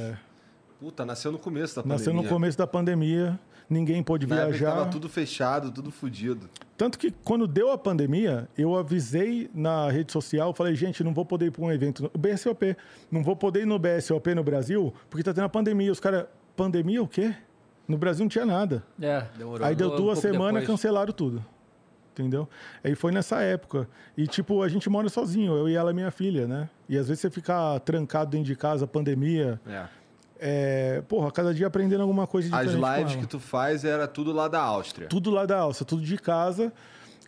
Puta, nasceu no começo da É. Nasceu no pandemia. começo da pandemia, ninguém pôde Na época viajar. tava tudo fechado, tudo fudido. Tanto que quando deu a pandemia, eu avisei na rede social, falei, gente, não vou poder ir para um evento, no BSOP, não vou poder ir no BSOP no Brasil, porque tá tendo a pandemia. Os caras, pandemia o quê? No Brasil não tinha nada. É. Demorou. Aí deu Um duas pouco semanas, depois. cancelaram tudo. Entendeu? Aí foi nessa época. E, tipo, a gente mora sozinho, eu e ela, minha filha, né? E às vezes você fica trancado dentro de casa, pandemia. É. É... Porra, cada dia aprendendo alguma coisa As diferente. com lives que tu faz era tudo lá da Áustria. Tudo lá da alça, tudo de casa.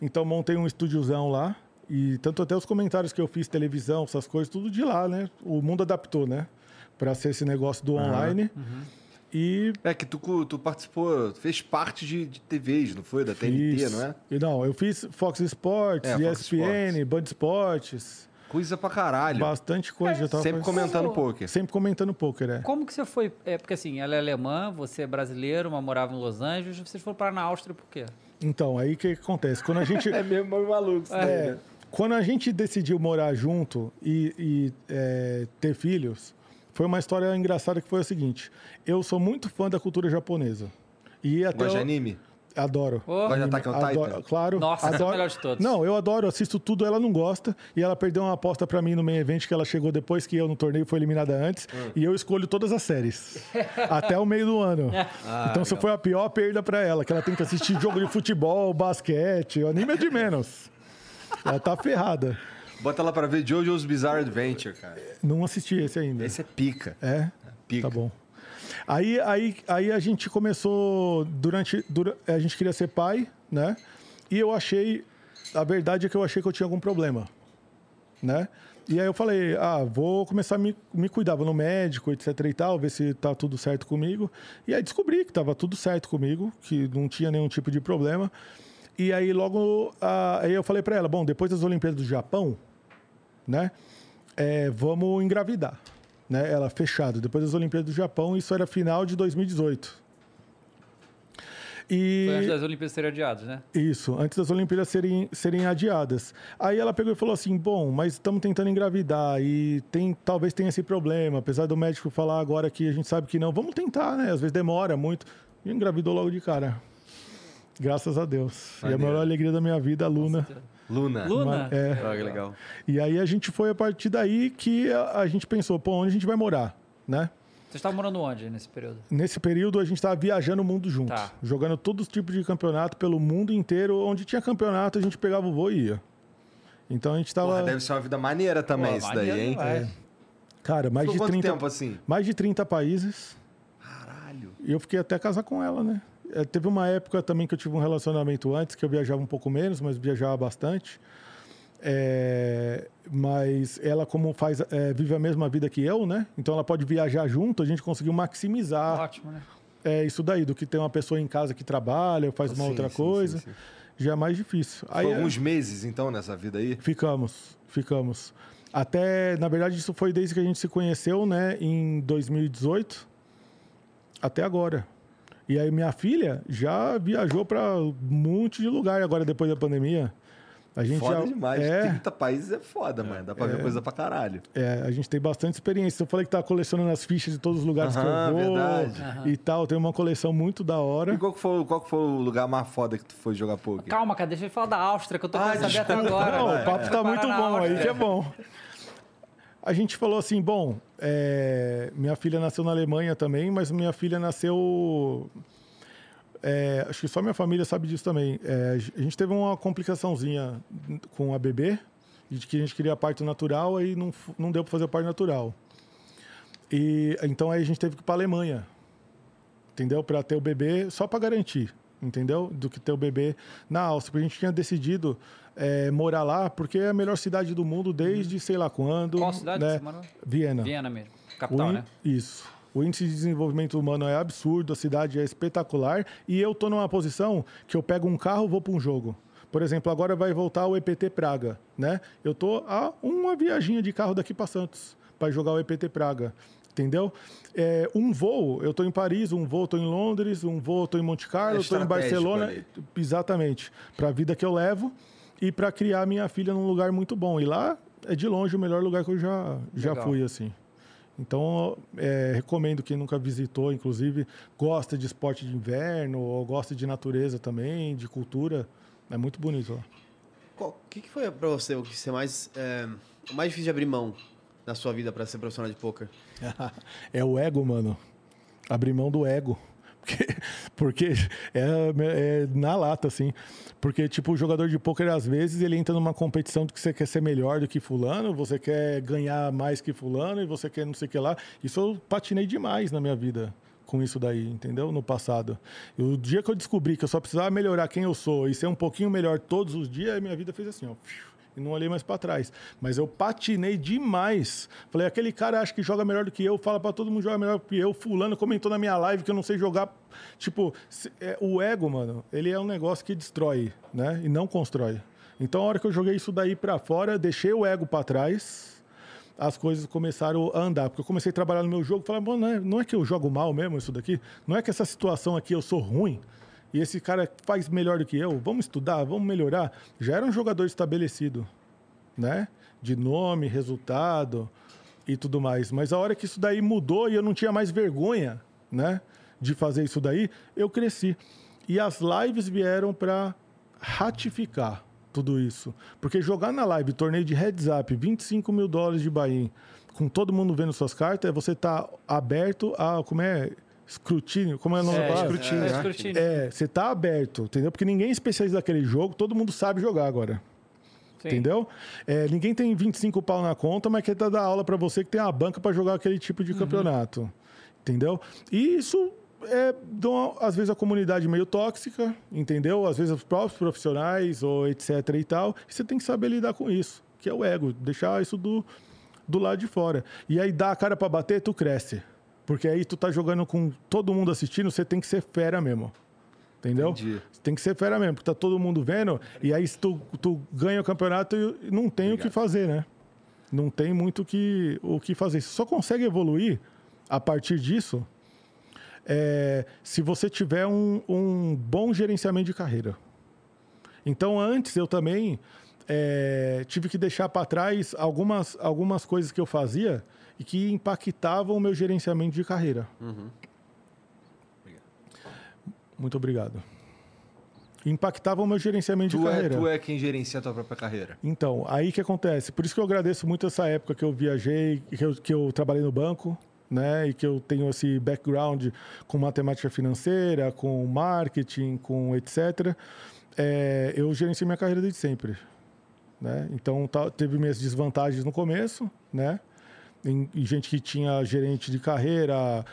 Então montei um estúdiozão lá. E tanto até os comentários que eu fiz, televisão, essas coisas, tudo de lá, né? O mundo adaptou, né? Pra ser esse negócio do online. E É que tu, tu participou, tu fez parte de, de TVs, não foi? Da TNT, fiz. não é? E não, eu fiz Fox Sports, É, ESPN, Band Esportes, Coisa pra caralho. bastante coisa. tava Sempre fazendo- comentando poker. Sempre comentando poker, é. Como que você foi? É, porque assim, ela é alemã, você é brasileiro, mas morava em Los Angeles, vocês foram parar na Áustria por quê? Então, aí o que, que acontece? Quando a gente. É mesmo maluco É, né? quando a gente decidiu morar junto e, e, é, ter filhos, foi uma história engraçada que foi a seguinte: eu sou muito fã da cultura japonesa. E até Gosta de anime? Adoro. Oh. Gosta de Attack on Adoro- Titan? Claro. Nossa, esse é o adoro. melhor de todos. Não, eu adoro, assisto tudo, ela não gosta. E ela perdeu uma aposta pra mim no main event que ela chegou depois que eu no torneio foi eliminada antes. Ah. E eu escolho todas as séries. até o meio do ano. Ah, então, isso foi a pior perda pra ela, que ela tem que assistir jogo de futebol, basquete, o anime é de menos. Ela tá ferrada. Bota lá pra ver Jojo's Bizarre Adventure, cara. Não assisti esse ainda. Esse é pica. É? Pica. Tá bom. Aí, aí, aí a gente começou durante, dura- a gente queria ser pai, né? E eu achei, a verdade é que eu achei que eu tinha algum problema, né? E aí eu falei, ah, vou começar a me, me cuidar, vou no médico, etc e tal, ver se tá tudo certo comigo. E aí descobri que tava tudo certo comigo, que não tinha nenhum tipo de problema. E aí logo, ah, aí eu falei para ela, bom, depois das Olimpíadas do Japão, né? é, vamos engravidar. Né? Ela fechado. Depois das Olimpíadas do Japão, isso era final de 2018. E Foi antes das Olimpíadas serem adiadas, né? isso, antes das Olimpíadas serem, serem adiadas. Aí ela pegou e falou assim: bom, mas estamos tentando engravidar e tem, talvez tenha esse problema, apesar do médico falar agora que a gente sabe que não. Vamos tentar, né? Às vezes demora muito. E engravidou logo de cara. Graças a Deus. E a maior alegria da minha vida, a Luna. Luna. Luna? É, Ah, que legal. e aí a gente foi a partir daí que a, a gente pensou, pô, onde a gente vai morar, né? Vocês estavam morando onde nesse período? Nesse período a gente estava viajando o mundo junto, Tá. jogando todos os tipos de campeonato pelo mundo inteiro, onde tinha campeonato a gente pegava o voo e ia. Então a gente estava, deve ser uma vida maneira também Pô, isso daí, hein? demais. cara, mais Ficou de quanto 30 tempo assim? mais de 30 países. Caralho. E eu fiquei até casar com ela, né? Eh, Teve uma época também que eu tive um relacionamento antes, que eu viajava um pouco menos, mas viajava bastante. É, mas ela, como faz, é, vive a mesma vida que eu, né? Então ela pode viajar junto, a gente conseguiu maximizar Ótimo, né? é, isso daí, do que ter uma pessoa em casa que trabalha, faz uma Sim, outra sim, coisa. sim, sim. Já é mais difícil. Aí Foi é- alguns meses, então, nessa vida aí? Ficamos, ficamos. Até, na verdade, isso foi desde que a gente se conheceu, né, em 2018 até agora. E aí minha filha já viajou para um monte de lugar agora depois da pandemia. A gente Foda já, demais. É, 30 países é foda, mano. Dá pra ver coisa pra caralho. é, a gente tem bastante experiência. Eu falei que tá colecionando as fichas de todos os lugares Aham, que eu vou verdade. e tal. Tem uma coleção muito da hora. E qual que, foi, qual que foi o lugar mais foda que tu foi jogar poker? Calma, cara, deixa eu falar da Áustria, que eu tô Ah, até agora. Não, o papo Vai tá muito bom, aí que é bom. A gente falou assim, bom, é, minha filha nasceu na Alemanha também, mas minha filha nasceu... é, acho que só minha família sabe disso também. É, a gente teve uma complicaçãozinha com a bebê, de que a gente queria parto natural, aí não, não deu para fazer parto natural. E então aí a gente teve que ir para Alemanha, entendeu? Para ter o bebê só para garantir, entendeu? Do que ter o bebê na Áustria. Porque a gente tinha decidido é, morar lá porque é a melhor cidade do mundo desde sei lá quando. Qual cidade né? você morou? Viena. Viena mesmo, capital, in- né? Isso. O índice de desenvolvimento humano é absurdo, a cidade é espetacular e eu tô numa posição que eu pego um carro vou para um jogo. Por exemplo, agora vai voltar o EPT Praga, né? Eu tô a uma viaginha de carro daqui para Santos para jogar o EPT Praga. Entendeu? É, um voo, eu tô em Paris, um voo eu tô em Londres, um voo eu tô em Monte Carlo, É eu tô em Barcelona. ali. Exatamente. Para a vida que eu levo e para criar minha filha num lugar muito bom. E lá é de longe o melhor lugar que eu já, já Legal. fui, assim. Então, é, recomendo quem nunca visitou, inclusive, gosta de esporte de inverno ou gosta de natureza também, de cultura. É muito bonito lá. O que, que foi pra você o que você mais, é, o mais difícil de abrir mão na sua vida pra ser profissional de poker? é o ego, mano. Abrir mão do ego. Porque, porque é, é na lata, assim. Porque, tipo, o jogador de pôquer, às vezes, ele entra numa competição de que você quer ser melhor do que fulano, você quer ganhar mais que fulano e você quer não sei o que lá. Isso eu patinei demais na minha vida com isso daí, entendeu? No passado. E o dia que eu descobri que eu só precisava melhorar quem eu sou e ser um pouquinho melhor todos os dias, minha vida fez assim, ó. E não olhei mais para trás. Mas eu patinei demais. Falei, aquele cara acha que joga melhor do que eu, fala para todo mundo jogar melhor do que eu. Fulano comentou na minha live que eu não sei jogar. Tipo, é, o ego, mano, ele é um negócio que destrói, né? E não constrói. Então, a hora que eu joguei isso daí para fora, deixei o ego para trás, as coisas começaram a andar. Porque eu comecei a trabalhar no meu jogo, falei, "Bom, não é, não é que eu jogo mal mesmo isso daqui? Não é que essa situação aqui eu sou ruim? E esse cara faz melhor do que eu? Vamos estudar, vamos melhorar? Já era um jogador estabelecido, né? De nome, resultado e tudo mais. Mas a hora que isso daí mudou e eu não tinha mais vergonha, né? De fazer isso daí, eu cresci. E as lives vieram para ratificar tudo isso. Porque jogar na live, torneio de heads up, 25 mil dólares de buy com todo mundo vendo suas cartas, é você tá aberto a, como é, escrutínio, como é o nome da palavra? escrutínio, é, escrutínio. É, você tá aberto, entendeu? Porque ninguém é especialista daquele jogo, todo mundo sabe jogar agora. Sim. Entendeu? É, ninguém tem 25 pau na conta, mas quer dar aula para você que tem uma banca para jogar aquele tipo de campeonato. Entendeu? E isso é, dão, às vezes, a comunidade meio tóxica, entendeu? Às vezes os próprios profissionais ou etc e tal. E você tem que saber lidar com isso, que é o ego, deixar isso do, do lado de fora. E aí dá a cara para bater, tu cresce. Porque aí tu tá jogando com todo mundo assistindo, você tem que ser fera mesmo. Entendeu? Entendi. Tem que ser fera mesmo, porque tá todo mundo vendo. E aí, se tu, tu ganha o campeonato, não tem o que fazer, né? Não tem muito o que, o que fazer. Você só consegue evoluir a partir disso é, se você tiver um, um bom gerenciamento de carreira. Então, antes eu também é, tive que deixar para trás algumas, algumas coisas que eu fazia e que impactavam o meu gerenciamento de carreira. Muito obrigado. Impactavam o meu gerenciamento de Tu é, carreira. tu é quem gerencia a tua própria carreira. Então, aí que acontece. Por isso que eu agradeço muito essa época que eu viajei, que eu, que eu trabalhei no banco, né? E que eu tenho esse background com matemática financeira, com marketing, com etc. É, eu gerenciei minha carreira desde sempre, né? Então, tá- teve minhas desvantagens no começo, né? Em, em gente que tinha gerente de carreira,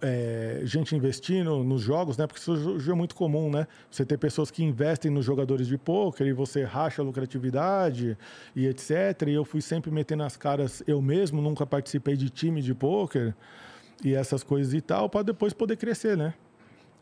é, gente investindo nos jogos, né? Porque isso é muito comum, né? Você ter pessoas que investem nos jogadores de pôquer e você racha a lucratividade e etc. E eu fui sempre metendo as caras eu mesmo, nunca participei de time de pôquer e essas coisas e tal, para depois poder crescer, né?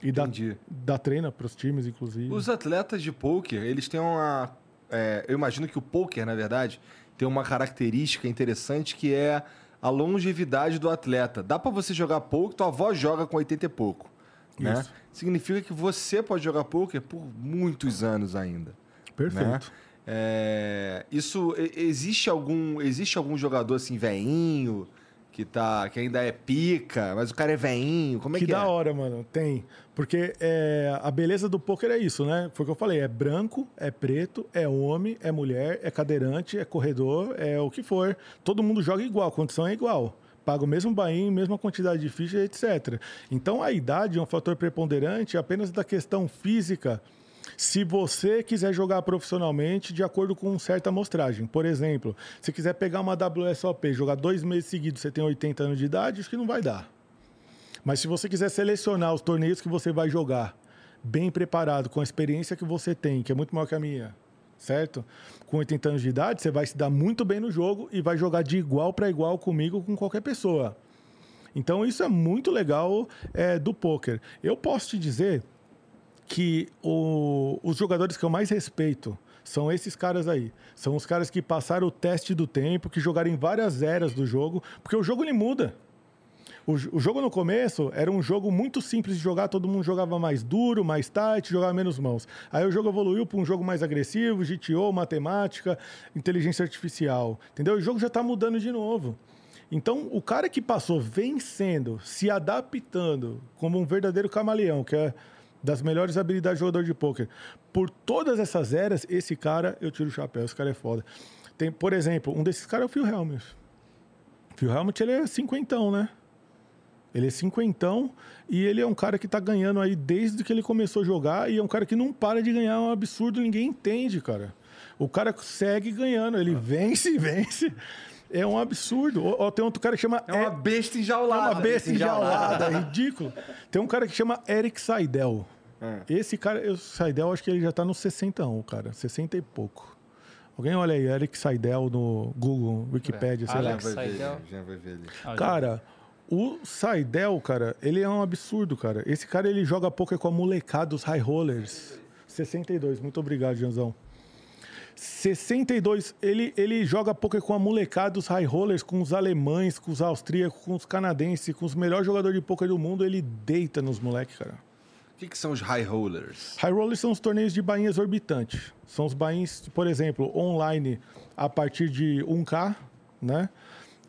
E Entendi. dar treino para os times, inclusive. Os atletas de poker, eles têm uma. é, eu imagino que o poker, na verdade, tem uma característica interessante que é a longevidade do atleta. Dá pra você jogar poker, tua avó joga com 80 e pouco. Né? Isso. Significa que você pode jogar poker por muitos anos ainda. Perfeito. né? É, isso existe algum existe algum jogador assim veinho que tá que ainda é pica, mas o cara é veinho, como é que, que da é? hora, mano. Tem. Porque é, a beleza do poker é isso, né? Foi o que eu falei. É branco, é preto, é homem, é mulher, é cadeirante, é corredor, é o que for. Todo mundo joga igual, a condição é igual. Paga o mesmo bainho, mesma quantidade de ficha, etc. Então a idade é um fator preponderante apenas da questão física. Se você quiser jogar profissionalmente de acordo com certa amostragem. Por exemplo, se quiser pegar uma WSOP, jogar dois meses seguidos, você tem 80 anos de idade, acho que não vai dar. Mas se você quiser selecionar os torneios que você vai jogar, bem preparado, com a experiência que você tem, que é muito maior que a minha, certo? Com 80 anos de idade, você vai se dar muito bem no jogo e vai jogar de igual para igual comigo, com qualquer pessoa. Então isso é muito legal é, do poker. Eu posso te dizer que o- os jogadores que eu mais respeito são esses caras aí. São os caras que passaram o teste do tempo, que jogaram em várias eras do jogo, porque o jogo ele muda. O, o jogo no começo era um jogo muito simples de jogar, todo mundo jogava mais duro, mais tight, jogava menos mãos. Aí o jogo evoluiu para um jogo mais agressivo, GTO, matemática, inteligência artificial. Entendeu? O jogo já está mudando de novo. Então, o cara que passou vencendo, se adaptando como um verdadeiro camaleão, que é das melhores habilidades de jogador de pôquer, por todas essas eras, esse cara, eu tiro o chapéu, esse cara é foda. Tem, por exemplo, um desses caras é o Phil Helmut. Phil Helmut, ele é cinquentão, né? Ele é cinquentão e ele é um cara que tá ganhando aí desde que ele começou a jogar e é um cara que não para de ganhar, é um absurdo, ninguém entende, cara. O cara segue ganhando, ele vence e vence. É um absurdo. Ó, tem outro cara que chama... É uma besta é enjaulada. uma besta enjaulada, é ridículo. Tem um cara que chama Eric Seidel. Esse cara, o Seidel, acho que ele já tá no 60, cara. 60 e pouco. Alguém olha aí, Eric Seidel no Google, Wikipedia, sei lá. Alex Já vai ver, Seidel. já vai ver ali. Ah, Cara, o Saidel, cara, ele é um absurdo, cara. Esse cara, ele joga poker com a molecada, os high rollers. 62, muito obrigado, Janzão. 62, ele, ele joga poker com a molecada, os high rollers, com os alemães, com os austríacos, com os canadenses, com os melhores jogadores de poker do mundo, ele deita nos moleques, cara. O que, que são os high rollers? High rollers são os torneios de bainha exorbitantes. São os bains, por exemplo, online a partir de 1K, né?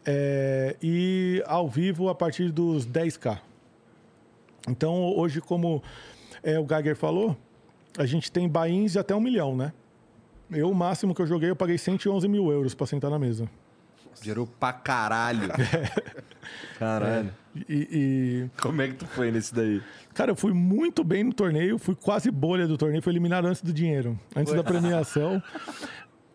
É, e ao vivo a partir dos 10K. Então, hoje, como é, o Geiger falou, a gente tem bains de até um milhão, né? Eu, o máximo que eu joguei, eu paguei 111 mil euros para sentar na mesa. Gerou pra caralho. Caralho. E, e- Como é que tu foi nesse daí? Cara, eu fui muito bem no torneio, fui quase bolha do torneio, fui eliminado antes do dinheiro, antes da premiação.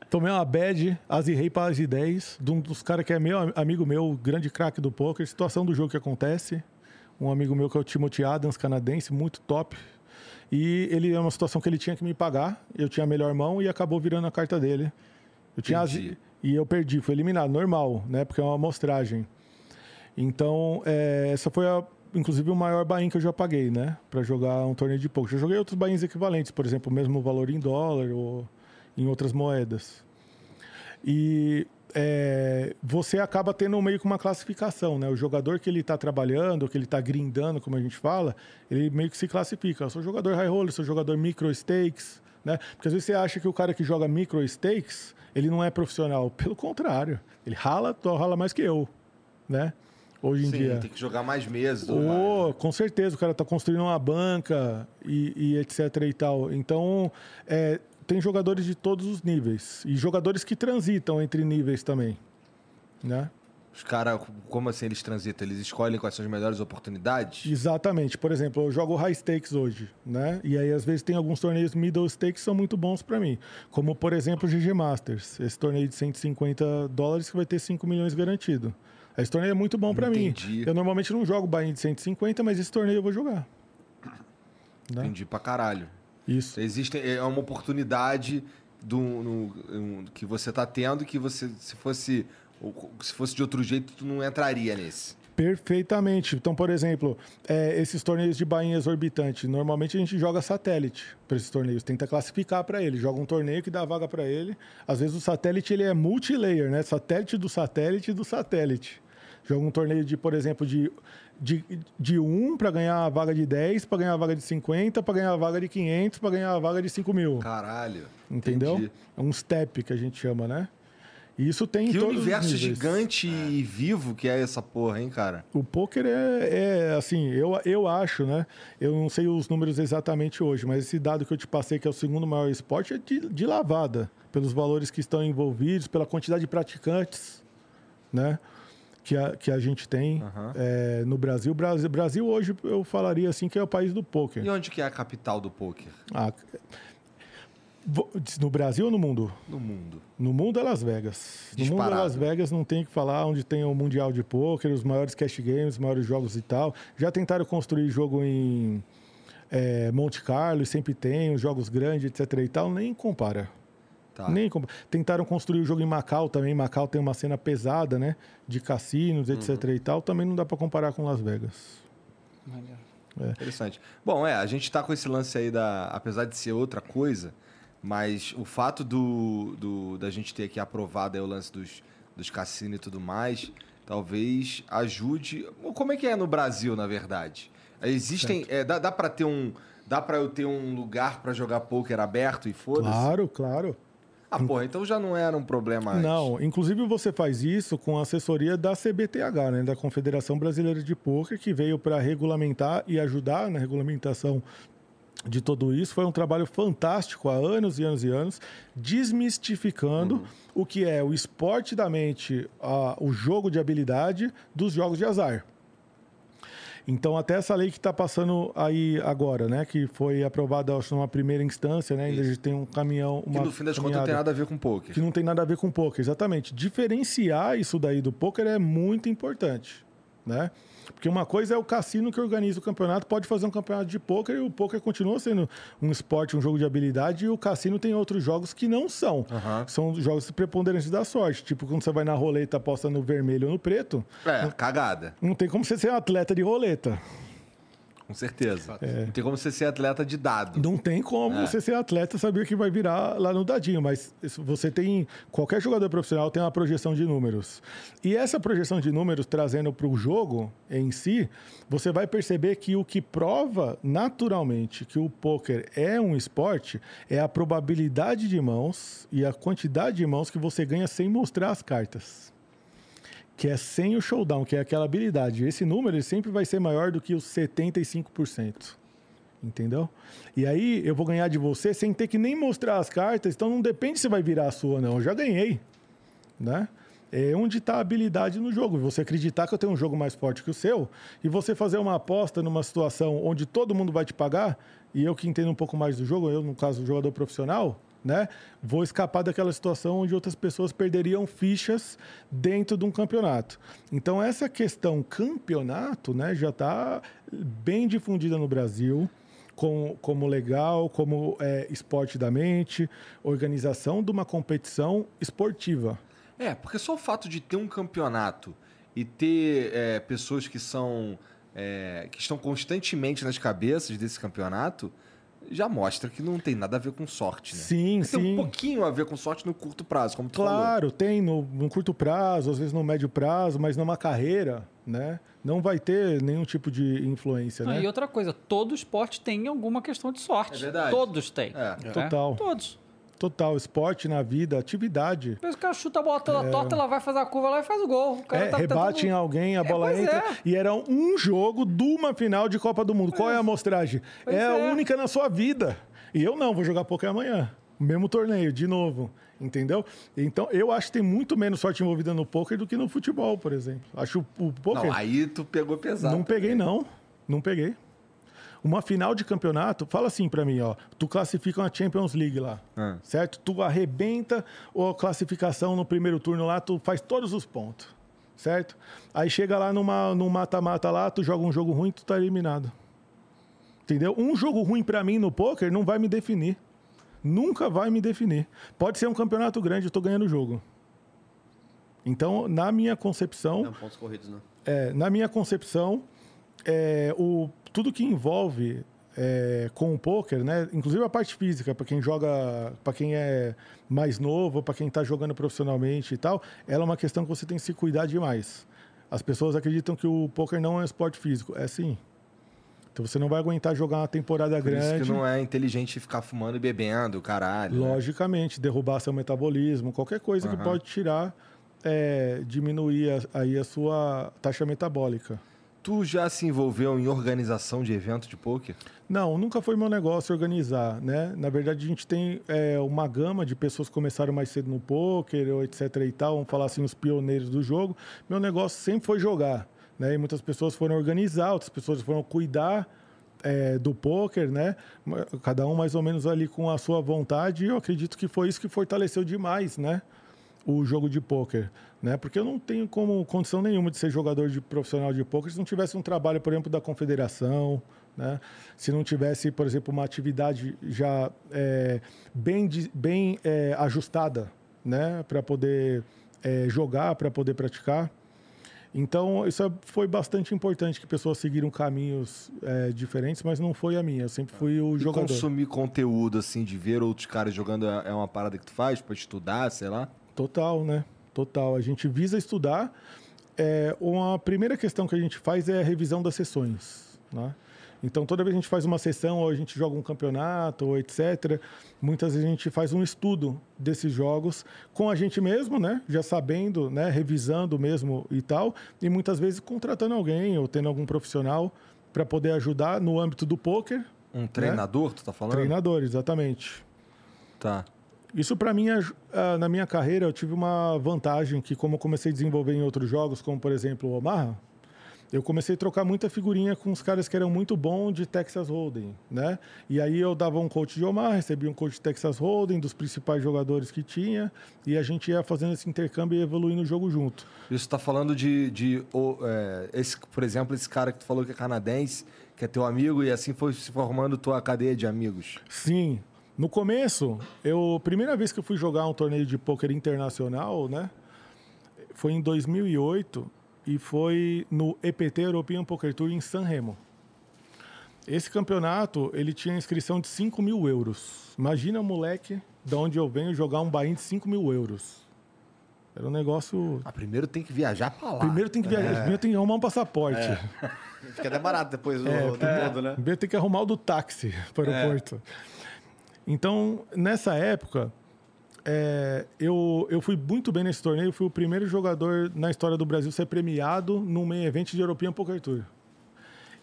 Tomei uma bad, azirrei para as 10, de um dos caras que é meu amigo meu, grande craque do poker. Situação do jogo que acontece. Um amigo meu que é o Timothy Adams, canadense, muito top. E ele é uma situação que ele tinha que me pagar. Eu tinha a melhor mão e acabou virando a carta dele. Eu tinha azi- e eu perdi, fui eliminado, normal, né? Porque é uma amostragem. Então, é, essa foi, a, inclusive, o maior bain que eu já paguei, né? Para jogar um torneio de poker. Já joguei outros bains equivalentes, por exemplo, o mesmo valor em dólar ou em outras moedas. E é, você acaba tendo meio que uma classificação, né? O jogador que ele está trabalhando, que ele está grindando, como a gente fala, ele meio que se classifica. Eu sou jogador high roller, sou jogador micro stakes, né? Porque às vezes você acha que o cara que joga micro stakes, ele não é profissional. Pelo contrário, ele rala, rala mais que eu, né? Hoje em Sim, dia. tem que jogar mais meses. mais. Com certeza, o cara está construindo uma banca e, e etc e tal. Então, é, tem jogadores de todos os níveis. E jogadores que transitam entre níveis também. Né? Os caras, como assim eles transitam? Eles escolhem quais são as melhores oportunidades? Exatamente. Por exemplo, eu jogo high stakes hoje, né? E aí, às vezes, tem alguns torneios middle stakes que são muito bons para mim. Como, por exemplo, o GG Masters. Esse torneio de 150 dólares que vai ter 5 milhões garantido. Esse torneio é muito bom pra mim. Eu normalmente não jogo bainha de 150, mas esse torneio eu vou jogar. Né? Entendi pra caralho. Isso. Existe é uma oportunidade do, no- que você tá tendo que você, se fosse, se fosse de outro jeito, tu não entraria nesse. Perfeitamente. Então, por exemplo, é, esses torneios de bainha exorbitante, normalmente a gente joga satélite para esses torneios, tenta classificar para ele, joga um torneio que dá vaga para ele. Às vezes o satélite ele é multilayer, né? Satélite do satélite do satélite. Joga um torneio de, por exemplo, de de, de 1 para ganhar a vaga de 10, para ganhar a vaga de 50, para ganhar a vaga de 500, para ganhar a vaga de 5 mil. Caralho. Entendeu? entendi. É um step que a gente chama, né? E isso tem em Que universo gigante e vivo que é essa porra, hein, cara? O poker é, é, assim, eu, eu acho, né? Eu não sei os números exatamente hoje, mas esse dado que eu te passei, que é o segundo maior esporte, é de, de lavada, pelos valores que estão envolvidos, pela quantidade de praticantes, né? Que a, que a gente tem Aham. é, no Brasil. Brasil. Brasil hoje eu falaria assim que é o país do poker. E onde que é a capital do poker? Ah, no Brasil ou no mundo? No mundo. No mundo é Las Vegas. No mundo é Disparado. Las Vegas, não tem o que falar, onde tem o Mundial de Pôquer, os maiores cash games, os maiores jogos e tal. Já tentaram construir jogo em é, Monte Carlo, e sempre tem, os jogos grandes, etc e tal, nem compara. Tá. Nem Tentaram construir o jogo em Macau também. Macau tem uma cena pesada, né? De cassinos, etc Uhum. e tal. Também não dá para comparar com Las Vegas. Interessante. Bom, é, a gente tá com esse lance aí da. Apesar de ser outra coisa, mas o fato do, do da gente ter aqui aprovado aí o lance dos, dos cassinos e tudo mais, talvez ajude. Como é que é no Brasil, na verdade? Existem. É, dá dá para ter um. Dá pra eu ter um lugar pra jogar poker aberto e foda-se? Claro, claro. Ah, porra, então já não era um problema antes. Não, inclusive você faz isso com a assessoria da CBTH, né, da Confederação Brasileira de Pôquer, que veio para regulamentar e ajudar na regulamentação de tudo isso. Foi um trabalho fantástico há anos e anos e anos, desmistificando o que é o esporte da mente, a- o jogo de habilidade dos jogos de azar. Então, até essa lei que está passando aí agora, né? Que foi aprovada, acho, numa primeira instância, né? Ainda a gente tem um caminhão. Que Uma no fim das contas não tem nada a ver com poker. que não tem nada a ver com poker, exatamente. Diferenciar isso daí do poker é muito importante, né? Porque uma coisa é o cassino que organiza o campeonato, pode fazer um campeonato de poker e o poker continua sendo um esporte, um jogo de habilidade, e o cassino tem outros jogos que não são. Aham. São jogos preponderantes da sorte. Tipo, quando você vai na roleta, aposta no vermelho ou no preto, É, cagada. não tem como você ser um atleta de roleta. Com certeza. É. Não tem como você ser atleta de dado. Não tem como É. você ser atleta saber que vai virar lá no dadinho, mas você tem. Qualquer jogador profissional tem uma projeção de números. E essa projeção de números trazendo para o jogo em si, você vai perceber que o que prova naturalmente que o poker é um esporte é a probabilidade de mãos e a quantidade de mãos que você ganha sem mostrar as cartas que é sem o showdown, que é aquela habilidade. Esse número ele sempre vai ser maior do que os 75%. Entendeu? E aí eu vou ganhar de você sem ter que nem mostrar as cartas, então não depende se vai virar a sua ou não. Eu já ganhei, né? É onde está a habilidade no jogo. Você acreditar que eu tenho um jogo mais forte que o seu e você fazer uma aposta numa situação onde todo mundo vai te pagar e eu que entendo um pouco mais do jogo, eu no caso jogador profissional, né? Vou escapar daquela situação onde outras pessoas perderiam fichas dentro de um campeonato. Então essa questão campeonato, né, já está bem difundida no Brasil como, como legal, como é, esporte da mente, organização de uma competição esportiva. É, porque só o fato de ter um campeonato e ter é, pessoas que são. é, que estão constantemente nas cabeças desse campeonato já mostra que não tem nada a ver com sorte, né? Sim, Tem sim. um pouquinho a ver com sorte no curto prazo, como tu falou. Claro, tem no, no curto prazo, às vezes no médio prazo, mas numa carreira, né? Não vai ter nenhum tipo de influência, Ah, né? E outra coisa, todo esporte tem alguma questão de sorte. É verdade. Todos têm. É. né? Total. Todos. Total, esporte na vida, atividade. Vezes o cara chuta a bola toda torta, ela vai fazer a curva lá e faz o gol. O cara É, tá rebate em tentando- alguém, a É, bola pois entra. é. E era um jogo de uma final de Copa do Mundo. Qual é a amostragem? É a é. única na sua vida. E eu não, vou jogar poker amanhã. Mesmo torneio, de novo. Entendeu? Então, eu acho que tem muito menos sorte envolvida no poker do que no futebol, por exemplo. Acho o o poker. Não, aí tu pegou pesado. Não peguei, não. Não peguei. Uma final de campeonato, fala assim pra mim, ó. Tu classifica uma Champions League lá, Ah. certo? Tu arrebenta a classificação no primeiro turno lá, tu faz todos os pontos, certo? Aí chega lá numa, num mata-mata lá, tu joga um jogo ruim, tu tá eliminado. Entendeu? Um jogo ruim para mim no poker não vai me definir. Nunca vai me definir. Pode ser um campeonato grande, eu tô ganhando o jogo. Então, na minha concepção. Não, pontos corridos, né? É, na minha concepção, é, o, tudo que envolve é, com o poker, né? Inclusive a parte física, para quem joga, para quem é mais novo, para quem está jogando profissionalmente e tal, ela é uma questão que você tem que se cuidar demais. As pessoas acreditam que o poker não é um esporte físico. É sim. Então você não vai aguentar jogar uma temporada Por grande. isso que não é inteligente ficar fumando e bebendo, caralho. né? Logicamente, derrubar seu metabolismo, qualquer coisa que Aham. pode tirar, é, diminuir a- aí a sua taxa metabólica. Tu já se envolveu em organização de evento de poker? Não, nunca foi meu negócio organizar, né? Na verdade, a gente tem é, uma gama de pessoas que começaram mais cedo no poker, etc e tal, vamos falar assim, os pioneiros do jogo. Meu negócio sempre foi jogar, né? E muitas pessoas foram organizar, outras pessoas foram cuidar é, do poker, né? Cada um mais ou menos ali com a sua vontade. E eu acredito que foi isso que fortaleceu demais, né? o jogo de pôquer, né? Porque eu não tenho como condição nenhuma de ser jogador de profissional de pôquer se não tivesse um trabalho, por exemplo, da confederação, né? Se não tivesse, por exemplo, uma atividade já é, bem, bem é, ajustada, né? Para poder é, jogar, para poder praticar. Então, isso foi bastante importante, que pessoas seguiram caminhos é, diferentes, mas não foi a minha. Eu sempre fui o E jogador. consumir conteúdo, assim, de ver outros caras jogando é é uma parada que tu faz pra estudar, sei lá? Total, né? Total. A gente visa estudar. É, uma primeira questão que a gente faz é a revisão das sessões. Né? Então, toda vez que a gente faz uma sessão, ou a gente joga um campeonato, ou etc., muitas vezes a gente faz um estudo desses jogos com a gente mesmo, né? Já sabendo, né? Revisando mesmo e tal. E muitas vezes contratando alguém ou tendo algum profissional para poder ajudar no âmbito do poker. Um treinador, tu tá falando? Treinador, exatamente. Tá. Isso para mim, aj- ah, na minha carreira, eu tive uma vantagem que como eu comecei a desenvolver em outros jogos, como por exemplo o Omaha, eu comecei a trocar muita figurinha com os caras que eram muito bons de Texas Hold'em, né? E aí eu dava um coach de Omaha, recebia um coach de Texas Hold'em, dos principais jogadores que tinha, e a gente ia fazendo esse intercâmbio e evoluindo o jogo junto. Isso tá falando de, de é, esse, por exemplo, esse cara que tu falou que é canadense, que é teu amigo, e assim foi se formando tua cadeia de amigos. Sim. No começo, eu primeira vez que eu fui jogar um torneio de pôquer internacional, né? Foi em 2008 e foi no EPT European Poker Tour em San Remo. Esse campeonato, ele tinha inscrição de 5 mil euros. Imagina, moleque, de onde eu venho, jogar um bain de 5 mil euros. Era um negócio... Ah, primeiro tem que viajar pra lá. Primeiro tem que viajar, primeiro tem que arrumar um passaporte. Fica até barato depois do, É, do todo, né? Primeiro tem que arrumar o do táxi para o aeroporto. Então, nessa época, é, eu, eu fui muito bem nesse torneio. Fui o primeiro jogador na história do Brasil a ser premiado num main event de European Poker Tour.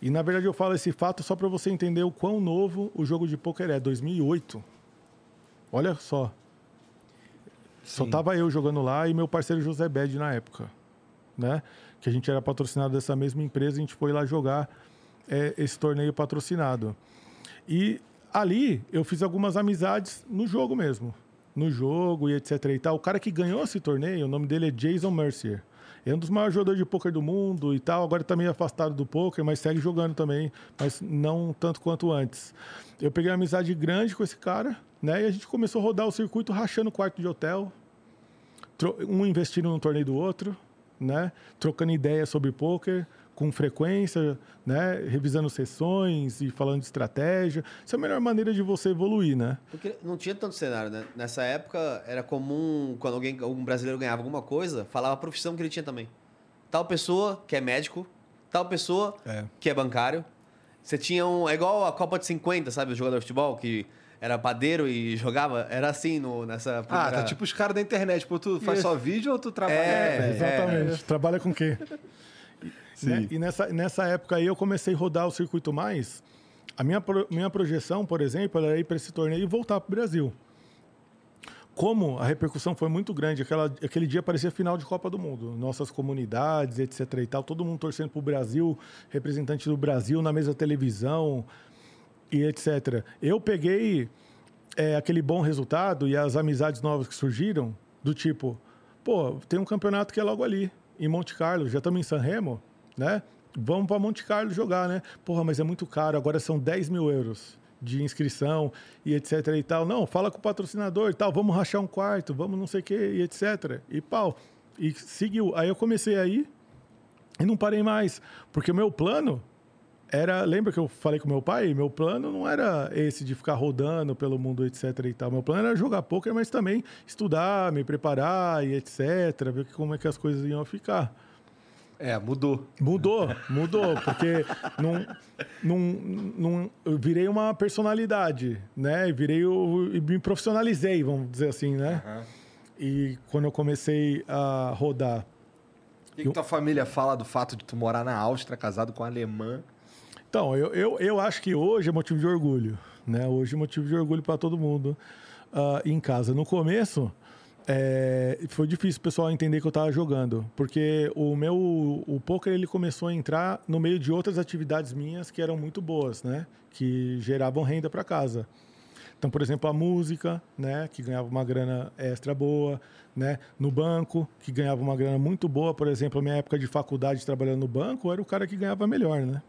E, na verdade, eu falo esse fato só para você entender o quão novo o jogo de poker é. 2008. Olha só. Só Sim. tava eu jogando lá e meu parceiro José Bed na época, né? Que a gente era patrocinado dessa mesma empresa, a gente foi lá jogar é, esse torneio patrocinado. E ali eu fiz algumas amizades no jogo mesmo, no jogo e etc e tal. O cara que ganhou esse torneio, o nome dele é Jason Mercier. É um dos maiores jogadores de pôquer do mundo e tal. Agora está meio afastado do pôquer, mas segue jogando também, mas não tanto quanto antes. Eu peguei uma amizade grande com esse cara, né? E a gente começou a rodar o circuito rachando quarto de hotel, um investindo no torneio do outro, né? Trocando ideias sobre poker com frequência, né? Revisando sessões e falando de estratégia. Essa é a melhor maneira de você evoluir, né? Porque não tinha tanto cenário, né? Nessa época era comum, quando alguém, algum brasileiro ganhava alguma coisa, falava a profissão que ele tinha também. Tal pessoa que é médico, tal pessoa É. que é bancário. Você tinha um. É igual a Copa de 50, sabe? O jogador de futebol que era padeiro e jogava. Era assim no, nessa Ah, primeira... tá tipo os caras da internet. Pô, tu faz só vídeo ou tu trabalha? É, velho? Exatamente. Trabalha com o quê? Né? E nessa, nessa época aí eu comecei a rodar o circuito mais. A minha, pro- minha projeção, por exemplo, era ir para esse torneio e voltar para o Brasil. Como a repercussão foi muito grande, aquela, aquele dia parecia final de Copa do Mundo. Nossas comunidades, etc. e tal, todo mundo torcendo para o Brasil, representante do Brasil na mesa televisão e etc. Eu peguei é, aquele bom resultado e as amizades novas que surgiram, do tipo, pô, tem um campeonato que é logo ali. em Monte Carlo, já estamos em San Remo, né? Vamos para Monte Carlo jogar, né? Porra, mas é muito caro, agora são 10 mil euros de inscrição e etc e tal. Não, fala com o patrocinador e tal, vamos rachar um quarto, vamos não sei o que e etc. E pau. E seguiu. Aí eu comecei aí e não parei mais, porque o meu plano era, lembra que eu falei com meu pai? Meu plano não era esse de ficar rodando pelo mundo, etc e tal. Meu plano era jogar poker, mas também estudar, me preparar e etc, ver como é que as coisas iam ficar. É, mudou. Mudou, mudou, porque não, não, não, eu virei uma personalidade, né? Virei o, e me profissionalizei, vamos dizer assim, né? Uhum. E quando eu comecei a rodar. O que, que tua família fala do fato de tu morar na Áustria, casado com um alemã? Então, eu, eu, eu acho que hoje é motivo de orgulho, né? Hoje é motivo de orgulho para todo mundo uh, em casa. No começo, é, foi difícil o pessoal entender que eu estava jogando, porque o meu o poker ele começou a entrar no meio de outras atividades minhas que eram muito boas, né? Que geravam renda para casa. Então, por exemplo, a música, né, que ganhava uma grana extra boa, né, no banco, que ganhava uma grana muito boa, por exemplo, a minha época de faculdade trabalhando no banco, eu era o cara que ganhava melhor, né?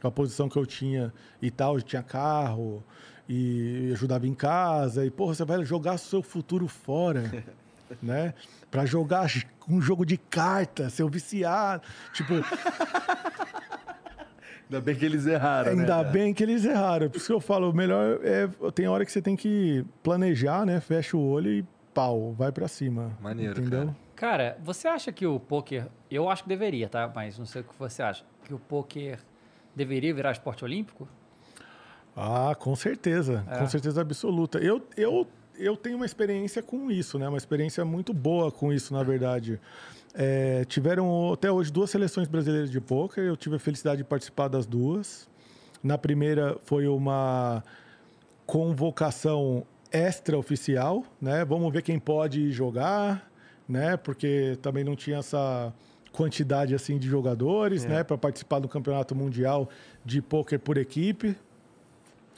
Com a posição que eu tinha e tal, eu tinha carro, e ajudava em casa. E, porra, você vai jogar seu futuro fora, né? Pra jogar um jogo de carta, seu viciado. Tipo. Ainda bem que eles erraram, Ainda né? bem que eles erraram. Por isso que eu falo, o melhor é. Tem hora que você tem que planejar, né? Fecha o olho e pau, vai para cima. Maneiro, entendeu? cara. Cara, você acha que o poker. Eu acho que deveria, tá? Mas não sei o que você acha. Que o poker deveria virar esporte olímpico? Ah, com certeza, É. com certeza absoluta. Eu, eu, eu tenho uma experiência com isso, né? Uma experiência muito boa com isso, na verdade. É, tiveram até hoje duas seleções brasileiras de pôquer. Eu tive a felicidade de participar das duas. Na primeira foi uma convocação extraoficial, né? Vamos ver quem pode jogar, né? Porque também não tinha essa quantidade assim de jogadores, né? Para participar do campeonato mundial de pôquer por equipe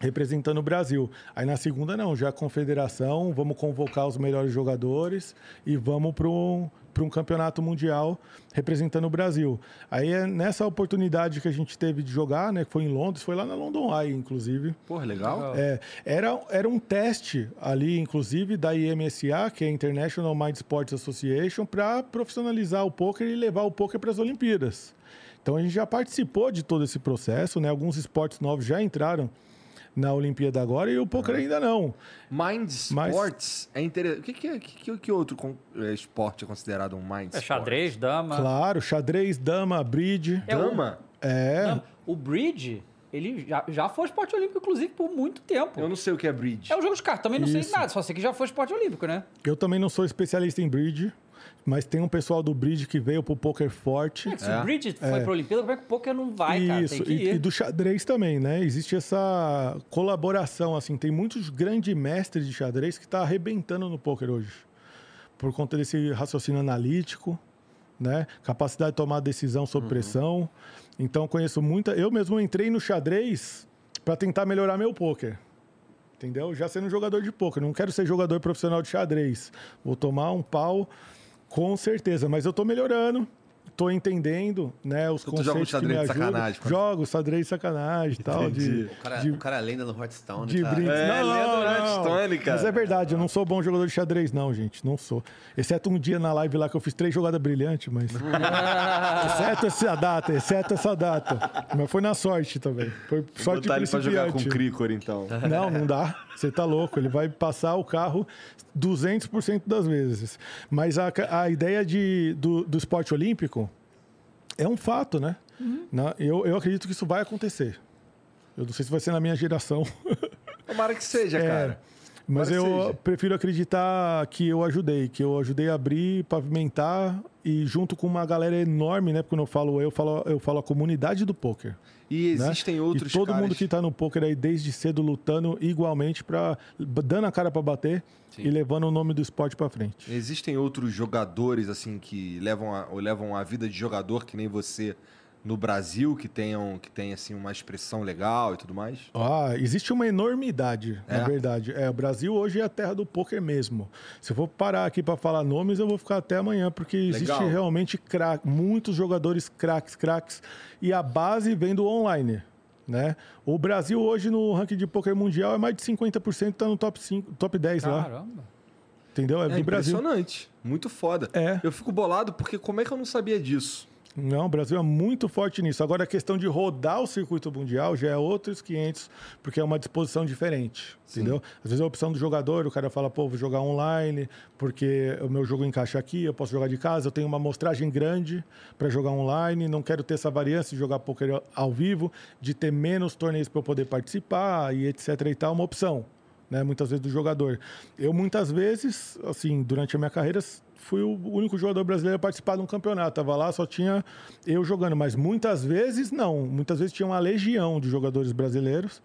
representando o Brasil. Aí na segunda não, já a confederação, vamos convocar os melhores jogadores e vamos para um, para um campeonato mundial representando o Brasil. Aí é nessa oportunidade que a gente teve de jogar, né, que foi em Londres, foi lá na London Eye, inclusive. Porra, legal. É, era, era um teste ali, inclusive, da IMSA, que é a International Mind Sports Association, para profissionalizar o poker e levar o poker para as Olimpíadas. Então a gente já participou de todo esse processo, né? Alguns esportes novos já entraram na Olimpíada agora e o poker ainda não. Mind Mas- Sports é interessante. O que, que, é- que, que, que outro con- é, esporte é considerado um Mind É Sport? xadrez, dama. Claro, xadrez, dama, bridge. É Dama? É. Não, o bridge, ele já, já foi esporte olímpico, inclusive, por muito tempo. Eu não sei o que é bridge. É um jogo de cartas, também não sei Isso. nada, só sei que já foi esporte olímpico, né? Eu também não sou especialista em bridge, mas tem um pessoal do bridge que veio pro poker forte. É que se É. o bridge foi pra Olimpíada, como é que o poker não vai, cara? Isso, Tem que e, ir. e do xadrez também, né? Existe essa colaboração, assim. Tem muitos grandes mestres de xadrez que tá arrebentando no poker hoje. Por conta desse raciocínio analítico, né? Capacidade de tomar decisão sob pressão. Então, conheço muita... Eu mesmo entrei no xadrez para tentar melhorar meu poker. Entendeu? Já sendo jogador de poker. Não quero ser jogador profissional de xadrez. Vou tomar um pau com certeza. Mas eu tô melhorando. Tô entendendo, né? Os Tu conceitos joga um que xadrez me ajudam. sacanagem, quando- Jogo xadrez de sacanagem e tal. De. O cara, de, o cara é lenda no Hearthstone, de cara. brinks. É, não, lenda do não, não. Hearthstone, cara. Mas é verdade, eu não sou bom jogador de xadrez, não, gente. Não sou. Exceto um dia na live lá que eu fiz três jogadas brilhantes, mas. exceto essa data, exceto essa data. Mas foi na sorte também. Foi Vou sorte botar ele pra jogar com o. Cricor, então. Não, não dá. Você tá louco. Ele vai passar o carro 200% das vezes. Mas a, a ideia de, do, do esporte olímpico é um fato, né? Na- eu, eu acredito que isso vai acontecer. Eu não sei se vai ser na minha geração. Tomara que seja, É, cara. Mas Tomara eu seja. prefiro acreditar que eu ajudei, que eu ajudei a abrir, pavimentar e junto com uma galera enorme, né? Porque quando eu falo eu, eu falo, eu falo a comunidade do poker. E né? existem outros e todo caras... mundo que tá no poker aí desde cedo lutando igualmente para dando a cara para bater Sim. e levando o nome do esporte para frente. Existem outros jogadores, assim, que levam a, ou levam a vida de jogador que nem você no Brasil que tenham que tem assim uma expressão legal e tudo mais? Ah, existe uma enormidade, É? na verdade. É, o Brasil hoje é a terra do poker mesmo. Se eu for parar aqui para falar nomes, eu vou ficar até amanhã, porque existe Legal. realmente craque, muitos jogadores craques, craques, e a base vem do online. Né? O Brasil hoje no ranking de poker mundial é mais de 50% tá no top 5, top 10 lá, Caramba. entendeu? É, É do Brasil. impressionante. Muito foda. É. Eu fico bolado porque como é que eu não sabia disso? Não, o Brasil é muito forte nisso. Agora, a questão de rodar o circuito mundial já é outros 500, porque é uma disposição diferente, entendeu? Às vezes a opção do jogador, o cara fala, pô, vou jogar online, porque o meu jogo encaixa aqui, eu posso jogar de casa, eu tenho uma amostragem grande para jogar online, não quero ter essa variância de jogar poker ao vivo, de ter menos torneios para eu poder participar e etc e tal, é uma opção. Né, muitas vezes do jogador. Eu muitas vezes, assim, durante a minha carreira, fui o único jogador brasileiro a participar de um campeonato. Tava lá, só tinha eu jogando, mas muitas vezes não. Muitas vezes tinha uma legião de jogadores brasileiros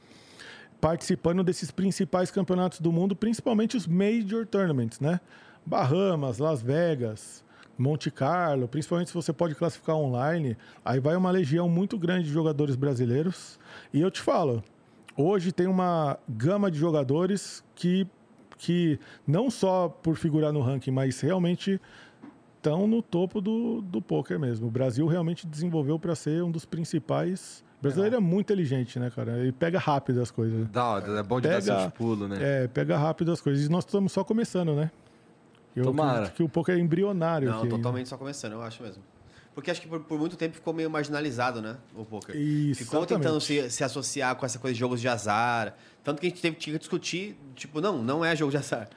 participando desses principais campeonatos do mundo, principalmente os major tournaments, né? Bahamas, Las Vegas, Monte Carlo, principalmente se você pode classificar online, aí vai uma legião muito grande de jogadores brasileiros. E eu te falo, hoje tem uma gama de jogadores que, que não só por figurar no ranking, mas realmente estão no topo do, do poker mesmo. O Brasil realmente desenvolveu para ser um dos principais. O brasileiro é muito inteligente, né, cara? Ele pega rápido as coisas. Dá, é bom de dar Pega- seus pulos, né? É, pega rápido as coisas. E nós estamos só começando, né? Eu Tomara. acredito que o poker é embrionário. Não, aqui. totalmente só começando, eu acho mesmo. Porque acho que por, por muito tempo ficou meio marginalizado, né? O poker. Isso, ficou exatamente. tentando se, se associar com essa coisa de jogos de azar. Tanto que a gente teve, tinha que discutir, tipo, não, não é jogo de azar.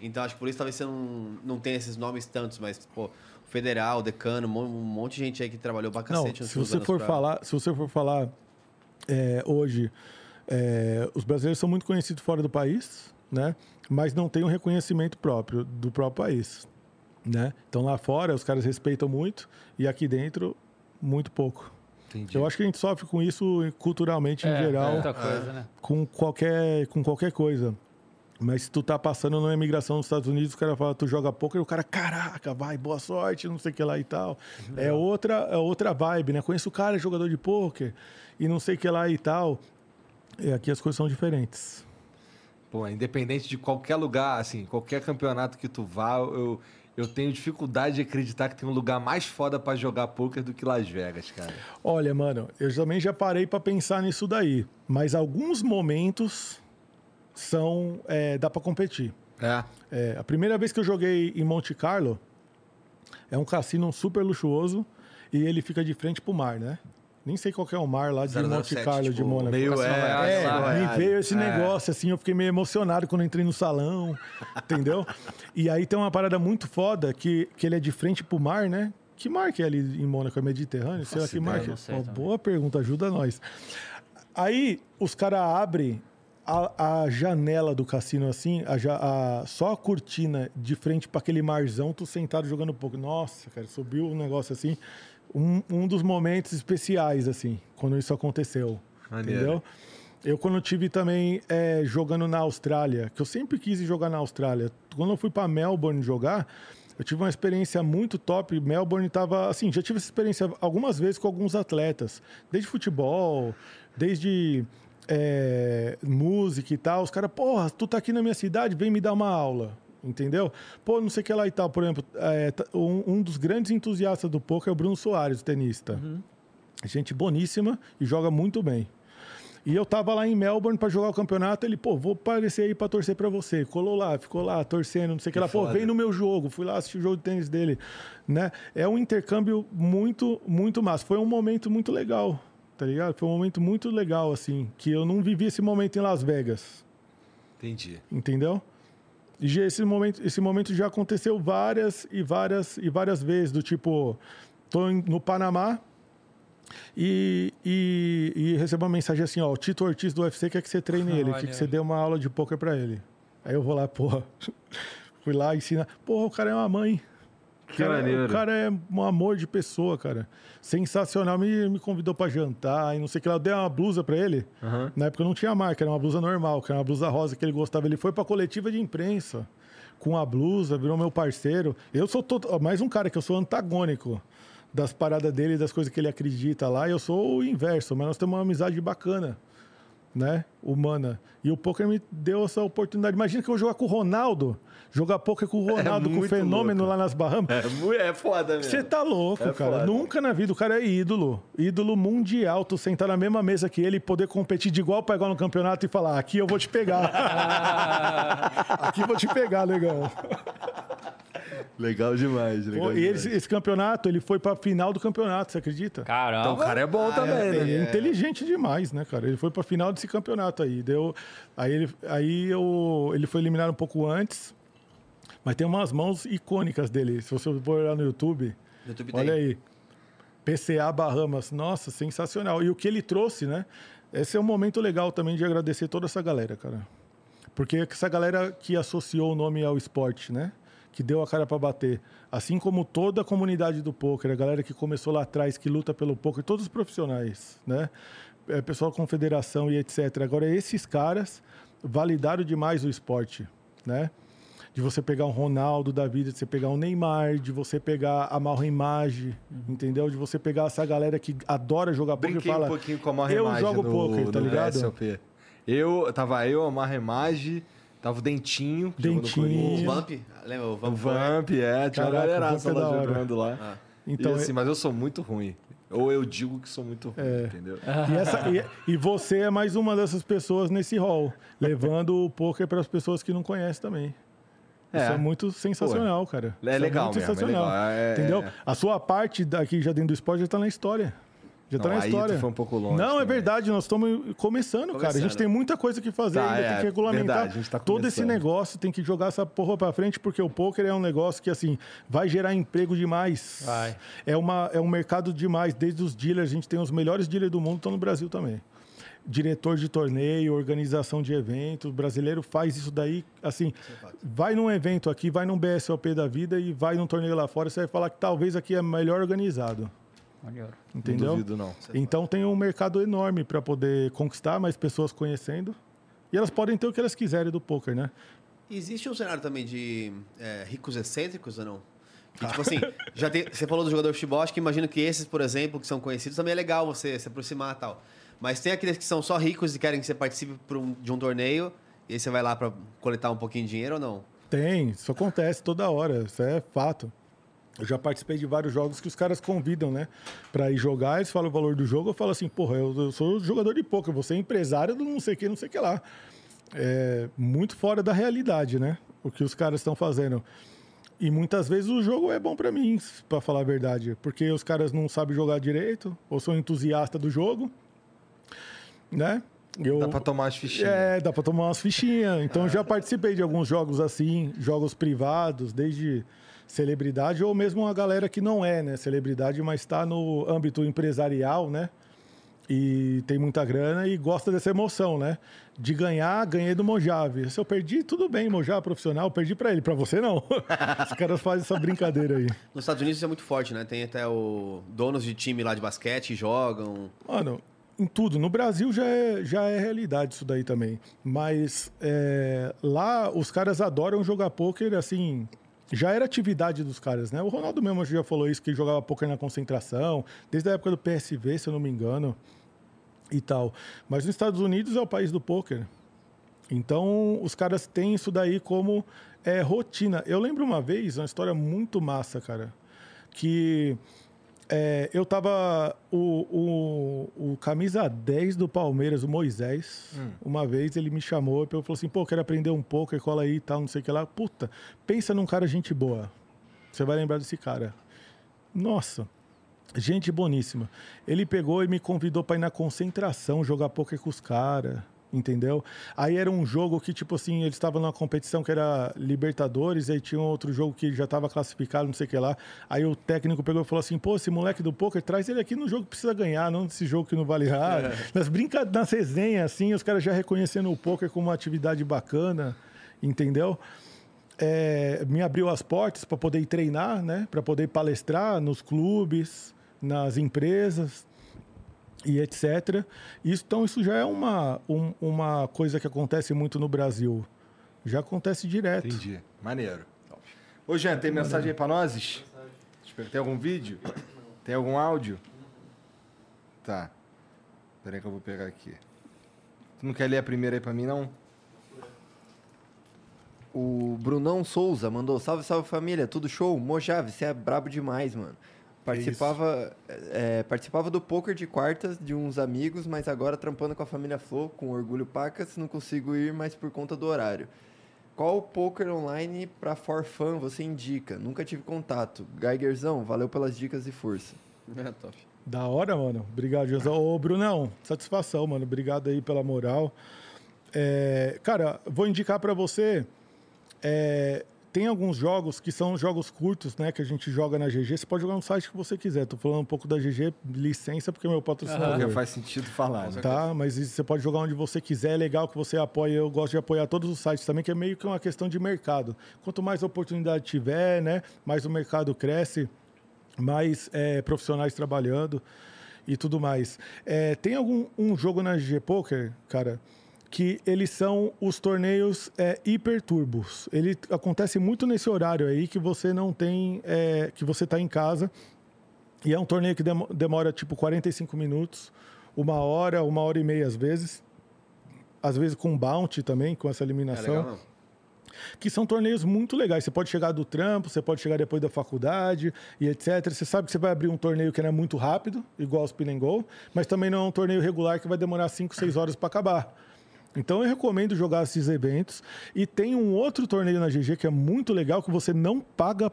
Então acho que por isso talvez você não, não tenha esses nomes tantos, mas, pô, o Federal, o Decano, um mon- monte de gente aí que trabalhou pra Não, cacete nos se você for pra- falar, se você for falar é, hoje, é, os brasileiros são muito conhecidos fora do país, né? Mas não tem um reconhecimento próprio do próprio país, né? Então lá fora os caras respeitam muito e aqui dentro muito pouco. Entendi. Eu acho que a gente sofre com isso culturalmente em É, geral. Muita coisa, né? com qualquer, com qualquer coisa. Mas se tu tá passando numa imigração nos Estados Unidos, o cara fala, tu joga poker, e o cara, caraca, vai, boa sorte, não sei o que lá e tal. É outra, é outra vibe, né? Conheço o cara, é jogador de poker, e não sei o que lá e tal. E aqui as coisas são diferentes. Pô, independente de qualquer lugar, assim, qualquer campeonato que tu vá, eu, eu tenho dificuldade de acreditar que tem um lugar mais foda pra jogar poker do que Las Vegas, cara. Olha, mano, eu também já parei pra pensar nisso daí. Mas alguns momentos são. é, dá pra competir. É. É, a primeira vez que eu joguei em Monte Carlo, é um cassino super luxuoso e ele fica de frente pro mar, né? Nem sei qual que é o mar lá de 007, Monte Carlo, de tipo, Mônaco. Meio é, É, lá. me veio esse É. negócio, assim, eu fiquei meio emocionado quando entrei no salão, entendeu? E aí tem uma parada muito foda, que, que ele é de frente pro mar, né? Que mar que é ali em Mônaco? É Mediterrâneo? Sei lá que mar é. boa pergunta, ajuda nós. Aí os caras abrem a, a janela do cassino assim, a a- só a cortina de frente para aquele marzão, tu sentado jogando pouco. Nossa, cara, subiu um negócio assim. Um, um dos momentos especiais, assim, quando isso aconteceu. Maneiro. Entendeu? Eu, quando tive também é, jogando na Austrália, que eu sempre quis jogar na Austrália. Quando eu fui para Melbourne jogar, eu tive uma experiência muito top. Melbourne tava, assim, já tive essa experiência algumas vezes com alguns atletas, desde futebol, desde é, música e tal. Os caras, porra, tu tá aqui na minha cidade, vem me dar uma aula. Entendeu? Pô, não sei o que lá e tal. Por exemplo, é, um, um dos grandes entusiastas do poker é o Bruno Soares, o tenista. Gente boníssima e joga muito bem. E eu tava lá em Melbourne para jogar o campeonato, ele, pô, vou aparecer aí para torcer para você. Colou lá, ficou lá torcendo, não sei o que, lá. Pô, foda. vem no meu jogo. Fui lá assistir o jogo de tênis dele, né? É um intercâmbio muito, muito massa. Foi um momento muito legal, tá ligado? Foi um momento muito legal, assim, que eu não vivi esse momento em Las Vegas, Entendi. entendeu? E esse momento, esse momento já aconteceu várias e várias e várias vezes, do tipo, tô no Panamá e, e, e recebo uma mensagem assim, ó, o Tito Ortiz do UFC quer que você treine ele, quer que você dê uma aula de poker pra ele. Aí eu vou lá, porra, fui lá ensinar. Porra, o cara é uma mãe. O Que cara, maneiro. o cara é um amor de pessoa, cara. Sensacional. Me, me convidou pra jantar e não sei o que lá. Eu dei uma blusa pra ele. Aham. Na época não tinha marca, era uma blusa normal, que era uma blusa rosa que ele gostava. Ele foi pra coletiva de imprensa com a blusa, virou meu parceiro. Eu sou todo, mais um cara que eu sou antagônico das paradas dele, das coisas que ele acredita lá. Eu sou o inverso, mas nós temos uma amizade bacana, né? Humana. E o poker me deu essa oportunidade. Imagina que eu vou jogar com o Ronaldo, jogar poker com o Ronaldo, com o fenômeno louco. lá nas Bahamas. É, é foda mesmo. Você tá louco, É cara. foda. Nunca na vida. O cara é ídolo. Ídolo mundial. Tu sentar na mesma mesa que ele e poder competir de igual para igual no campeonato e falar: aqui eu vou te pegar. aqui eu vou te pegar, legal. Legal demais, legal Pô, e demais. esse, esse campeonato, ele foi pra final do campeonato, você acredita? Caramba. Então o cara é bom também, Ele né? é inteligente demais, né, cara? Ele foi pra final desse campeonato aí. Deu, aí ele, aí eu, ele foi eliminado um pouco antes, mas tem umas mãos icônicas dele. Se você for olhar no YouTube, YouTube olha aí. PCA Bahamas. Nossa, sensacional. E o que ele trouxe, né? Esse é um momento legal também de agradecer toda essa galera, cara. Porque essa galera que associou o nome ao esporte, né? Que deu a cara para bater. Assim como toda a comunidade do poker, a galera que começou lá atrás, que luta pelo poker, todos os profissionais, né? É, pessoal da confederação e etc. Agora, esses caras validaram demais o esporte, né? De você pegar um Ronaldo da vida, de você pegar um Neymar, de você pegar a Malra Image, entendeu? De você pegar essa galera que adora jogar poker e Brinquei fala... um pouquinho com a Marra eu jogo no, poker, tá ligado? VSOP. Eu, tava eu, a Marra Imagem, tava o Dentinho. que jogou no Dentinho. O. Vamp, lembra? O O Vamp. Vamp, é, tinha uma galeraça Vamp é lá da hora. jogando lá. Ah. Então, e assim, mas eu sou muito ruim. Ou eu digo que sou muito ruim, É. entendeu? E, essa- e- e você é mais uma dessas pessoas nesse hall, levando o poker para as pessoas que não conhecem também. Isso É. é muito sensacional, cara. É Isso legal muito mesmo, é sensacional. legal, é- Entendeu? é. A sua parte daqui já dentro do esporte já está na história. Já está Não, na aí história. foi um pouco longe Não, é também. verdade. Nós estamos começando, cara. A gente Começando. tem muita coisa que fazer Tá, ainda. é, tem que regulamentar verdade, a gente tá todo esse começando. negócio. Tem que jogar essa porra para frente, porque o poker é um negócio que, assim, vai gerar emprego demais. Vai. É, uma, é um mercado demais. Desde os dealers, a gente tem os melhores dealers do mundo, estão no Brasil também. Diretor de torneio, organização de eventos, o brasileiro faz isso daí, assim, vai num evento aqui, vai num BSOP da vida e vai num torneio lá fora, você vai falar que talvez aqui é melhor organizado, Maneiro. entendeu? Não duvido, não. Então tem um mercado enorme para poder conquistar mais pessoas conhecendo. E elas podem ter o que elas quiserem do poker, né? Existe um cenário também de é, ricos excêntricos ou não? Que, tipo assim, já tem, você falou do jogador de futebol, acho que imagino que esses, por exemplo, que são conhecidos, também é legal você se aproximar e tal. Mas tem aqueles que são só ricos e querem que você participe de um torneio, e aí você vai lá para coletar um pouquinho de dinheiro ou não? Tem, isso acontece toda hora, isso é fato. Eu já participei de vários jogos que os caras convidam, né, pra ir jogar, eles falam o valor do jogo, eu falo assim, porra, eu, eu sou jogador de poker, você é empresário do não sei o que, não sei o que lá. É muito fora da realidade, né, o que os caras estão fazendo. E muitas vezes o jogo é bom pra mim, pra falar a verdade, porque os caras não sabem jogar direito, ou são entusiasta do jogo, né? Eu, Dá pra tomar as fichinhas. é, dá pra tomar umas fichinhas. Então, já participei de alguns jogos assim, jogos privados, desde celebridade ou mesmo uma galera que não é, né, celebridade, mas está no âmbito empresarial, né? E tem muita grana e gosta dessa emoção, né? De ganhar, ganhei do Mojave. Se eu perdi, tudo bem, Mojave profissional, perdi pra ele, pra você não. Os caras fazem essa brincadeira aí. Nos Estados Unidos isso é muito forte, né? Tem até o donos de time lá de basquete jogam. Mano, em tudo. No Brasil já é, já é realidade isso daí também. Mas é, lá os caras adoram jogar pôquer, assim. Já era atividade dos caras, né? O Ronaldo mesmo já falou isso, que jogava pôquer na concentração, desde a época do PSV, se eu não me engano, e tal. Mas nos Estados Unidos é o país do pôquer. Então, os caras têm isso daí como é, rotina. Eu lembro uma vez, uma história muito massa, cara, que é, eu tava. O, o, o camisa 10 do Palmeiras, o Moisés, uma vez ele me chamou e falou assim: pô, quero aprender um pouco, cola aí e tal, não sei o que lá. Puta, pensa num cara gente boa. Você vai lembrar desse cara. Nossa, gente boníssima. Ele pegou e me convidou para ir na concentração jogar poker com os caras. Entendeu? Aí era um jogo que, tipo assim, eles estavam numa competição que era Libertadores, aí tinha um outro jogo que já estava classificado, não sei o que lá. Aí o técnico pegou e falou assim: pô, esse moleque do poker, traz ele aqui no jogo que precisa ganhar, não nesse jogo que não vale nada. Nas brincadeiras, nas resenhas, assim, os caras já reconhecendo o poker como uma atividade bacana, entendeu? é, me abriu as portas para poder treinar, né? Para poder palestrar nos clubes, nas empresas e etc. Isso, então isso já é uma, um- uma coisa que acontece muito no Brasil. Já acontece direto. Entendi. Maneiro. Ô, Jean, tem mensagem aí pra nós? Tem algum vídeo? Tem algum áudio? Tá. Peraí que eu vou pegar aqui. Tu não quer ler a primeira aí pra mim, não? O Brunão Souza mandou: Salve, salve família, tudo show? Mojave, você é brabo demais, mano. Participava, é, participava do poker de quartas de uns amigos, mas agora trampando com a família Flow, com orgulho pacas, não consigo ir mais por conta do horário. Qual poker online pra for fun você indica? Nunca tive contato. Geigerzão, valeu pelas dicas e força. É, top. Da hora, mano. Obrigado, José. Ô, Brunão, satisfação, mano. Obrigado aí pela moral. É, cara, vou indicar pra você. é, tem alguns jogos que são jogos curtos, né? Que a gente joga na GG. Você pode jogar no site que você quiser. Tô falando um pouco da GG, licença, porque é meu patrocinador. Porque faz sentido falar, né? Tá, mas você pode jogar onde você quiser, é legal que você apoie. Eu gosto de apoiar todos os sites também, que é meio que uma questão de mercado. Quanto mais oportunidade tiver, né, mais o mercado cresce, mais é, profissionais trabalhando e tudo mais. É, tem algum um jogo na GG Poker, cara, que eles são os torneios é, hiperturbos. Ele acontece muito nesse horário aí que você não tem, é, que você está em casa e é um torneio que demo- demora tipo 45 minutos, uma hora, uma hora e meia às vezes. Às vezes com bounty também, com essa É eliminação. legal, não? que são torneios muito legais. Você pode chegar do trampo, você pode chegar depois da faculdade e etc. Você sabe que você vai abrir um torneio que não é muito rápido, igual o Spin Go, mas também não é um torneio regular que vai demorar 5, 6 horas para acabar. Então eu recomendo jogar esses eventos. E tem um outro torneio na GG que é muito legal que você não paga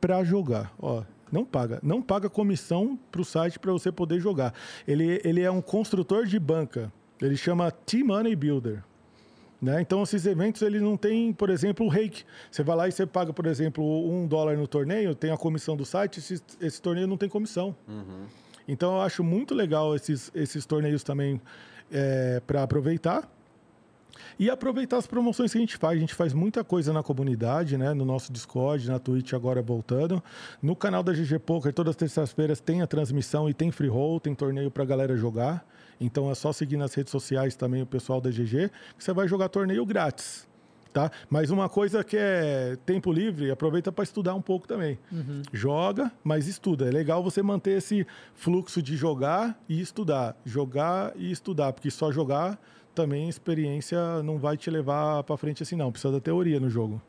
para jogar. Ó, não paga. Não paga comissão para o site para você poder jogar. Ele, ele é um construtor de banca. Ele chama T-Money Builder. Né? Então, esses eventos, ele não tem, por exemplo, o rake. Você vai lá e você paga, por exemplo, um dólar no torneio, tem a comissão do site, esse, esse torneio não tem comissão. Então, eu acho muito legal esses, esses torneios também para aproveitar. E aproveitar as promoções que a gente faz. A gente faz muita coisa na comunidade, né? No nosso Discord, na Twitch agora voltando. No canal da GG Poker, todas as terças-feiras tem a transmissão e tem free roll, tem torneio pra galera jogar. Então é só seguir nas redes sociais também o pessoal da GG, que você vai jogar torneio grátis. Tá? Mas uma coisa que é tempo livre, aproveita para estudar um pouco também. Joga, mas estuda. É legal você manter esse fluxo de jogar e estudar. Jogar e estudar, porque só jogar também experiência não vai te levar para frente assim não, precisa da teoria no jogo.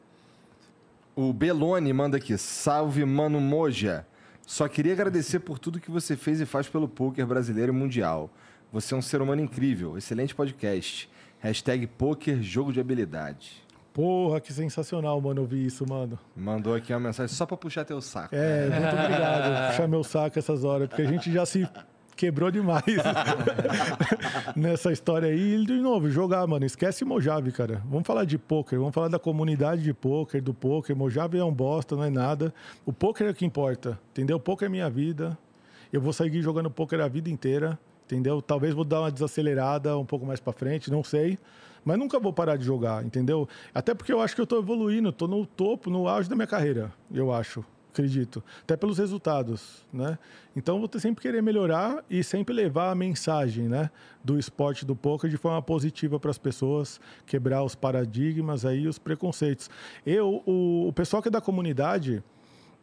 O Belone manda aqui. Salve, mano Moja. Só queria agradecer por tudo que você fez e faz pelo poker brasileiro e mundial. Você é um ser humano incrível. Excelente podcast. Hashtag poker jogo de habilidade. Porra, que sensacional, mano, ouvir isso, mano. Mandou aqui uma mensagem só pra puxar teu saco. É, muito obrigado. Puxar meu saco essas horas, porque a gente já se quebrou demais nessa história aí. E, de novo, jogar, mano. Esquece Mojave, cara. Vamos falar de poker, vamos falar da comunidade de poker, do poker. Mojave é um bosta, não é nada. O poker é o que importa, entendeu? O poker é minha vida. Eu vou seguir jogando poker a vida inteira, entendeu? Talvez vou dar uma desacelerada um pouco mais pra frente, não sei. Mas nunca vou parar de jogar, entendeu? Até porque eu acho que eu tô evoluindo, tô no topo, no auge da minha carreira, eu acho acredito, até pelos resultados, né? Então vou ter sempre querer melhorar e sempre levar a mensagem, né, do esporte do poker de forma positiva para as pessoas, quebrar os paradigmas aí, os preconceitos. Eu, o, o pessoal que é da comunidade,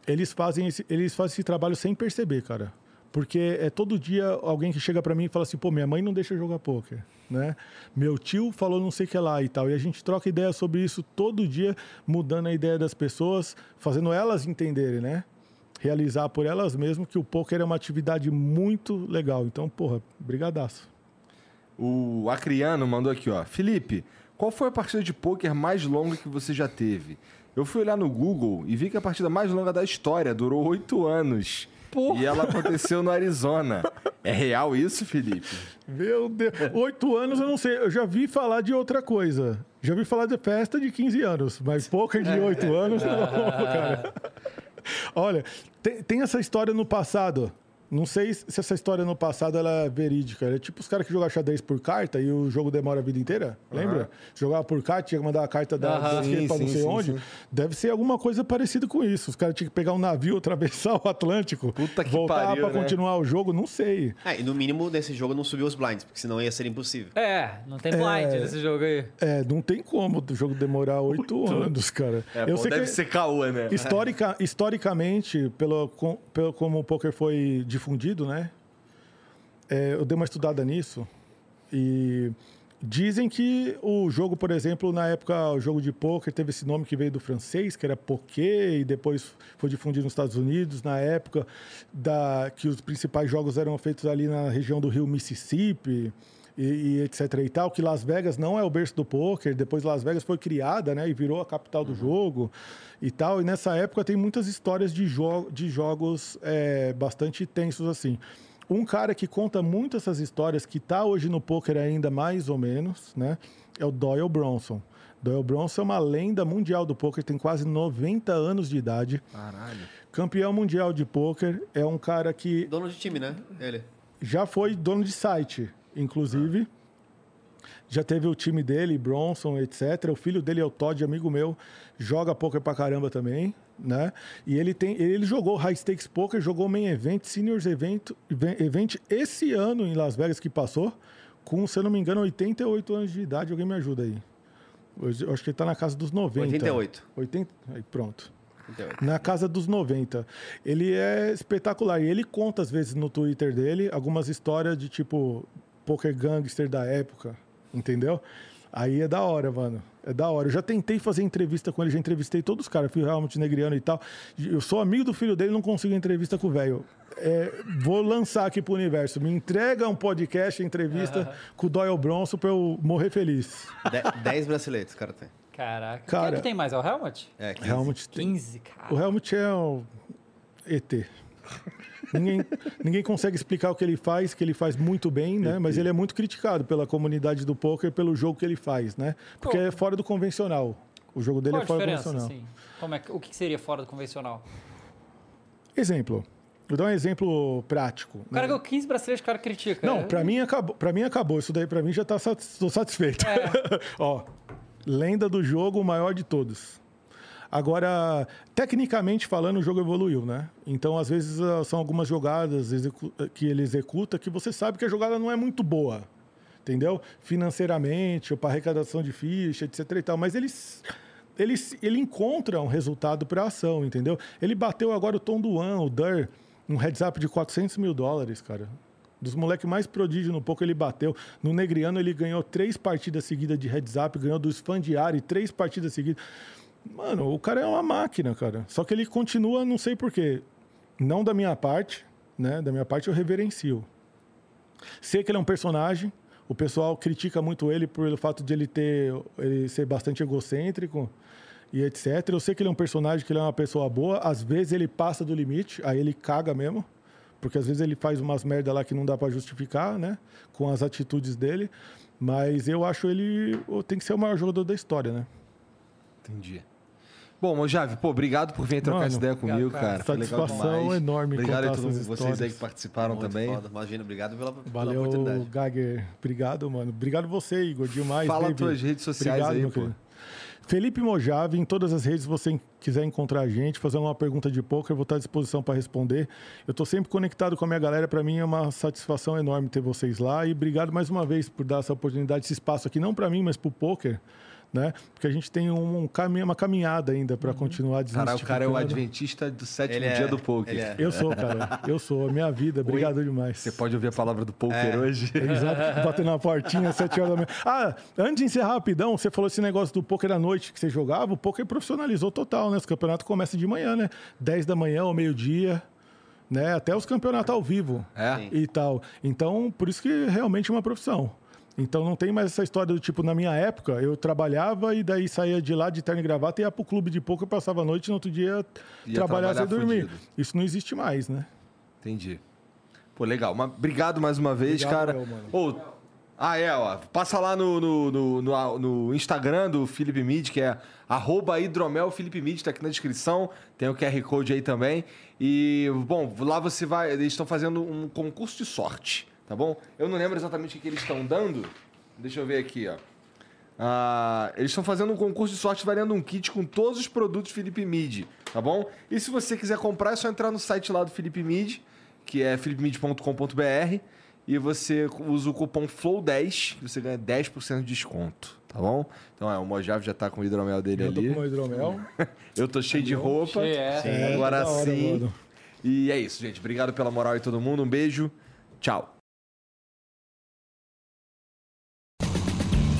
eles fazem esse, eles fazem esse trabalho sem perceber, cara. Porque é todo dia alguém que chega para mim e fala assim, pô, minha mãe não deixa jogar poker, né? Meu tio falou não sei o que lá e tal. E a gente troca ideia sobre isso todo dia, mudando a ideia das pessoas, fazendo elas entenderem, né? Realizar por elas mesmas que o poker é uma atividade muito legal. Então, porra, brigadaço. O Acriano mandou aqui, ó. Felipe, qual foi a partida de pôquer mais longa que você já teve? Eu fui olhar no Google e vi que a partida mais longa da história durou oito anos. Porra. E ela aconteceu no Arizona. É real isso, Felipe? Meu Deus, oito anos eu não sei. Eu já vi falar de outra coisa. Já vi falar de festa de 15 anos, mas poker de oito anos não, cara. Olha, tem, tem essa história no passado. Não sei se essa história no passado ela é verídica. É tipo os caras que jogam xadrez por carta e o jogo demora a vida inteira. Lembra? Jogava por carta, tinha que mandar a carta da, Sim, pra não sim, sei sim, onde. sim. Deve ser alguma coisa parecida com isso. Os caras tinham que pegar um navio, atravessar o Atlântico, Puta que voltar pariu, pra né? continuar o jogo. Não sei. É, e no mínimo nesse jogo não subiu os blinds, porque senão ia ser impossível. É, não tem blind nesse jogo aí. É, não tem como o jogo demorar oito anos, cara. É, bom, deve ser caô, né? Historica, historicamente, pelo, com- pelo, como o poker foi difundido, né? É, eu dei uma estudada nisso e dizem que o jogo, por exemplo, na época, o jogo de poker teve esse nome que veio do francês, que era poké, e depois foi difundido nos Estados Unidos, na época da, que os principais jogos eram feitos ali na região do rio Mississippi. E, e, etc e tal, que Las Vegas não é o berço do poker, depois Las Vegas foi criada, né, e virou a capital do jogo e tal, e nessa época tem muitas histórias de, jo de jogos é, bastante tensos assim. Um cara que conta muito essas histórias, que está hoje no poker ainda mais ou menos, né, é o Doyle Bronson. Doyle Bronson é uma lenda mundial do poker, tem quase 90 anos de idade. Caralho. Campeão mundial de poker, é um cara que Dono de time, né? Ele. já foi dono de site, inclusive. Já teve o time dele, Bronson, etc. O filho dele é o Todd, amigo meu, joga poker pra caramba também, né? E ele tem, ele jogou High Stakes Poker, jogou Main Event, Seniors Event, Event esse ano em Las Vegas que passou, com, se eu não me engano, 88 anos de idade. Alguém me ajuda aí. Hoje, Eu acho que ele tá na casa dos 90. 88. 80, aí pronto 88. na casa dos 90. Ele é espetacular. E ele conta, às vezes, no Twitter dele, algumas histórias de tipo poker gangster da época. Entendeu? Aí é da hora, mano. É da hora. Eu já tentei fazer entrevista com ele, já entrevistei todos os caras, fui realmente negriano e tal. Eu sou amigo do filho dele, não consigo entrevista com o velho. É, vou lançar aqui pro universo. Me entrega um podcast, entrevista com o Doyle Bronson pra eu morrer feliz. De- 10 braceletes o cara tem. Caraca. Quem Cara- é que tem mais? É o Helmut? É, 15. Helmut tem. 15, cara. O Helmut é o ET. Ninguém, ninguém consegue explicar o que ele faz, que ele faz muito bem, né? Mas ele é muito criticado pela comunidade do poker pelo jogo que ele faz, né? Porque Qual- é fora do convencional. O jogo dele Qual a é fora do convencional. assim? Como é, o que seria fora do convencional? Exemplo. Vou dar um exemplo prático. O cara né? ganhou 15 brasileiros, o cara critica. Não, É- pra mim acabou. Para mim acabou. Isso daí pra mim já tá satis- tô satisfeito. Ó, lenda do jogo, o maior de todos. Agora, tecnicamente falando, o jogo evoluiu, né? Então, às vezes, ah, são algumas jogadas execu- que ele executa que você sabe que a jogada não é muito boa, entendeu? Financeiramente, ou para arrecadação de ficha, etc e tal. Mas eles, ele, ele encontra um resultado para a ação, entendeu? Ele bateu agora o Tom Duan, o Dur, um heads up de 400 mil dólares, cara. Dos moleques mais prodígio no pouco ele bateu. No Negriano ele ganhou três partidas seguidas de heads up, ganhou do Sfandiari três partidas seguidas. Mano, o cara é uma máquina, cara. Só que ele continua, não sei porquê. Não da minha parte, né? Da minha parte eu reverencio. Sei que ele é um personagem. O pessoal critica muito ele pelo fato de ele ter ele ser bastante egocêntrico e etc. Eu sei que ele é um personagem, que ele é uma pessoa boa. Às vezes ele passa do limite, aí ele caga mesmo. Porque às vezes ele faz umas merda lá que não dá pra justificar, né? Com as atitudes dele. Mas eu acho ele tem que ser o maior jogador da história, né? Entendi. Bom, Mojave, pô, obrigado por vir trocar Mano, essa ideia comigo, obrigado, cara. cara. Foi legal Satisfação demais. enorme Obrigado a todos essas vocês aí que participaram Muito também. foda. Imagina, obrigado pela, pela Valeu, oportunidade. Gager. Obrigado, mano. Obrigado você, Igor. Demais. Fala baby. tuas redes sociais aí, meu pô. querido. Felipe Mojave, em todas as redes, se você quiser encontrar a gente, fazer uma pergunta de poker, eu vou estar à disposição para responder. Eu estou sempre conectado com a minha galera, para mim é uma satisfação enorme ter vocês lá. E obrigado mais uma vez por dar essa oportunidade, esse espaço aqui, não para mim, mas para o poker. Né? Porque a gente tem um, um caminho, uma caminhada ainda para continuar Caralho, o cara é o adventista do sétimo Ele é- dia do poker. é. Eu sou, cara. Eu sou. A minha vida. Obrigado demais. Você pode ouvir a palavra do poker É. hoje? Exato, batendo na portinha, sete horas da manhã. Ah, antes de encerrar rapidão, você falou esse negócio do poker à noite que você jogava, o poker profissionalizou total, né? Os campeonatos começam de manhã, né? 10 da manhã ao meio-dia, né? Até os campeonatos ao vivo É? E tal. Então, por isso que realmente é uma profissão. Então não tem mais essa história do tipo, na minha época, eu trabalhava e daí saía de lá de terno e gravata e ia pro clube de poker, passava a noite e no outro dia Ia trabalhar sem trabalhar dormir. Isso não existe mais, né? Entendi. Pô, legal. Mas obrigado mais uma vez, Obrigado, cara. eu. Ô, ah, é, ó. Passa lá no, no, no, no- no Instagram do Felipe Mid, que é arroba hidromel Felipe Mid, tá aqui na descrição. Tem o QR Code aí também. E, bom, lá você vai. Eles estão fazendo um concurso de sorte, tá bom? Eu não lembro exatamente o que eles estão dando. Deixa eu ver aqui, ó. Ah, eles estão fazendo um concurso de sorte valendo um kit com todos os produtos Felipe Mid, tá bom? E se você quiser comprar, é só entrar no site lá do Felipe Mid, que é philipemid.com.br, e você usa o cupom FLOW10, que você ganha 10% de desconto, tá bom? Então é, o Mojave já tá com o hidromel dele Eu tô ali. com o hidromel. Eu tô cheio de roupa. Cheio, é. É, Agora sim. mano. E é isso, gente. Obrigado pela moral e todo mundo. Um beijo. Tchau.